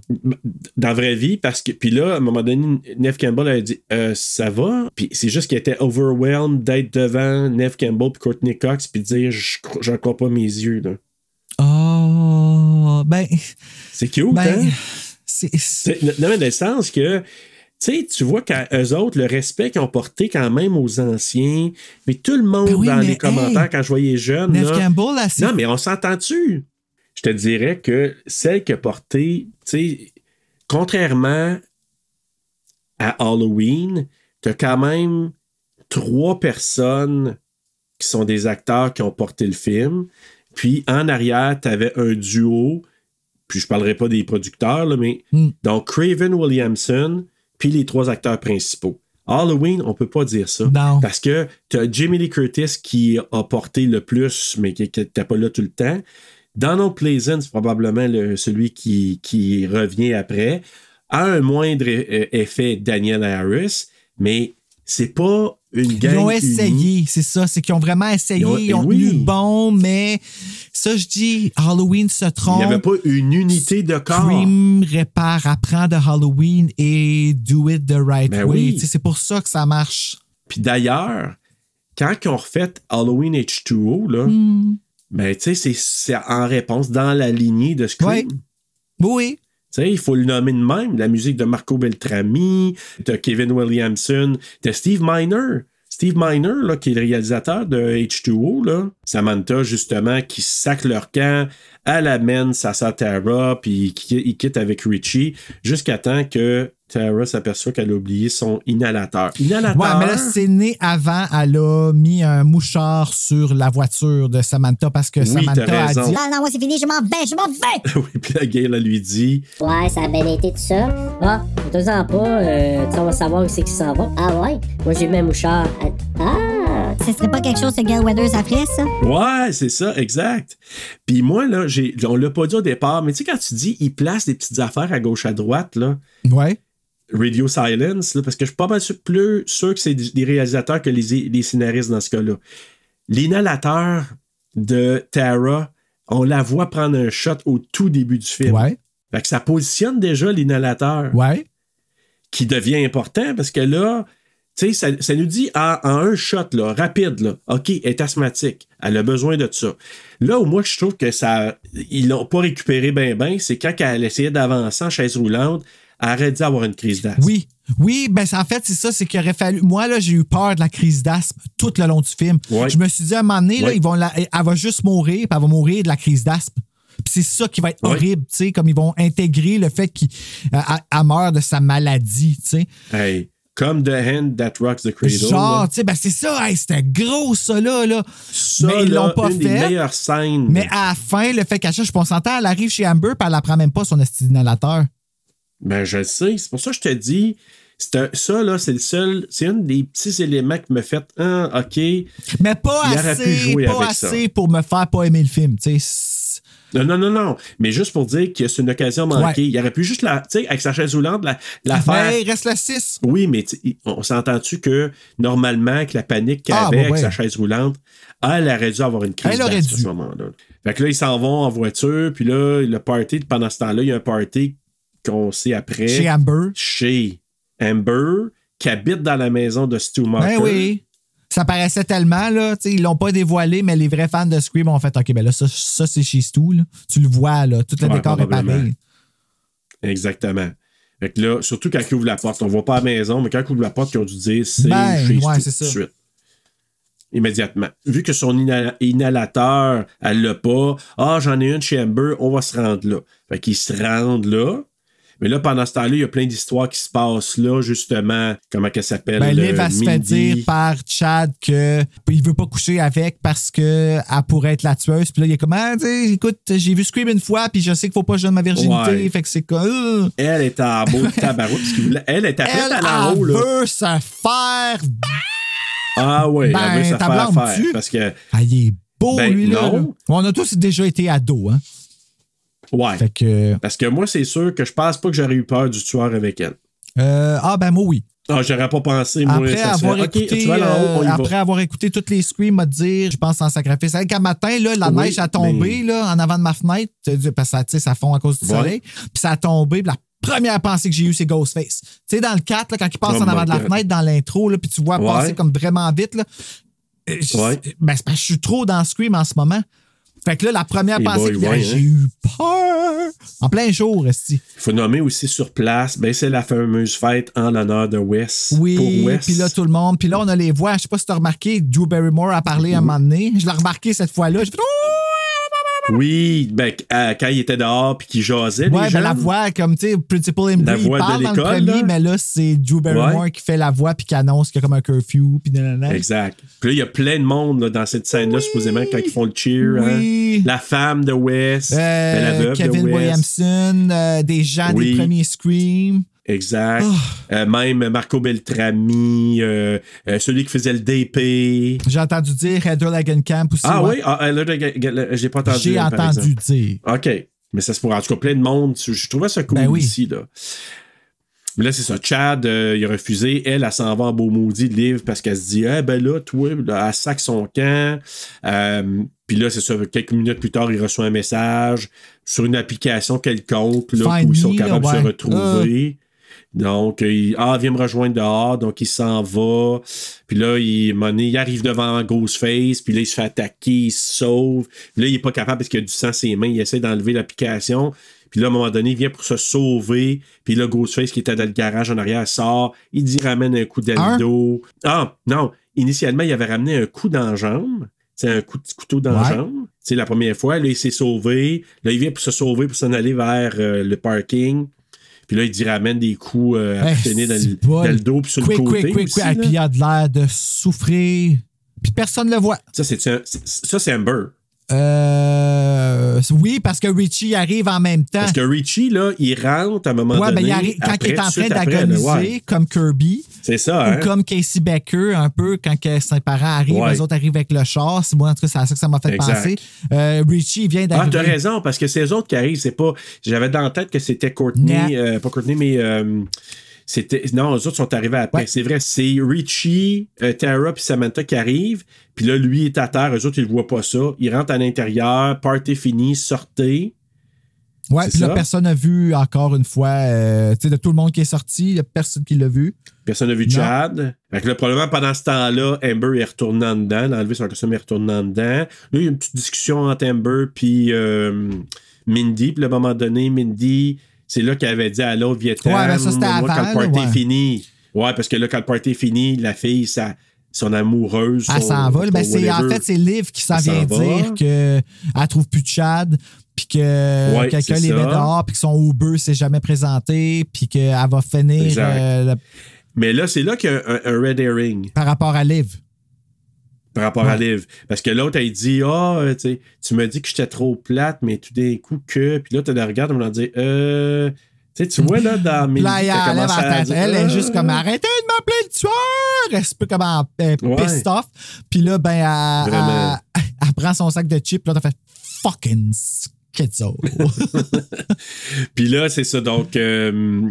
Dans la vraie vie, parce que. Puis là, à un moment donné, Neve Campbell a dit Euh, Ça va? Puis c'est juste qu'elle était overwhelmed d'être devant Neve Campbell puis Courtney Cox, puis de dire Je J'en crois pas mes yeux. là. Oh, ben. C'est cute, Ben, hein? c'est. Mais dans le sens que. Tu sais, tu vois qu'eux autres, le respect qu'ils ont porté quand même aux anciens, mais tout le monde Ben oui, dans les commentaires, quand je voyais jeune. Neve là, Campbell, Non, mais on s'entend-tu? Je te dirais que celle qui a porté, tu sais, contrairement à Halloween, tu as quand même trois personnes qui sont des acteurs qui ont porté le film. Puis en arrière, tu avais un duo, puis je parlerai pas des producteurs, là, mais Hmm. donc Craven Williamson, puis les trois acteurs principaux. Halloween, on peut pas dire ça. Non. Parce que tu as Jamie Lee Curtis qui a porté le plus, mais qui n'était pas là tout le temps. Donald Pleasant, c'est probablement le- celui qui, qui revient après. A un moindre euh, effet Daniel Harris, mais c'est pas une gang. Ils ont essayé, c'est ça. C'est qu'ils ont vraiment essayé. Ils ont- Ils ont, oui. tenu bon, mais Ça, je dis, Halloween se Il trompe. n'y avait pas une unité de corps. Scream répare, apprend de Halloween et do it the right Ben way. oui. C'est pour ça que ça marche. Puis d'ailleurs, quand ils ont refait Halloween H2O, là, Hmm. ben, tu sais, c'est- c'est en réponse dans la lignée de Scream. Oui. Tu sais, il faut le nommer de même. La musique de Marco Beltrami, de Kevin Williamson, de Steve Miner. Steve Miner, là, qui est le réalisateur de H2O, là. Samantha, justement, qui sac leur camp, elle amène sa sœur Tara, puis qui- il quitte avec Richie, jusqu'à temps que Tara s'aperçoit qu'elle a oublié son inhalateur. Inhalateur? Ouais, mais là, c'est né avant. Elle a mis un mouchard sur la voiture de Samantha parce que Oui, Samantha a dit Non, non, moi, c'est fini, je m'en vais, je m'en vais! oui, puis la Gail, elle lui dit Ouais, ça a bien été tout ça. Ah, deux ans pas, euh, on va savoir où c'est qu'ils s'en vont. Ah ouais? Moi, j'ai mis un mouchard. Ah! Ce serait pas quelque chose que Gail Weathers a fait, ça? Ouais, c'est ça, exact. Puis moi, là, j'ai, on l'a pas dit au départ, mais tu sais, quand tu dis, il place des petites affaires à gauche, à droite, là, Ouais. Radio Silence, là, parce que je suis pas mal plus sûr que c'est des des réalisateurs que les, les scénaristes dans ce cas-là. L'inhalateur de Tara, on la voit prendre un shot au tout début du film. Ouais. Fait que ça positionne déjà l'inhalateur. Ouais. Qui devient important parce que là, tu sais, ça, ça nous dit en, en un shot, là, rapide, là, OK, elle est asthmatique. Elle a besoin de ça. Là où moi, je trouve que ça. Ils l'ont pas récupéré bien, bien, c'est quand elle essayait d'avancer en chaise roulante, elle aurait dû avoir une crise d'asthme. Oui. Oui, ben en fait, c'est ça, c'est qu'il aurait fallu. Moi, là, j'ai eu peur de la crise d'asthme tout le long du film. Ouais. Je me suis dit à un moment donné, là, ils vont la- elle va juste mourir, puis elle va mourir de la crise d'asthme. Puis c'est ça qui va être Ouais. horrible, tu sais, comme ils vont intégrer le fait qu'elle elle meurt de sa maladie, tu sais. Hey, comme The Hand That Rocks the Cradle. Genre, tu sais, ben c'est ça, hey, c'était gros ça là, là. Ça, mais ils l'ont pas une des fait. meilleures scènes. Mais à la fin, le fait qu'elle cherche, s'entend, elle arrive chez Amber, puis elle apprend même pas son esti d'inhalateur. Ben, je le sais. C'est pour ça que je te dis, un- ça, là, c'est le seul. C'est un des petits éléments qui me fait. Ah, OK. Mais pas assez, jouer pas ça. assez pour me faire pas aimer le film, tu sais. Non, non, non, non. Mais juste pour dire que c'est une occasion manquée. Ouais. Il aurait pu juste, la, tu sais, avec sa chaise roulante, la, la faire. Il reste le 6. Oui, mais on s'entend-tu que normalement, avec la panique qu'elle Ah, avait bah avec sa chaise roulante, elle aurait dû avoir une crise à ce moment-là. Fait que là, ils s'en vont en voiture, puis là, le party, pendant ce temps-là, il y a un party qu'on sait après. Chez Amber. Chez Amber, qui habite dans la maison de Stu Marker. Ben oui. Ça paraissait tellement, là. tu sais, Ils l'ont pas dévoilé, mais les vrais fans de Scream ont fait OK, ben là, ça, ça c'est chez Stu, là. Tu le vois, là. Tout le Ouais, décor est pareil. Exactement. Fait que là, surtout quand ils ouvrent la porte, on voit pas à la maison, mais quand ils ouvrent la porte, ils ont dû dire c'est Ben, chez ouais, Stu c'est tout de suite. Immédiatement. Vu que son inhala- inhalateur, elle l'a pas, ah, j'en ai une chez Amber, on va se rendre là. Fait qu'ils se rendent là. Mais là, pendant ce temps-là, il y a plein d'histoires qui se passent là, justement. Comment qu'elle s'appelle? Ben, euh, Liv va se fait dire par Chad que il veut pas coucher avec parce que elle pourrait être la tueuse. Puis là, il est comme, ah, écoute, j'ai vu Scream une fois, puis je sais qu'il faut pas que je donne ma virginité. Ouais. Fait que c'est comme. euh. Elle est en beau de tabarouette. qu'il Elle est à Elle, à elle haut, là. veut se faire. Ah oui, Ben, elle veut se faire faire. Parce que. Ah, il est beau, Ben, lui, là. non. là. On a tous déjà été ados, hein. Ouais. Fait que. Parce que moi, c'est sûr que je pense pas que j'aurais eu peur du tueur avec elle. euh, ah, ben, moi, oui. Ah, j'aurais pas pensé, moi, Après ça avoir, écouté, tu haut, on euh, va. après avoir écouté toutes les screams, m'a dire, je pense en sacrifice. C'est qu'à matin, là, la Oui, neige a tombé mais- là, en avant de ma fenêtre, euh, parce que ça, fond à cause du Ouais. soleil. Puis ça a tombé, puis la première pensée que j'ai eue, c'est Ghostface. Tu sais, dans le 4, là, quand il passe Oh en avant de la God. fenêtre dans l'intro, puis tu vois Ouais. passer comme vraiment vite, là. Euh, je- Ouais. Ben, parce que je suis trop dans Scream en ce moment. Fait que là, la première pensée que j'ai ouais, j'ai hein. eu peur. En plein jour, esti. Il faut nommer aussi sur place, ben, c'est la fameuse fête en l'honneur de Wes. Oui, Pour Wes. puis là, tout le monde. Puis là, on a les voix. Je sais pas si tu as remarqué, Drew Barrymore a parlé un moment donné. Je l'ai remarqué cette fois-là. J'ai fait, Oui, ben, euh, quand il était dehors puis qu'il jasait, Ouais, les ben gens. la voix, comme, tu sais, Principal Embry, La il voix de parle dans le l'école, premier, là. mais là, c'est Drew Barrymore Ouais. qui fait la voix puis qui annonce qu'il y a comme un curfew, puis. Exact. Puis là, il y a plein de monde là, dans cette scène-là, supposément, quand ils font le cheer. Oui. hein. La femme de Wes, Euh, la Kevin de. Williamson, euh, des gens Oui. des premiers Scream. Exact. Oh. Euh, même Marco Beltrami, euh, euh, celui qui faisait le DP. J'ai entendu dire Heather Lagenkamp aussi. Ah ouais. oui? Ah, j'ai pas entendu. J'ai entendu dire. OK. Mais ça se pourrait. En tout cas, plein de monde. Je trouvais ça cool Ben oui. ici, là. Mais là, c'est ça. Chad, il a refusé. Elle, elle s'en va en beau maudit de livre parce qu'elle se dit, eh ben là, toi, là, elle sac son camp. Puis là, c'est ça, quelques minutes plus tard, il reçoit un message sur une application quelconque, là, Find où ils sont me, capables de se retrouver. Donc, euh, il, ah, viens me rejoindre dehors. Donc, il s'en va. Puis là, il, à il arrive devant Ghostface. Puis là, il se fait attaquer, il se sauve. Puis là, il est pas capable parce qu'il a du sang sur ses mains. Il essaie d'enlever l'application. Puis là, à un moment donné, il vient pour se sauver. Puis là, Ghostface, qui était dans le garage en arrière, sort. Il dit ramène un coup dos. Ah, non. Initialement, il avait ramené un coup dans la jambe. C'est un coup, petit couteau dans la jambe. C'est la première fois. Là, il s'est sauvé. Là, il vient pour se sauver, pour s'en aller vers euh, le parking. Puis là, il dit ramène des coups euh, à Eh, finir dans, le- dans dos puis sur quick, le côté. quick, quick, aussi, quick. puis il a de l'air de souffrir. Puis personne ne le voit. Ça, c'est un- c'est- ça, c'est Amber. Euh, oui, parce que Richie arrive en même temps. Parce que Richie, là, il rentre à un moment Ouais, ben, donné. il arrive, quand après, il est en train d'agoniser, ouais. comme Kirby, C'est ça, hein? ou comme Casey Becker, un peu, quand ses parents arrivent, Ouais. les autres arrivent avec le char. C'est moi, en tout cas, c'est à ça que ça m'a fait Exact. penser. Euh, Richie vient Ah, d'arriver. t'as raison, parce que c'est eux autres qui arrivent, c'est pas. J'avais dans la tête que c'était Courtney, euh, pas Courtney, mais. C'était, non, eux autres sont arrivés après. Ouais. C'est vrai, c'est Richie, euh, Tara puis Samantha qui arrivent. Puis là, lui est à terre. Eux autres, ils ne voient pas ça. Ils rentrent à l'intérieur. Party fini, sortez. Ouais, puis là, personne n'a vu encore une fois, euh, tu sais, de tout le monde qui est sorti, il n'y a personne qui l'a vu. Personne n'a vu Non. Chad. Fait que là, probablement, pendant ce temps-là, Amber est retournée en dedans. Elle a enlevé son costume, est retournée en dedans. Là, il y a une petite discussion entre Amber puis euh, Mindy. Puis à un moment donné, Mindy, c'est là qu'elle avait dit à l'autre Vietnam. Ouais, ben ça, quand le party ouais. est fini. Ouais, parce que là, quand le party est fini, la fille, ça, son amoureuse. Elle son- s'en va. là. Ben, en fait, c'est Liv qui s'en vient dire qu'elle trouve plus de Chad, puis que Ouais, quelqu'un les ça. met dehors, puis que son Uber s'est jamais présenté, puis qu'elle va finir euh, Mais là, c'est là qu'il y a un, un red herring. par rapport à Liv. Par rapport à. Liv. Parce que l'autre, elle dit Ah, euh, tu sais, tu me dis que j'étais trop plate, mais tout d'un coup que. Puis là, tu la regardes, on va dire Euh. Tu tu vois, là, dans mes. Là, elle, à dire, est juste comme arrêtez de m'appeler le tueur! Elle est un peu comme euh, Ouais. pissed off. Puis là, ben, elle, elle- elle prend son sac de chips. Là, t'as fait fucking schizo. Puis là, c'est ça. Donc, euh,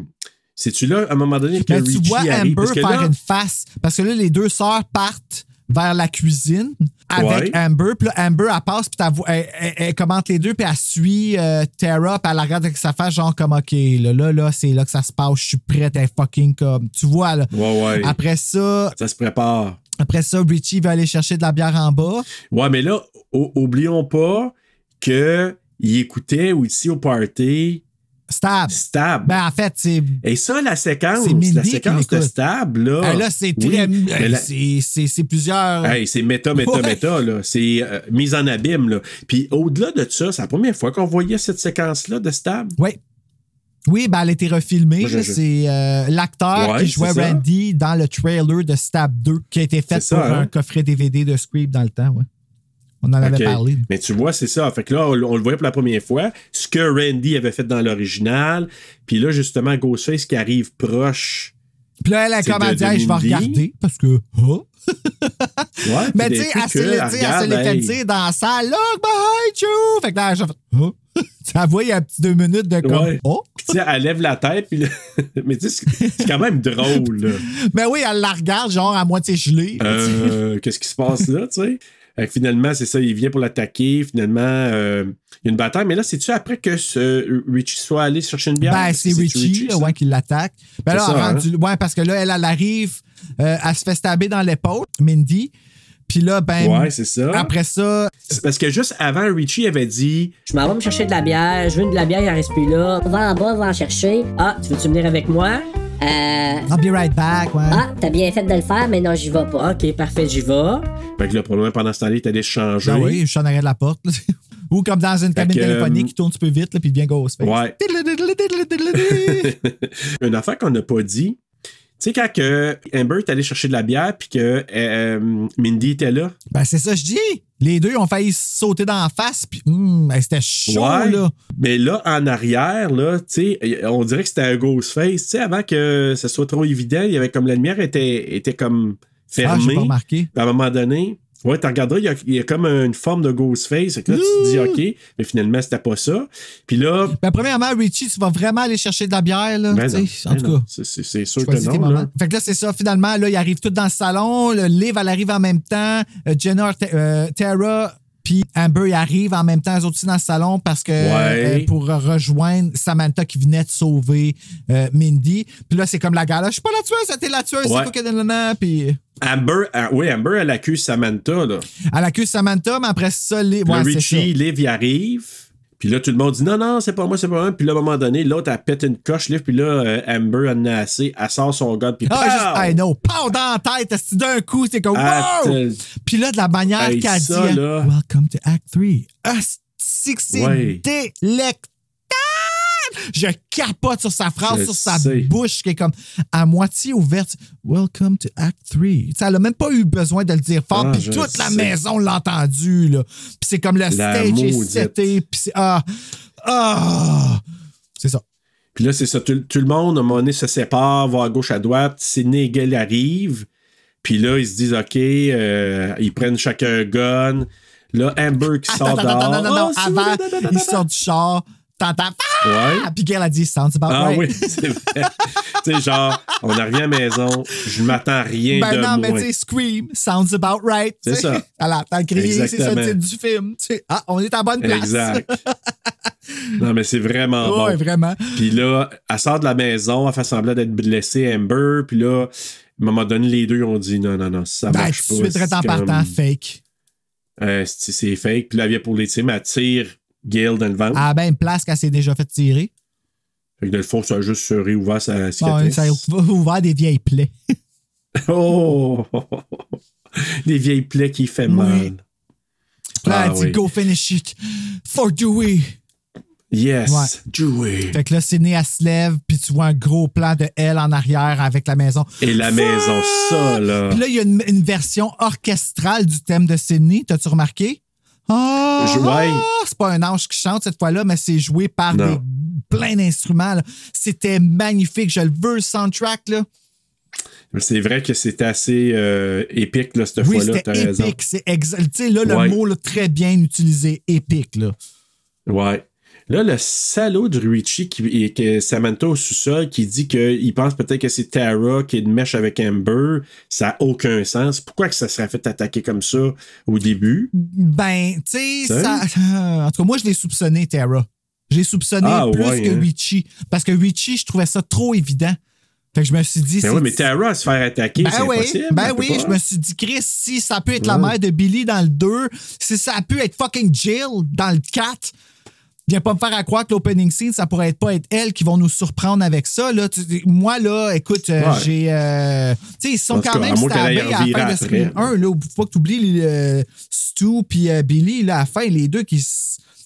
c'est-tu là, à un moment donné, que Ben, tu Richie vois arrive? Amber Parce que faire là, une face. Parce que là, les deux sœurs partent vers la cuisine avec Ouais. Amber. Puis là, Amber, elle passe, puis elle, elle- elle commente les deux, puis elle suit euh, Tara, puis elle la regarde avec sa face, genre comme, OK, là, là, là, c'est là que ça se passe, je suis prête, elle fucking comme. Tu vois, là. Ouais, ouais. Après ça, Ça se prépare. après ça, Richie va aller chercher de la bière en bas. Ouais, mais là, oublions pas que il écoutait aussi au party Stab. Stab. Ben, en fait, c'est. Et ça, la séquence, la séquence de l'écoute. Stab, là. Hey, là, c'est oui, très. la- c'est- plusieurs. Hey, c'est méta, méta, Ouais. méta, là. C'est euh, mise en abîme, là. Puis au-delà de ça, c'est la première fois qu'on voyait cette séquence-là de Stab. Oui. Oui, ben, elle a été refilmée. C'est euh, l'acteur Ouais, qui jouait. Randy dans le trailer de Stab 2 qui a été fait pour hein? un coffret DVD de Scream dans le temps. Ouais. On en avait parlé. Mais tu vois, c'est ça. Fait que là, on, on le voyait pour la première fois. Ce que Randy avait fait dans l'original. Puis là, justement, Ghostface qui arrive proche. Puis là, elle a comme dit, je vais regarder parce que. oh. Ouais, Mais tu sais, elle se dit, dans la salle, Look behind you! Fait que là, j'ai fait, oh. Ça voit, il y a un petit deux minutes de comme, Ouais. oh. Puis, tu sais, elle lève la tête. Puis là- Mais tu sais, c'est c'est quand même drôle, là. Mais oui, elle la regarde, genre à moitié gelée. Euh, Qu'est-ce qui se passe là, tu sais? Que finalement, c'est ça, il vient pour l'attaquer. Finalement, euh, il y a une bataille. Mais là, c'est-tu après que ce Richie soit allé chercher une bière? Ben, c'est Richie, ouais, qui l'attaque. Ben là, ça, rendu- ouais, parce que là, elle, elle arrive, euh, elle se fait stabber dans l'épaule, Mindy. Puis là, ben. Ouais, c'est ça. Après ça. Parce que juste avant, Richie avait dit Je m'en vais me chercher de la bière, je veux de la bière, il en reste plus là. Va en bas, va en chercher. Ah, tu veux-tu venir avec moi? Euh. I'll be right back, ouais. Ah, t'as bien fait de le faire, mais non, j'y vais pas. Ok, parfait, j'y vais. Fait que là, probablement pendant ce temps-là, il est allé se changer. Ben oui, je suis en arrière de la porte. là. Ou comme dans une cabine que, téléphonique euh, qui tourne un petit peu vite, là, puis il devient Ghostface. Ouais. Une affaire qu'on n'a pas dit. Tu sais, quand que Amber est allé chercher de la bière puis que euh, Mindy était là? Ben, c'est ça, je dis. Les deux ont failli sauter dans la face, puis hum, hey, c'était chaud, Ouais. là. Mais là, en arrière, là, tu sais, on dirait que c'était un Ghostface. Tu sais, avant que ce soit trop évident, il y avait comme la lumière était, était comme Ah, fermée. pas remarqué. À un moment donné, ouais, tu regarderas, il y, a, il y a comme une forme de Ghostface. Fait que là, tu te dis, OK, mais finalement, c'était pas ça. Puis là, Ben, premièrement, Richie, tu vas vraiment aller chercher de la bière, là. ben non, en ben tout non, cas. c'est- sûr que non. Là. Fait que là, c'est ça. Finalement, là, ils arrivent tous dans le salon. Le livre, elle arrive en même temps. Euh, Jenna, euh, Tara Puis Amber, il arrive en même temps, eux autres aussi dans le salon parce que Ouais. euh, pour rejoindre Samantha qui venait de sauver euh, Mindy. Puis là, c'est comme la gala. Je suis pas la tueuse, c'était la tueuse. Ouais. C'est quoi que nanana? Puis Amber, ah, oui, Amber, elle accuse Samantha, là. elle accuse Samantha, mais après ça, les. Ouais. Richie, Liv, il arrive. Puis là, tout le monde dit non, non, c'est pas moi, c'est pas moi. Puis là, à un moment donné, l'autre, elle pète une coche. Puis là, euh, Amber, elle en a assez. Elle sort son gun. Puis Ah, pow! juste, hey, no, pow dans la tête, d'un coup, c'est comme, Ah, wow! Puis là, de la manière Hey, qu'elle dit, là. Welcome to Act 3. Ah, c'est Ouais. délectable! Je capote sur sa phrase, Je sur sa sais. bouche qui est comme à moitié ouverte. Welcome to Act 3. Tu sais, elle a même pas eu besoin de le dire fort, Ah, puis toute la maison l'a entendu. là. Puis c'est comme le stage est seté, puis c'est. Ah! Ah! C'est ça. Puis là, c'est ça. Tout, tout le monde, à un moment donné, se sépare, va à gauche, à droite. Sidney et arrivent. Puis là, ils se disent, OK, euh, ils prennent chacun un gun. Là, Amber qui sort Attends, dehors. non, non, non. C'est- Avant, non, non, non, il sort du char. T'entends. Ouais. Ah! Puis Gail a dit, sounds about Ah right. oui, c'est vrai. tu sais, genre, on arrive à la maison, je m'attends à rien Ben de non, mais tu sais, Scream, sounds about right. C'est ça. Elle entend crier, c'est ça le titre du film. Tu sais, ah, on est à bonne place. Exact. non, mais c'est vraiment bon. Ouais, vraiment. Puis là, elle sort de la maison, elle fait semblant d'être blessée, Amber. Puis là, à un moment donné, les deux ont dit non, non, non, ça Ben, marche tout pas. de suite, en partant, fake. Euh, c'est fake. Puis là, elle vient pour les tirs, mais elle tire Gail dans le ventre. À la même place qu'elle s'est déjà fait tirer. Fait que dans le fond, ça a juste réouvert sa Ouais, cicatrice. ça a ouvert des vieilles plaies. Oh! Les vieilles plaies qui fait mal. Là, Ah dit oui. go finish it for Dewey. Yes, Ouais. Dewey. Fait que là, Sydney, elle se lève, puis tu vois un gros plan de elle en arrière avec la maison. Et la maison, ça, là. Puis là, il y a une, une version orchestrale du thème de Sydney. T'as-tu remarqué? Ah! Je- ouais. C'est pas un ange qui chante cette fois-là, mais c'est joué par Non. des, plein d'instruments. là. C'était magnifique. Je le veux, le soundtrack. Là. C'est vrai que c'était assez euh, épique, là, cette Oui, fois-là. T'as c'était raison. épique. C'est exa- Tu sais, là, le Ouais. mot là, très bien utilisé, épique. Là. Ouais. Là, le salaud de Richie qui et que Samantha au sous-sol qui dit qu'il pense peut-être que c'est Tara qui est de mèche avec Amber, ça n'a aucun sens. Pourquoi que ça serait fait attaquer comme ça au début? Ben, tu sais, Hein? ça. En tout cas, moi, je l'ai soupçonné, Tara. J'ai soupçonné Ah, plus ouais, que hein. Richie. Parce que Richie, je trouvais ça trop évident. Fait que je me suis dit. Ben oui, mais Tara, se faire attaquer, Ben c'est oui, impossible. ben oui, pas. je me suis dit, Chris, si ça peut être la mère de Billy dans le 2, si ça peut être fucking Jill dans le 4, viens pas me faire à croire que l'opening scene, ça pourrait être pas être elle qui vont nous surprendre avec ça. Là. Tu- moi, là, écoute, euh, Ouais. j'ai. euh, tu sais, ils sont quand à même stabés à la fin de. Scream 1. Là, faut pas que tu oublies euh, Stu puis Billy, là, à la fin, les deux qui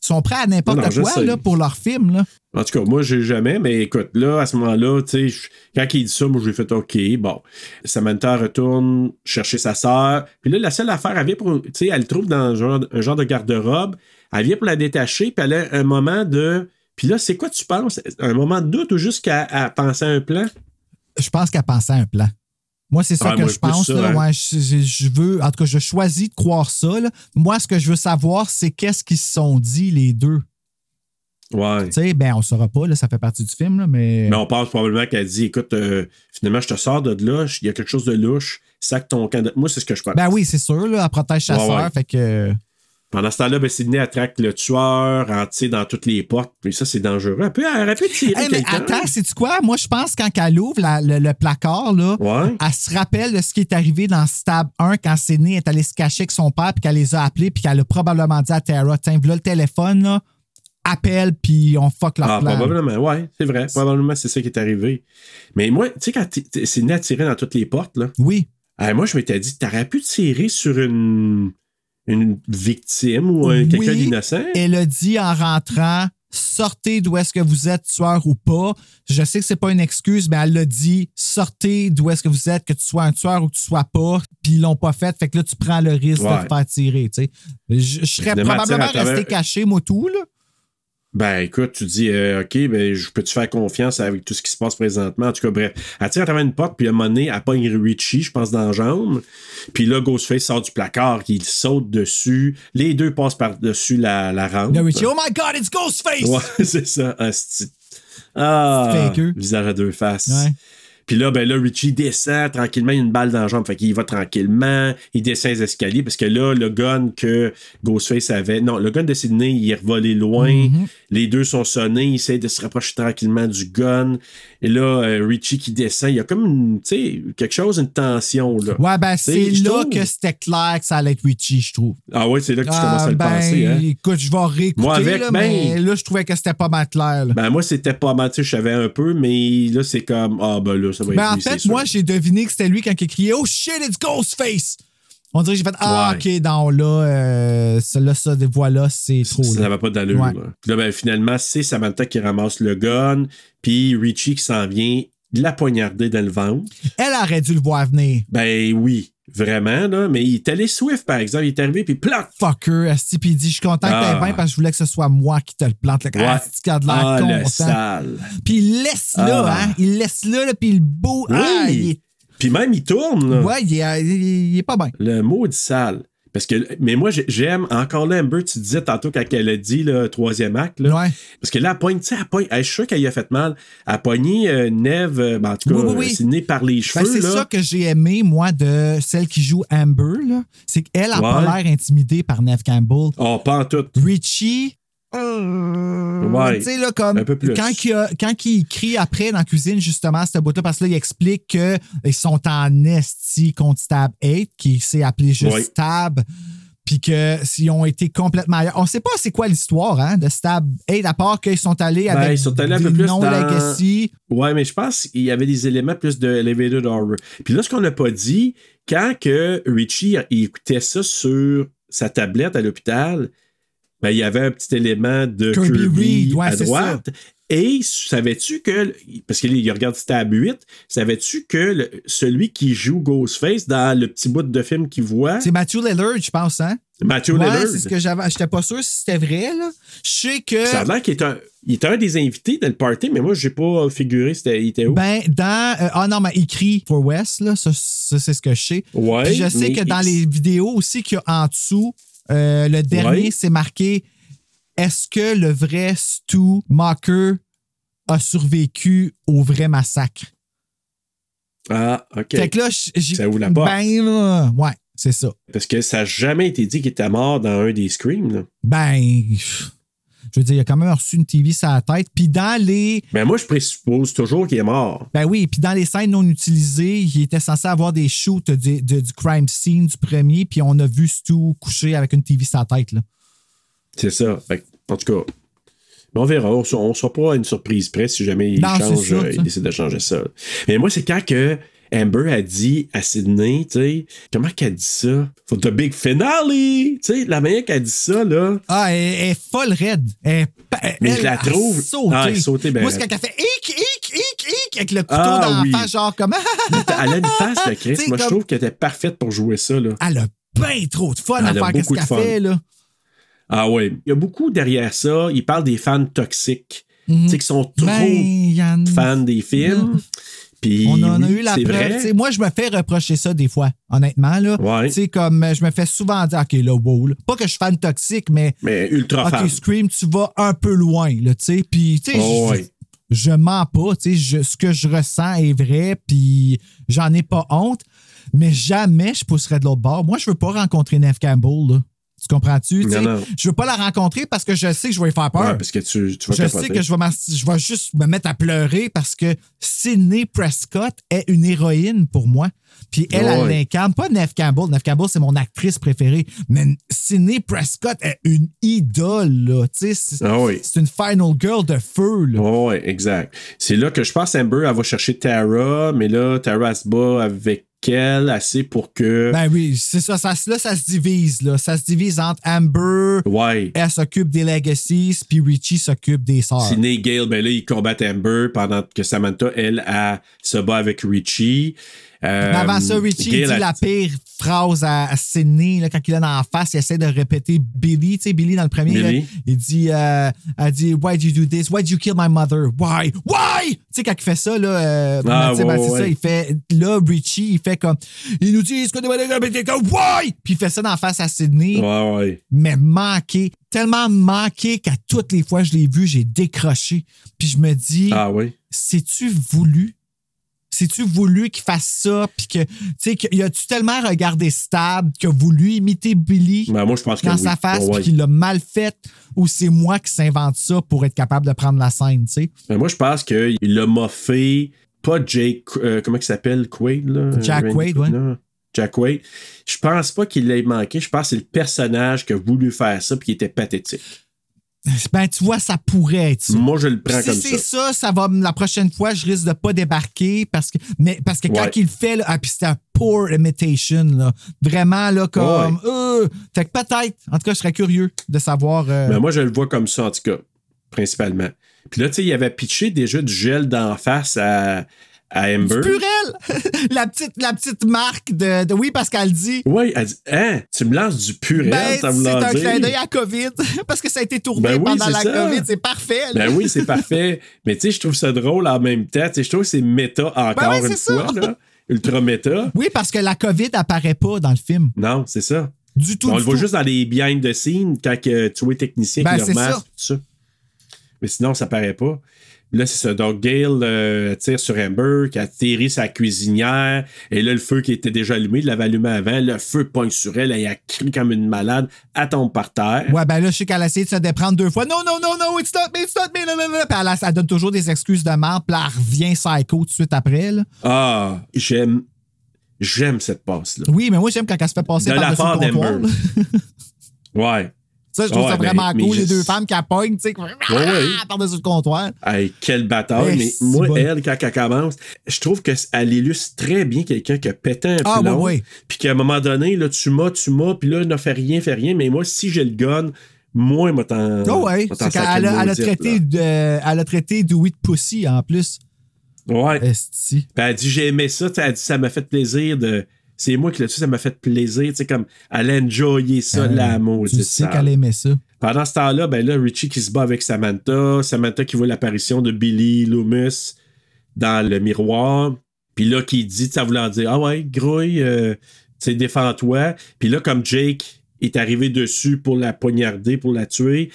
sont prêts à n'importe quoi là, pour leur film. Là. En tout cas, moi, j'ai jamais, mais écoute, là, à ce moment-là, tu sais, quand il dit ça, moi, j'ai fait OK, bon. Samantha retourne chercher sa sœur. Puis là, la seule affaire, vient pour. Tu sais, elle le trouve dans un genre, un genre de garde-robe. Elle vient pour la détacher, puis elle a un moment de. Puis là, c'est quoi tu penses? Un moment de doute ou juste qu'à à penser à un plan? Je pense qu'elle pensait à un plan. Moi, c'est ça Ah, que moi, je pense. ça, là. hein. Ouais, je, veux, en tout cas, je choisis de croire ça. là. Moi, ce que je veux savoir, c'est qu'est-ce qu'ils se sont dit, les deux. Ouais. Tu sais, ben, on ne saura pas, là, ça fait partie du film, là, mais. Mais on pense probablement qu'elle dit écoute, euh, finalement, je te sors de là, il y a quelque chose de louche, sac ton de- Moi, c'est ce que je pense. Ben oui, c'est sûr, là, elle protège sa Ouais, sœur, ouais. fait que. Pendant ce temps-là, ben, Sydney attraque le tueur, en tire dans toutes les portes. Puis ça, c'est dangereux. Elle peut, elle tirer Hey, mais attends, sais-tu quoi? Moi, je pense quand elle ouvre la- le, le placard, là, Ouais. elle se rappelle de ce qui est arrivé dans Stab 1 quand Sidney est allée se cacher avec son père, puis qu'elle les a appelés, puis qu'elle a probablement dit à Tara Tiens, voilà le téléphone, là, appelle, puis on fuck leur Ah, plan. probablement, ouais, c'est vrai. Probablement, c'est ça qui est arrivé. Mais moi, tu sais, quand Sydney a tiré dans toutes les portes, là. Oui. euh, moi, je m'étais dit, t'aurais pu tirer sur une, une victime ou un- quelqu'un d'innocent? Elle a dit en rentrant sortez d'où est-ce que vous êtes, tueur ou pas. Je sais que c'est pas une excuse, mais elle l'a dit sortez d'où est-ce que vous êtes, que tu sois un tueur ou que tu sois pas. Puis ils l'ont pas fait, fait que là, tu prends le risque de te faire tirer. tu sais. Je, je serais probablement travers- resté caché, moi, tout. Là. Ben, écoute, tu dis, euh, OK, ben, je peux-tu faire confiance avec tout ce qui se passe présentement? En tout cas, bref, elle tire à travers une porte, puis à un moment donné, elle pogne Richie, je pense, dans la jambe. Puis là, Ghostface sort du placard, il saute dessus. Les deux passent par-dessus la, la rampe. Là, Richie, oh my God, it's Ghostface! Ouais, c'est ça. un Ah, Fakeux. visage à deux faces. Ouais. Puis là, ben là, Richie descend tranquillement, il a une balle dans la jambe. Fait qu'il va tranquillement, il descend les escaliers parce que là, le gun que Ghostface avait. Non, le gun de Sydney, il est revolé loin. Mhm. Les deux sont sonnés, il essaie de se rapprocher tranquillement du gun. Et là, euh, Richie qui descend, il y a comme une, tu sais, quelque chose, une tension, là. Ouais, ben, c'est là trouve- que c'était clair que ça allait être Richie, je trouve. Ah ouais, c'est là que tu Ah, commences à le ben, penser, hein. Écoute, je vais réécouter, Moi, avec, là, ben- mais là, je trouvais que c'était pas mal clair. là. Ben, moi, c'était pas mal, tu sais, je savais un peu, mais là, c'est comme, ah, ben là, ça va être Ben, en lui, fait, moi, j'ai deviné que c'était lui quand il criait Oh shit, it's Ghostface! On dirait que j'ai fait Ah, Ouais. ok, non, là, euh, celle-là, ça, voilà, c'est trop. Ça là. n'avait pas d'allure. Ouais. là. Puis là, ben, finalement, c'est Samantha qui ramasse le gun, puis Richie qui s'en vient la poignarder dans le ventre. Elle aurait dû le voir venir. Ben oui, vraiment, là. Mais il est allé Swift, par exemple. Il est arrivé, puis plac! Fucker, Asti, puis il dit Je suis content que Ah. t'aies bien parce que je voulais que ce soit moi qui te le plante. Le. Asti, qui a de l'air Ah, le sale. Puis il laisse là, Ah. hein. Il laisse là, là puis il beau. Oui. Ah, il est- Puis même, il tourne, là. Ouais, il est, il est pas bien. Le maudit sale. Parce que, mais moi, j'ai- j'aime encore là, Amber, tu disais tantôt quand elle a dit le troisième acte, là. Ouais. Parce que là, elle pogne, tu sais, elle pogne, je suis sûr qu'elle y a fait mal. Elle a pogné euh, Neve, euh, ben, en tout cas, Oui, oui, oui. Sydney par les Ben, cheveux, c'est ça que j'ai aimé, moi, de celle qui joue Amber. C'est qu'elle a pas l'air intimidée par Neve Campbell. Oh, pas en tout. Richie. Euh, Ouais. Tu sais, là, comme. Un peu plus. Quand, il a- quand il crie après dans la cuisine, justement, ce bout-là, parce que là, il explique qu'ils sont en esti contre Stab 8, qui s'est appelé juste Ouais. Stab. Puis que s'ils ont été complètement ailleurs. On sait pas c'est quoi l'histoire hein, de Stab 8, à part qu'ils sont allés Ben, avec ils sont allés un peu plus dans- legacy. Ouais, mais je pense qu'il y avait des éléments plus de Elevated Horror. Puis là, ce qu'on n'a pas dit, quand que Richie il écoutait ça sur sa tablette à l'hôpital, ben, il y avait un petit élément de Kirby Kirby, Reed, ouais, à droite. Et savais-tu que, parce qu'il regarde Stab 8, savais-tu que le- celui qui joue Ghostface dans le petit bout de film qu'il voit, C'est Matthew Lillard, je pense, hein? Matthew ouais, Lillard, c'est ce que j'avais. J'étais pas sûr si c'était vrai, là. Je sais que. ça a l'air qu'il est un, il était un des invités dans le party, mais moi, j'ai pas figuré c'était, il était où. Ben, dans. euh, ah non, mais il crie For West, là. Ça, ça, c'est ce que je sais. Ouais, Puis je sais que dans les vidéos aussi qu'il y a en dessous, euh, le dernier, Ouais. c'est marqué Est-ce que le vrai Stu Mocker a survécu au vrai massacre? Ah, OK. Fait que là, j'ai. Ça ouvre la porte. Ben, là, ouais, c'est ça. Parce que ça n'a jamais été dit qu'il était mort dans un des Screams. là. Ben. pff, Je veux dire, il a quand même reçu une TV sur la tête. Puis dans les. Mais moi, je présuppose toujours qu'il est mort. Ben oui, puis dans les scènes non utilisées, il était censé avoir des shoots du- du crime scene du premier, puis on a vu Stu couché avec une TV sur la tête. Là. C'est ça. En tout cas, mais on verra. On ne sera pas à une surprise près si jamais il Non, change, euh, il décide de changer ça. Mais moi, c'est quand que Amber a dit à Sydney, tu sais, comment qu'elle dit ça? For the big finale! Tu sais, la manière qu'elle dit ça, là. Ah, elle, est folle raide. Elle, elle- Mais je elle la trouve- sauté. Ah, elle a sauté, ben Moi, c'est quand elle fait hic, hic, hic, hic, avec le couteau Ah, dans oui. la face, genre comme. Elle a une face de Chris. Moi, je trouve qu'elle était parfaite pour jouer ça, là. Elle a bien trop de fun Elle à faire qu'est-ce qu'elle fait, là. Ah ouais. Il y a beaucoup derrière ça. Il parle des fans toxiques. Mhm. Tu sais, qui sont trop Ben, fans des films. Puis, On en a oui, eu la preuve. Moi, je me fais reprocher ça des fois, honnêtement. Là. Ouais. Comme je me fais souvent dire, OK, là, wow. là. Pas que je suis fan toxique, mais. Mais ultra OK, fan. Scream, tu vas un peu loin, là, tu sais. Puis, tu sais, Oh, je- ouais. je, mens pas, tu sais. je- Ce que je ressens est vrai, puis j'en ai pas honte. Mais jamais je pousserais de l'autre bord. Moi, je veux pas rencontrer Neve Campbell, là. Tu comprends-tu? Je veux pas la rencontrer parce que je sais que je vais lui faire peur. Ouais, parce que tu, tu vas Je capoter. sais que je vais, je vais juste me mettre à pleurer parce que Sidney Prescott est une héroïne pour moi. Puis elle, Ouais. elle l'incarne. Pas Neve Campbell. Neve Campbell, c'est mon actrice préférée. Mais Sidney Prescott est une idole, là. C'est Ah oui. une final girl de feu, là. Oui, exact. C'est là que je pense Amber, elle va chercher Tara, mais là, Tara elle se bat avec assez pour que. Ben oui, c'est ça, ça. Là, ça se divise, là. Ça se divise entre Amber, ouais. elle s'occupe des legacies, puis Richie s'occupe des sœurs. Sidney et Gale, ben là, ils combattent Amber pendant que Samantha, elle, elle se bat avec Richie. Euh, Mais avant ça, Richie dit la pire phrase à, à Sidney là, quand il est la face. Il essaie de répéter Billy. Tu sais, Billy dans le premier. Là, il dit, euh, elle dit Why'd you do this? Why'd you kill my mother? Why? Why? Tu sais, quand il fait ça, là, euh, Ah, ouais, ça. Il fait, là, Richie, il fait comme, il nous dit, est comme, why? Puis il fait ça dans la face à Sidney. Ouais, ouais. Mais manqué, tellement manqué qu'à toutes les fois que je l'ai vu, j'ai décroché. Puis je me dis, Ah oui. c'est-tu voulu? C'est-tu voulu qu'il fasse ça, puis que, tu sais, qu'il a-tu tellement regardé stable qu'il a voulu imiter Billy Ben, moi, je pense que dans oui. sa face, ouais. qu'il l'a mal fait, ou c'est moi qui s'invente ça pour être capable de prendre la scène, tu sais? Ben, moi, je pense qu'il l'a moffé, pas Jake, euh, comment il s'appelle, Quaid, là? Jack Randy Quaid, ouais. Jack Quaid. Je pense pas qu'il l'ait manqué. Je pense que c'est le personnage qui a voulu faire ça puis qui était pathétique. Ben, tu vois, ça pourrait être ça. Moi, je le prends si comme c'est ça. ça, ça va la prochaine fois, je risque de pas débarquer parce que mais parce que quand Ouais. il le fait là, ah, puis c'était un poor imitation là, vraiment là comme euh, fait que peut-être en tout cas, je serais curieux de savoir euh, Mais moi, je le vois comme ça, en tout cas, principalement. Puis là, tu sais, il avait pitché déjà du gel d'en face à, à Amber. Purel! la, petite, la petite marque de, de- Oui, parce qu'elle dit. Oui, elle dit Hein, tu me lances du purel, Ben, ça c'est un clin d'œil à COVID. parce que ça a été tourné Ben oui, pendant la ça. COVID. C'est parfait. là. Ben oui, c'est parfait. Mais tu sais, je trouve ça drôle en même temps. Tu sais, je trouve que c'est méta encore Ben oui, une c'est fois, ça. là. Ultra méta. Oui, parce que la COVID apparaît pas dans le film. Non, c'est ça. Du tout. on du le voit tout. juste dans les behind the scenes quand que tu vois les techniciens Ben, qui le c'est remasquent, ça. tout ça. Mais sinon, ça paraît pas. Là, c'est ça. Donc, Gail euh, tire sur Amber, qui a atterri sa cuisinière. Et là, le feu qui était déjà allumé, il l'avait allumé avant. Le feu pogne sur elle. Elle a crié comme une malade. Elle tombe par terre. Ouais, ben là, je sais qu'elle a essayé de se déprendre deux fois. Non, non, non, non, it's not me, it's not me, non, non, non. Puis elle, elle donne toujours des excuses de merde, puis là, elle revient psycho tout de suite après, là. Ah, j'aime. J'aime cette passe-là. Oui, mais moi, j'aime quand elle se fait passer De la par-dessus part d'Amber. Ouais. Ça, je trouve Ouais, ça mais- vraiment mais cool, les deux femmes qui appognent, tu sais, Ouais, ouais. par-dessus le comptoir. Hey, quelle bataille. Eh, mais c'est moi, bon. elle, quand elle commence, je trouve qu'elle illustre très bien quelqu'un qui a pété un Ah, plomb. ouais, ouais. Puis qu'à un moment donné, là, tu m'as, tu m'as, puis là, n'a fait rien, fait rien. Mais moi, si j'ai le gun, moi, il m'a t'en. Oh, ouais. m'a t'en C'est qu'elle a, une elle a traité de, elle a traité de weed pussy en plus. Ouais. Esti. Puis elle dit, j'ai aimé ça. Elle dit, ça m'a fait plaisir de. C'est moi qui l'ai dit, ça m'a fait plaisir. Tu sais, comme, elle a enjoyé ça, Euh, la maudite. Tu sais qu'elle aimait ça. Pendant ce temps-là, ben là, Richie qui se bat avec Samantha. Samantha qui voit l'apparition de Billy Loomis dans le miroir. Puis là, qui dit, ça voulant dire Ah ouais, grouille, euh, tu sais, défends-toi. Puis là, comme Jake est arrivé dessus pour la poignarder, pour la tuer,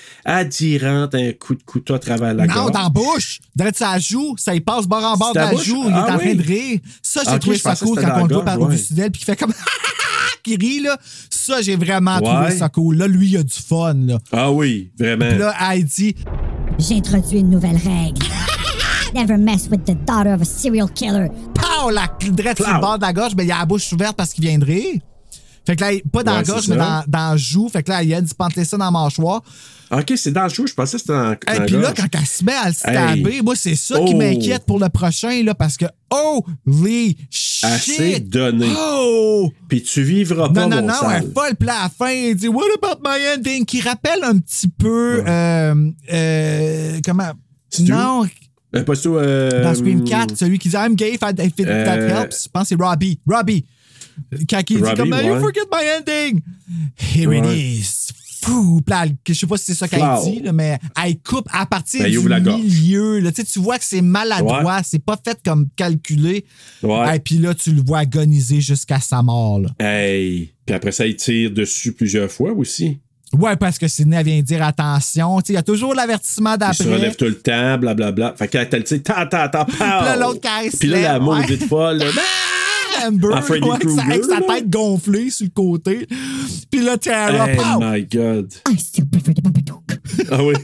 rentre un coup de couteau à travers la non, gorge. dans la bouche. Direct sa joue. Ça, il passe bord en bord de la bouche? joue. Il est Ah en train de rire. Ça, j'ai Ok, trouvé je ça cool quand on dans le voit par-dessus ouais. d'elle puis qui fait comme qui rit, là. Ça, j'ai vraiment Ouais. trouvé ça cool. Là, lui, il a du fun, là. Ah oui, vraiment. Puis là, elle dit J'ai introduit une nouvelle règle. Never mess with the daughter of a serial killer. Pow! La drette sur le bord de la gorge, ben, il a la bouche ouverte parce qu'il vient de rire. Fait que là, pas dans Ouais, la gorge, mais dans, dans la joue. Fait que là, il a dit ça dans la mâchoire. Ok, c'est dans le jeu, je pensais que c'était dans, dans Et puis là, quand elle se met à le stabber, Hey. moi, c'est ça qui Oh. m'inquiète pour le prochain, là, parce que, holy shit! Assez donné. Oh! Puis tu vivras pas, Non, non, mon non, sale. elle folle. Puis à la fin, il dit What about my ending? Qui rappelle un petit peu. euh, euh, comment? Stu? Non, Euh, pas euh, dans Scream 4, celui qui dit I'm gay if, I- if it- that helps. Je pense que c'est Robbie. Robbie. Quand il dit comme You ouais. forget my ending? Here Ouais. it is. Fou. Elle- je sais pas si c'est ça qu'elle dit, là, mais elle coupe à partir Ben, du la milieu. Là. Tu sais, tu vois que c'est maladroit, Ouais. c'est pas fait comme calculé. Et puis là, tu le vois agoniser jusqu'à sa mort. Là. Hey. Puis après ça, il tire dessus plusieurs fois aussi. Ouais, parce que Sidney elle vient dire attention. Tu sais, Il y a toujours l'avertissement Il se d'après. relève tout le temps, blablabla. Fait qu'elle le tire, tant, tant, tant, Puis là, l'autre Puis là, la maudite folle. là, Amber, En Freddy ouais, avec, sa, avec tête gonflée sur le côté. Puis là, Tara, Hey pow! my God. I still prefer the Babadook. Ah oui.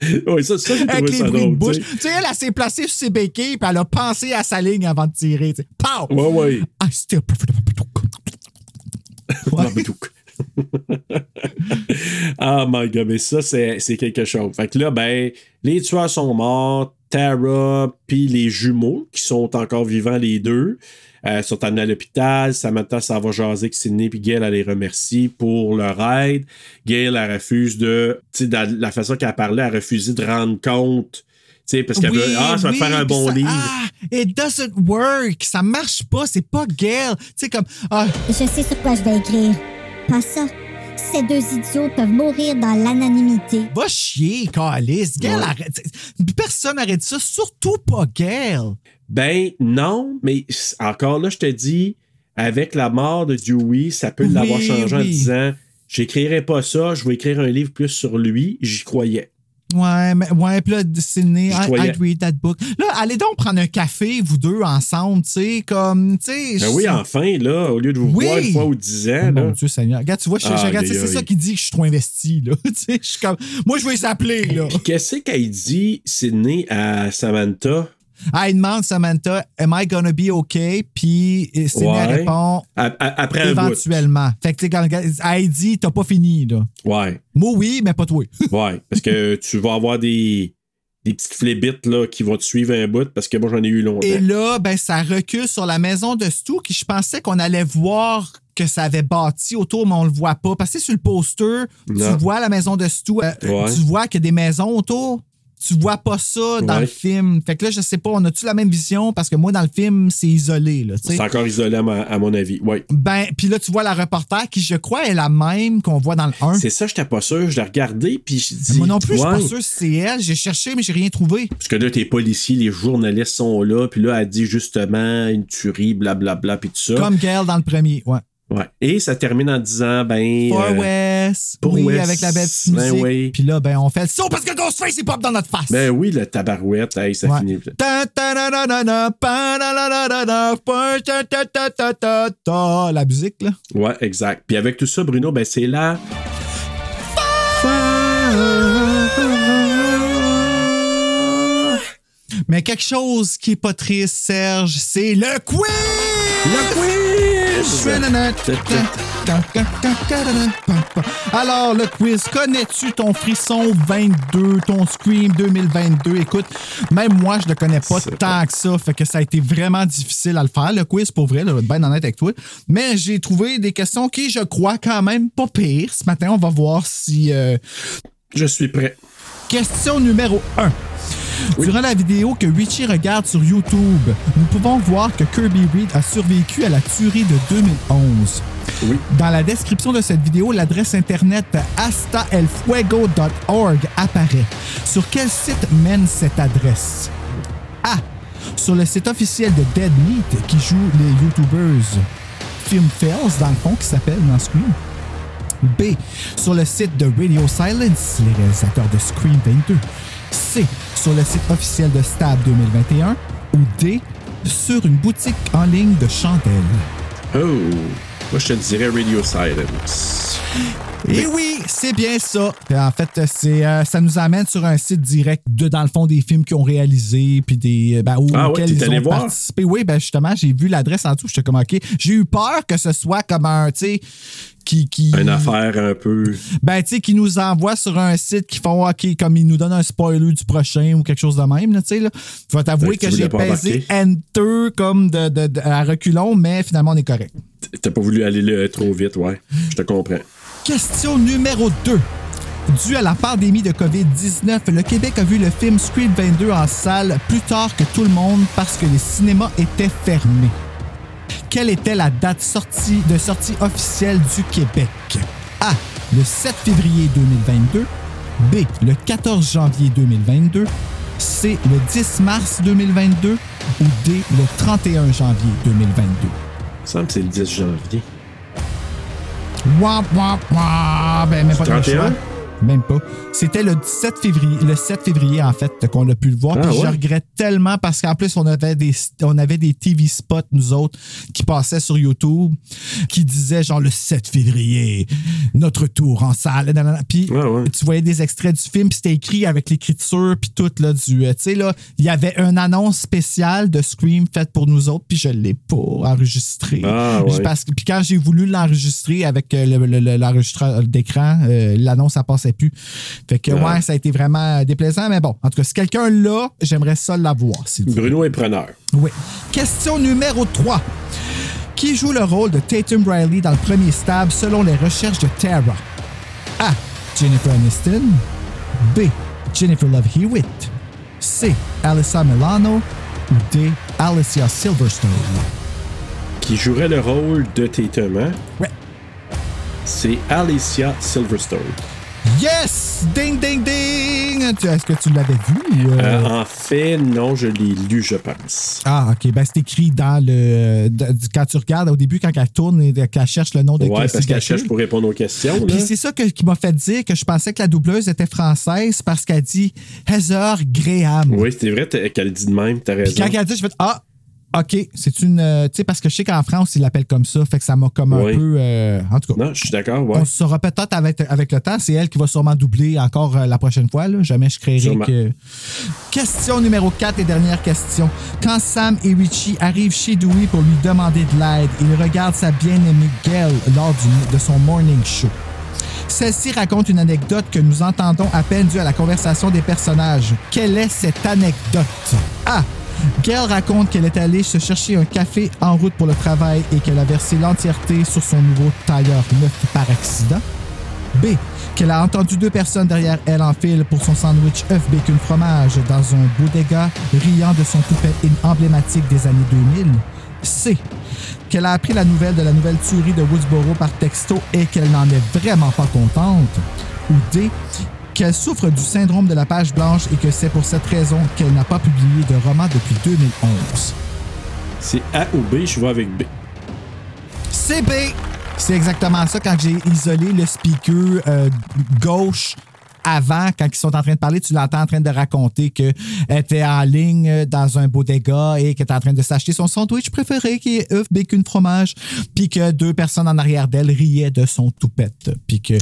oui, ça, ça j'ai avec trouvé les ça bruits de drôle. bouche. tu sais, elle, elle s'est placée sur ses béquilles, puis elle a pensé à sa ligne avant de tirer. tu sais. Pow! Ouais, ouais. I still prefer the Babadook. Babadook. oh my god, mais ça, c'est c'est quelque chose. Fait que là, ben, les tueurs sont morts. Tara puis les jumeaux, qui sont encore vivants les deux, euh, sont amenés à l'hôpital. Samantha s'en va jaser avec Sidney, puis Gail, elle les remercie pour leur aide. Gail, elle refuse de... Tu sais, la façon qu'elle parlait, elle a refusé de rendre compte... Tu sais, parce qu'elle Oui, veut... Ah, ça va te oui, faire un bon ça- livre. Ah, it doesn't work. Ça marche pas. C'est pas Gail. Tu sais, comme. ah, Je sais sur quoi je vais écrire. Pas ça. Ces deux idiots peuvent mourir dans l'anonymité. va chier, Calice. Gail, Ouais. arrête. Personne n'arrête ça, surtout pas Gail. Ben non, mais encore là, je te dis, avec la mort de Dewey, ça peut Oui, l'avoir changé en disant J'écrirai pas ça, je vais écrire un livre plus sur lui. J'y croyais. Ouais, mais ouais, puis là, Sydney, Je I, I'd read that book. Là, allez donc prendre un café, vous deux, ensemble, tu sais, comme, tu sais. Ben oui, enfin, là, au lieu de vous Oui. voir une fois ou dix ans, Oh là. mon Dieu Seigneur. Regarde, tu vois, c'est ça qui dit que je suis trop investi, là. tu sais, je suis comme, moi, je vais les appeler, là. Qu'est-ce qu'elle dit, Sydney, à Samantha? Ah, il demande Samantha, Am I gonna be okay? Puis euh, Sydney Ouais. répond Après éventuellement. Fait que, quand elle dit, t'as pas fini, là. Ouais. Moi, oui, mais pas toi. Ouais. Parce que tu vas avoir des, des petites flébites là, qui vont te suivre un bout parce que moi, j'en ai eu longtemps. Et là, ben, ça recule sur la maison de Stu, qui je pensais qu'on allait voir que ça avait bâti autour, mais on le voit pas. Parce que sur le poster, Non. tu vois la maison de Stu, euh, Ouais. tu vois qu'il y a des maisons autour? Tu vois pas ça dans Ouais. le film. Fait que là, je sais pas, on a-tu la même vision? Parce que moi, dans le film, c'est isolé. C'est encore isolé à, ma- à mon avis. Ouais. Ben, puis là, tu vois la reporter qui, je crois, est la même qu'on voit dans le 1. C'est ça, j'étais pas sûr. Je l'ai regardé, puis je dis. Moi non plus, je suis pas sûr si c'est elle. J'ai cherché, mais j'ai rien trouvé. Parce que là, tes policiers, les journalistes sont là, puis là, elle dit justement une tuerie, blablabla, puis tout ça. Comme Gail dans le premier, ouais. Ouais. Et ça termine en disant, ben. Euh, West. pour oui, West. avec la belle petite Ben musique. oui. Puis là, ben, on fait le saut parce que Ghostface, il pop dans notre face. Ben oui, le tabarouette, hey, ça Ouais. finit. La musique, là. Ouais, exact. Puis avec tout ça, Bruno, ben c'est là. Mais quelque chose qui est pas triste, Serge, c'est le quiz! Le quiz! Alors, le quiz, connais-tu ton frisson 22, ton Scream 2022? Écoute, même moi, je le connais pas tant que ça, fait que ça a été vraiment difficile à le faire, le quiz, pour vrai, là, je vais être bien honnête avec toi. Mais j'ai trouvé des questions qui, je crois, quand même pas pires. Ce matin, on va voir si... euh, Je suis prêt. Question numéro 1. Durant la vidéo que Richie regarde sur YouTube, nous pouvons voir que Kirby Reed a survécu à la tuerie de 2011. Dans la description de cette vidéo, l'adresse internet astaelfuego.org apparaît. Sur quel site mène cette adresse? A. Sur le site officiel de Dead Meat qui joue les YouTubers Film Fails, dans le fond, qui s'appelle dans Scream. B. Sur le site de Radio Silence, les réalisateurs de Scream 22. C. Sur le site officiel de Stab 2021. Ou D. Sur une boutique en ligne de chandelles. Oh! Moi, je te dirais Radio Silence. Et oui, c'est bien ça. En fait, c'est euh, ça nous amène sur un site direct de dans le fond des films qu'ils ont réalisés puis des ben, où- Ah ouais, ils allé ont voir? participé. Oui, ben justement, j'ai vu l'adresse en dessous, j'étais comme OK. J'ai eu peur que ce soit comme un tu sais qui qui Une affaire un peu. ben tu sais qui nous envoie sur un site qui font OK comme ils nous donnent un spoiler du prochain ou quelque chose de même là, tu sais là. Je vais t'avouer que j'ai pesé Enter comme de, de- de- à reculons, mais finalement on est correct. T'as pas voulu aller là trop vite, ouais. Je te comprends. Question numéro 2. Dû à la pandémie de COVID-19, le Québec a vu le film Scream 22 en salle plus tard que tout le monde parce que les cinémas étaient fermés. Quelle était la date sortie- de sortie officielle du Québec? A. Le 7 février 2022. B. Le 14 janvier 2022. C. Le 10 mars 2022. Ou D. Le 31 janvier 2022. Il me semble que c'est le 10 janvier. Wap, wap, wap. Ben, même pas de 31? Même pas. C'était le 17 février, le 7 février, en fait, qu'on a pu le voir. Ah Puis je regrette tellement parce qu'en plus, on avait des, on avait des TV spots, nous autres, qui passaient sur YouTube, qui disaient genre le 7 février, notre tour en salle. Puis tu voyais des extraits du film, puis c'était écrit avec l'écriture, puis tout, là, du. euh, Tu sais, là, il y avait une annonce spéciale de Scream faite pour nous autres, puis je l'ai pas enregistré. Ah, ouais. Parce que- puis quand j'ai voulu l'enregistrer avec euh, le- le- le- l'enregistreur d'écran, euh, l'annonce, ça passait plus. Fait que, Ah. ouais, ça a été vraiment déplaisant, mais bon. En tout cas, si quelqu'un l'a, j'aimerais ça l'avoir. Bruno est preneur. Oui. Question numéro 3. Qui joue le rôle de Tatum Riley dans le premier stab selon les recherches de Tara? A. Jennifer Aniston. B. Jennifer Love Hewitt. C. Alyssa Milano. Ou D. Alicia Silverstone. Qui jouerait le rôle de Tatum, hein? Ouais. C'est Alicia Silverstone. Yes! Ding, ding, ding! Est-ce que tu l'avais vu? euh? Euh, en fait, non, je l'ai lu, je pense. Ah, OK. Ben, c'est écrit dans le. quand tu regardes au début, quand elle tourne et qu'elle cherche le nom de Ouais, parce qu'elle cherche pour répondre aux questions. Puis c'est ça que- qui m'a fait dire que je pensais que la doubleuse était française parce qu'elle dit Heather Graham. Oui, c'est vrai qu'elle dit de même, t'as Puis raison. quand elle dit, je fais Ah, OK, c'est une. euh, tu sais, parce que je sais qu'en France, ils l'appellent comme ça. Fait que ça m'a comme un peu. euh, en tout cas. Non, je suis d'accord, ouais. On le saura peut-être avec, avec le temps. C'est elle qui va sûrement doubler encore euh, la prochaine fois. Là. Jamais je créerai Sûrement. que. Question numéro 4 et dernière question. Quand Sam et Richie arrivent chez Dewey pour lui demander de l'aide, il regarde sa bien-aimée Gail lors du- de son morning show. Celle-ci raconte une anecdote que nous entendons à peine due à la conversation des personnages. Quelle est cette anecdote? A. Gail raconte qu'elle est allée se chercher un café en route pour le travail et qu'elle a versé l'entièreté sur son nouveau tailleur neuf par accident. B. Qu'elle a entendu deux personnes derrière elle en file pour son sandwich œuf bacon fromage dans un bodega riant de son toupet emblématique des années 2000. C. Qu'elle a appris la nouvelle de la nouvelle tuerie de Woodsboro par texto et qu'elle n'en est vraiment pas contente. Ou D. Qu'elle souffre du syndrome de la page blanche et que c'est pour cette raison qu'elle n'a pas publié de roman depuis 2011. C'est A ou B, je vais avec B. C'est B. C'est exactement ça quand j'ai isolé le speaker euh, gauche avant, quand ils sont en train de parler, tu l'entends en train de raconter qu'elle était en ligne dans un bodega et qu'elle était en train de s'acheter son sandwich préféré qui est œuf, bacon, fromage, puis que deux personnes en arrière d'elle riaient de son toupette. Puis que.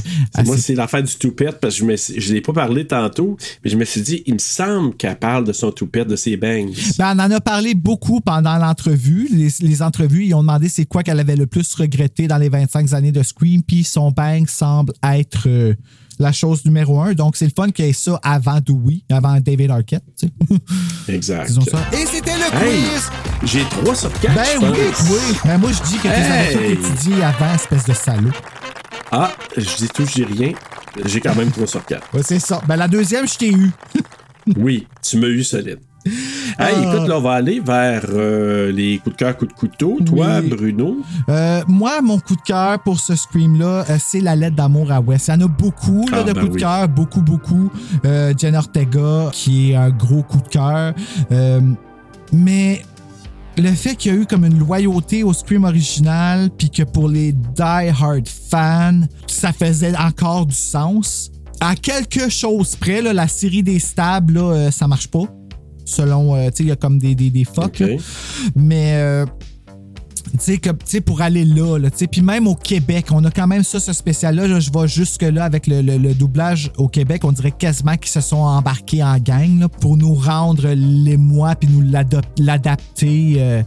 Moi, c'est l'affaire du toupette, parce que je ne je l'ai pas parlé tantôt, mais je me suis dit, il me semble qu'elle parle de son toupette, de ses bangs. Ben, on en a parlé beaucoup pendant l'entrevue. Les, les entrevues, ils ont demandé c'est quoi qu'elle avait le plus regretté dans les 25 années de Scream, puis son bang semble être euh, la chose numéro un. Donc, c'est le fun qu'il y ait ça avant Dewey, avant David Arquette. tu sais. Exact. Disons ça. Et c'était le Hey, quiz! J'ai 3 sur 4. Ben oui, oui. Ben moi, je dis que tu avais tout Hey! étudié avant, espèce de salaud. Ah, je dis tout, je dis rien. J'ai quand même 3 sur 4. Ouais, c'est ça. Ben la deuxième, je t'ai eu. Oui, tu m'as eu solide. Hey, Ah. écoute, là, on va aller vers euh, les coups de cœur, coups de couteau. Toi, Oui. Bruno? Euh, moi, mon coup de cœur pour ce Scream-là, euh, c'est la lettre d'amour à Wes. Il y en a beaucoup là, Ah, de ben coups de cœur, beaucoup, beaucoup. Euh, Jen Ortega, qui est un gros coup de cœur. Mais le fait qu'il y a eu comme une loyauté au Scream original, puis que pour les die-hard fans, ça faisait encore du sens. À quelque chose près, là, la série des là, euh, ça marche pas. Selon, euh, tu sais, il y a comme des, des, des fucks. là. Mais, euh, tu sais, comme- tu sais, pour aller là, là tu sais. Puis même au Québec, on a quand même ça, ce spécial-là. là. je vais jusque-là avec le, le- le doublage au Québec. On dirait quasiment qu'ils se sont embarqués en gang là, pour nous rendre les mois puis nous l'adapter euh,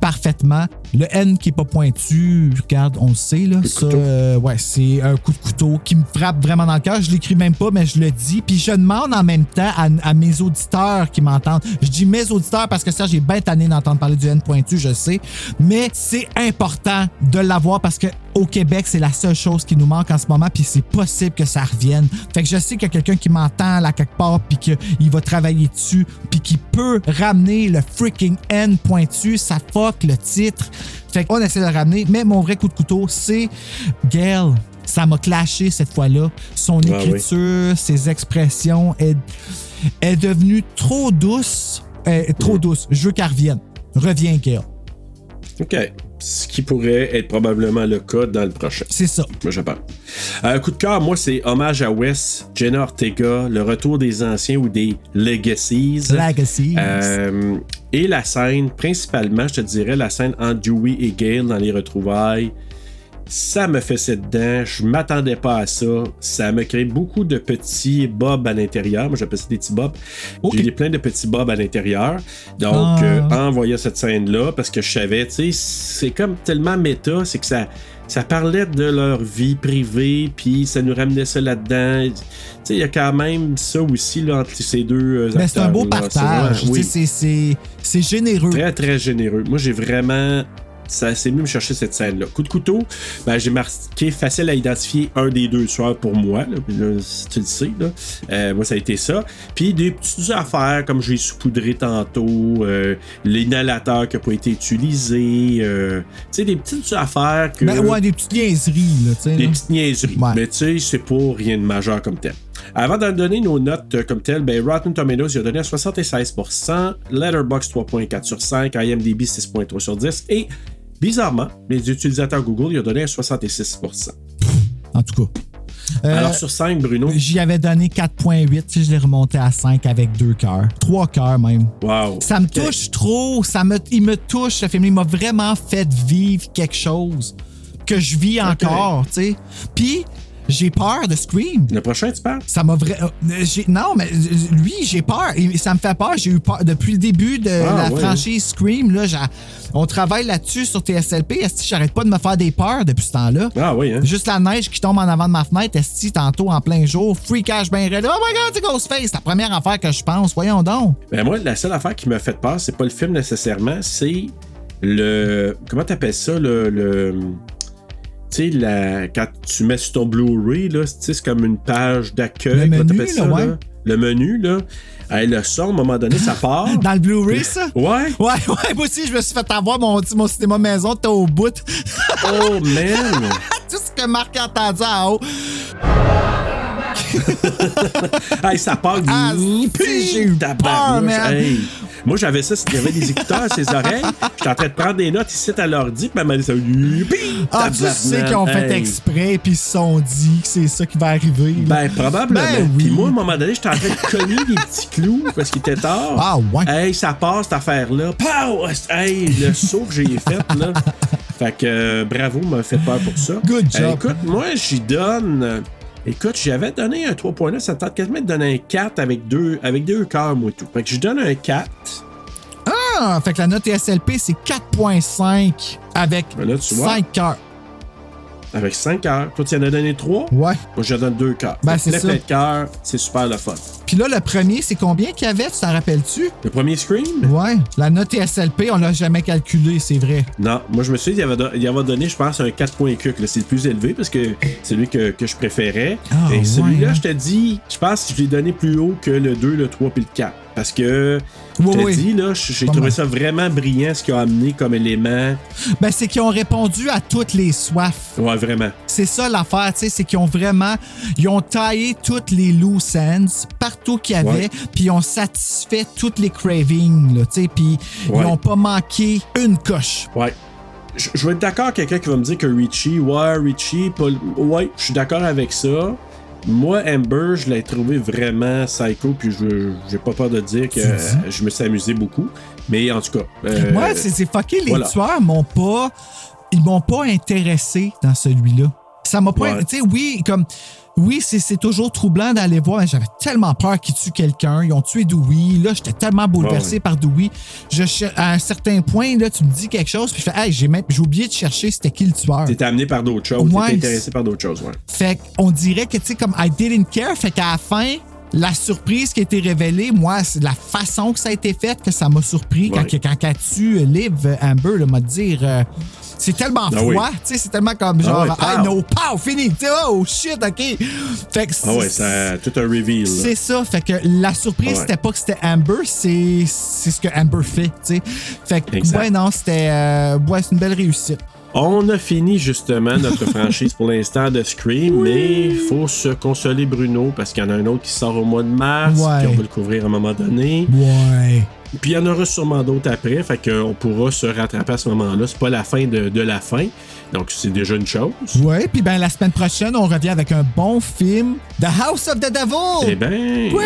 parfaitement. Le N qui est pas pointu, regarde, on le sait, là. Ça, euh, ouais, c'est un coup de couteau qui me frappe vraiment dans le cœur. Je l'écris même pas, mais je le dis. Puis je demande en même temps à, à mes auditeurs qui m'entendent. Je dis mes auditeurs parce que ça, j'ai bien tanné d'entendre parler du N pointu, je sais. Mais c'est important de l'avoir parce que au Québec, c'est la seule chose qui nous manque en ce moment, puis c'est possible que ça revienne. Fait que je sais qu'il y a quelqu'un qui m'entend là quelque part, puis qu'il va travailler dessus, puis qui peut ramener le freaking N pointu, ça fuck le titre. Fait qu'on essaie de le ramener, mais mon vrai coup de couteau, c'est Gail. Ça m'a clashé cette fois-là. Son Ah oui. écriture, ses expressions est, est devenue trop douce. euh, trop douce. Je veux qu'elle revienne. Reviens, Gail. OK. Ce qui pourrait être probablement le cas dans le prochain. C'est ça. Moi, je pense. Un coup de cœur, moi, c'est hommage à Wes, Jenna Ortega, le retour des anciens ou des Legacies. Legacies. Euh, et la scène, principalement, je te dirais, la scène entre Dewey et Gail dans les retrouvailles. Ça me fait dedans. Je m'attendais pas à ça. Ça me crée beaucoup de petits bobs à l'intérieur. Moi, j'appelle ça des petits bobs. J'ai plein de petits bobs à l'intérieur. Donc, Ah. euh, en voyant cette scène-là, parce que je savais, tu sais, c'est comme tellement méta, c'est que ça, ça parlait de leur vie privée, puis ça nous ramenait ça là-dedans. Tu sais, il y a quand même ça aussi là, entre ces deux euh, Mais c'est un beau. C'est partage. oui. C'est généreux. Très, très généreux. Moi, j'ai vraiment. Ça c'est venu me chercher cette scène-là. Coup de couteau, ben, j'ai marqué facile à identifier un des deux tueurs pour moi. Là, là, si tu le sais. Là. Euh, moi, ça a été ça. Puis des petites affaires comme j'ai saupoudré tantôt, euh, l'inhalateur qui n'a pas été utilisé. euh, tu sais, des petites affaires que. Ben ouais, des petites niaiseries, là, tu sais. Des petites niaiseries. Mais tu sais, c'est pas rien de majeur comme tel. Avant de donner nos notes comme telles, ben, Rotten Tomatoes, il a donné à 76%, Letterboxd 3.4 sur 5, IMDb 6.3 sur 10, et bizarrement, les utilisateurs Google, il a donné à 66%. En tout cas. Euh, Alors sur 5, Bruno? J'y avais donné 4.8, puis je l'ai remonté à 5 avec deux cœurs. Trois cœurs même. Wow. Ça me touche trop. Ça me, il me touche, ce film. Il m'a vraiment fait vivre quelque chose que je vis encore, tu sais. Puis, j'ai peur de Scream. Le prochain, tu parles? Ça m'a vraiment. Non, mais euh, lui, j'ai peur. Ça me fait peur. J'ai eu peur. Depuis le début de Ah, la ouais. franchise Scream, là, on travaille là-dessus sur TSLP. Est-ce que j'arrête pas de me faire des peurs depuis ce temps-là? Ah oui, hein? Juste la neige qui tombe en avant de ma fenêtre, Esti, tantôt en plein jour, freakage ben raide. Oh my god, c'est Ghostface! C'est la première affaire que je pense, voyons donc. Ben moi, la seule affaire qui m'a fait peur, c'est pas le film nécessairement, c'est le. Comment t'appelles ça, le. le- Tu sais, la... quand tu mets sur ton Blu-ray, c'est comme une page d'accueil. Le menu, t'appelles ça, là, ouais. là? Le menu, là. Le son, à un moment donné, ça part. Dans le Blu-ray, ça? Ouais. Ouais, ouais, moi aussi, je me suis fait avoir mon, mon cinéma maison, t'es au bout. Oh, man! Tout ce que Marc a entendu en haut? hey, ça part. Ah, Puis, si, j'ai eu peur, tabarnouche, man. hey. Moi, j'avais ça, il y avait des écouteurs à ses oreilles. J'étais en train de prendre des notes ici à l'ordi, puis m'a dit ça. Ah, tu sais qu'ils ont fait exprès, puis ils se sont dit que c'est ça qui va arriver. là. Ben, probablement. Ben oui. Puis moi, à un moment donné, j'étais en train de cogner des petits clous parce qu'il était tard. Ah, ouais. Hey, ça passe, cette affaire-là. Pow! Hey, le saut que j'ai fait, là. Fait que, euh, bravo, m'a fait peur pour ça. Good Euh, job. écoute, moi, j'y donne. Écoute, j'avais donné un 3.9, ça tente quasiment de donner un 4 avec deux, avec deux cœurs, moi, tout. Fait que je donne un 4. Ah, fait que la note TSLP, c'est 4.5 avec Ben là, tu vois. 5 cœurs. Avec 5 cœurs. Toi, tu en as donné 3? Ouais. Moi, je donne 2 cœurs. Ben, c'est ça. de cœurs, c'est super le fun. Puis là, le premier, c'est combien qu'il y avait, tu t'en rappelles-tu? Le premier Scream? Ouais. La note TSLP, on l'a jamais calculé, c'est vrai. Non, moi je me suis dit, il avait, do- il avait donné, je pense, un 4.4. là. C'est le plus élevé parce que c'est lui que, que je préférais. Ah, Et celui-là, hein? je te dis, je pense que je l'ai donné plus haut que le 2, le 3 puis le 4. Parce que, je Oui, te oui. dis, là, j'ai trouvé ça vraiment brillant ce qu'il a amené comme élément. Ben, c'est qu'ils ont répondu à toutes les soifs. Ouais, vraiment. C'est ça l'affaire, tu sais, c'est qu'ils ont vraiment, ils ont taillé toutes les loose ends partout qu'il y avait, puis ils ont satisfait toutes les cravings, là, tu sais, puis Ouais. ils ont pas manqué une coche. Ouais. Je, je vais être d'accord avec quelqu'un qui va me dire que Richie, ouais, Richie, Paul, ouais, je suis d'accord avec ça. Moi, Amber, je l'ai trouvé vraiment psycho, puis je j'ai pas peur de dire que euh, je me suis amusé beaucoup. Mais en tout cas. euh, Moi, c'est c'est fucké, les voilà. tueurs m'ont pas, ils m'ont pas intéressé dans celui-là. Ça m'a pas, Ouais. tu sais, oui, comme, oui, c'est toujours troublant d'aller voir, mais j'avais tellement peur qu'ils tuent quelqu'un. Ils ont tué Dewey. Là, j'étais tellement bouleversé par Dewey. Je, à un certain point, là, tu me dis quelque chose, puis je fais, hey, j'ai même, j'ai oublié de chercher c'était qui le tueur. T'es amené par d'autres choses. Ouais, T'es intéressé par d'autres choses, ouais. Fait qu'on dirait que, tu sais, comme I didn't care, fait qu'à la fin, la surprise qui a été révélée, moi, c'est la façon que ça a été fait que ça m'a surpris quand, Ouais. quand, quand tu Liv Amber, là, m'a dire. euh, c'est tellement Ah froid, oui. tu sais, c'est tellement comme Ah genre, ouais, ah pow. no, pow, fini, oh shit, ok. Fait que Ah ouais, c'est- ça tout un reveal. c'est ça, fait que la surprise, Ah ouais. c'était pas que c'était Amber, c'est c'est ce que Amber fait, tu sais. Fait que, Exact. ouais, non, c'était. euh, ouais, c'est une belle réussite. On a fini justement notre franchise pour l'instant de Scream, mais il faut se consoler Bruno parce qu'il y en a un autre qui sort au mois de mars, Ouais. puis on va le couvrir à un moment donné. Ouais. Puis il y en aura sûrement d'autres après, fait qu'on pourra se rattraper à ce moment-là. C'est pas la fin de, de la fin, donc c'est déjà une chose. Ouais, puis ben la semaine prochaine, on revient avec un bon film, The House of the Devil. Eh ben, Oui!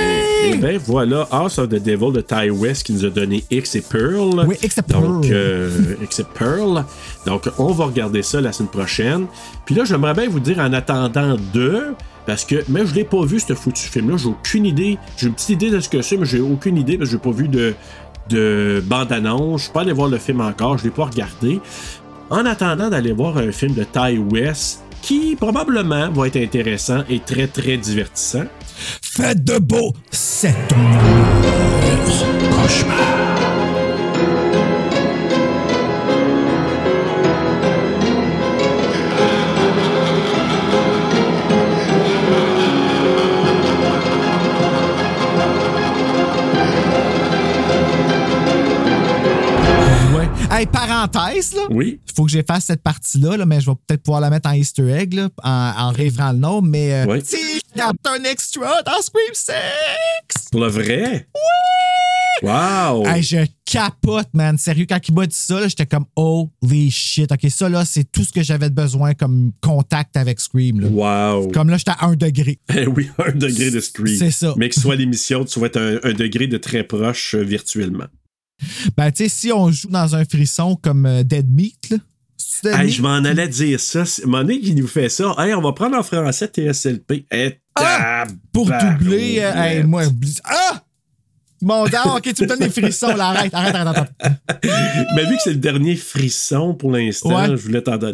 eh ben voilà, House of the Devil de Ty West qui nous a donné X et Pearl. Oui, X et Pearl. Donc, euh, X et Pearl. Donc, on va regarder ça la semaine prochaine. Puis là, j'aimerais bien vous dire en attendant deux, parce que, mais je l'ai pas vu, ce foutu film-là. J'ai aucune idée. J'ai une petite idée de ce que c'est, mais j'ai aucune idée parce que j'ai pas vu de, de bande-annonce. Je suis pas allé voir le film encore, je l'ai pas regardé. En attendant d'aller voir un film de Ty West, qui probablement va être intéressant et très très divertissant. Faites de beau, c'est cauchemar. Hey, Hey, parenthèse, là. Oui. Il faut que j'efface cette partie-là, là, mais je vais peut-être pouvoir la mettre en Easter egg, là, en, en le nom. Mais euh, Oui. si, il y a un extra dans Scream 6! Pour le vrai? Oui! Wow! Hey, je capote, man. Sérieux, quand il m'a dit ça, j'étais comme holy shit. OK, ça, là, c'est tout ce que j'avais besoin comme contact avec Scream. Là. Wow! Comme là, j'étais à un degré. Eh oui, un degré de Scream. C'est ça. Mais que ce soit l'émission, tu vas être un, un degré de très proche euh, virtuellement. Ben, tu sais, si on joue dans un frisson comme euh, Dead Meat, là. Dead Hey, Meat? je m'en allais dire ça. C'est- Monet qui nous fait ça. Hey, on va prendre en français TSLP. Eh, Ah! Pour doubler. euh, hey, moi, oublie- Ah! Mon dieu, ok, tu me donnes des frissons, là. Arrête, arrête, arrête, arrête. Mais vu que c'est le dernier frisson pour l'instant, Ouais. je voulais t'en donner.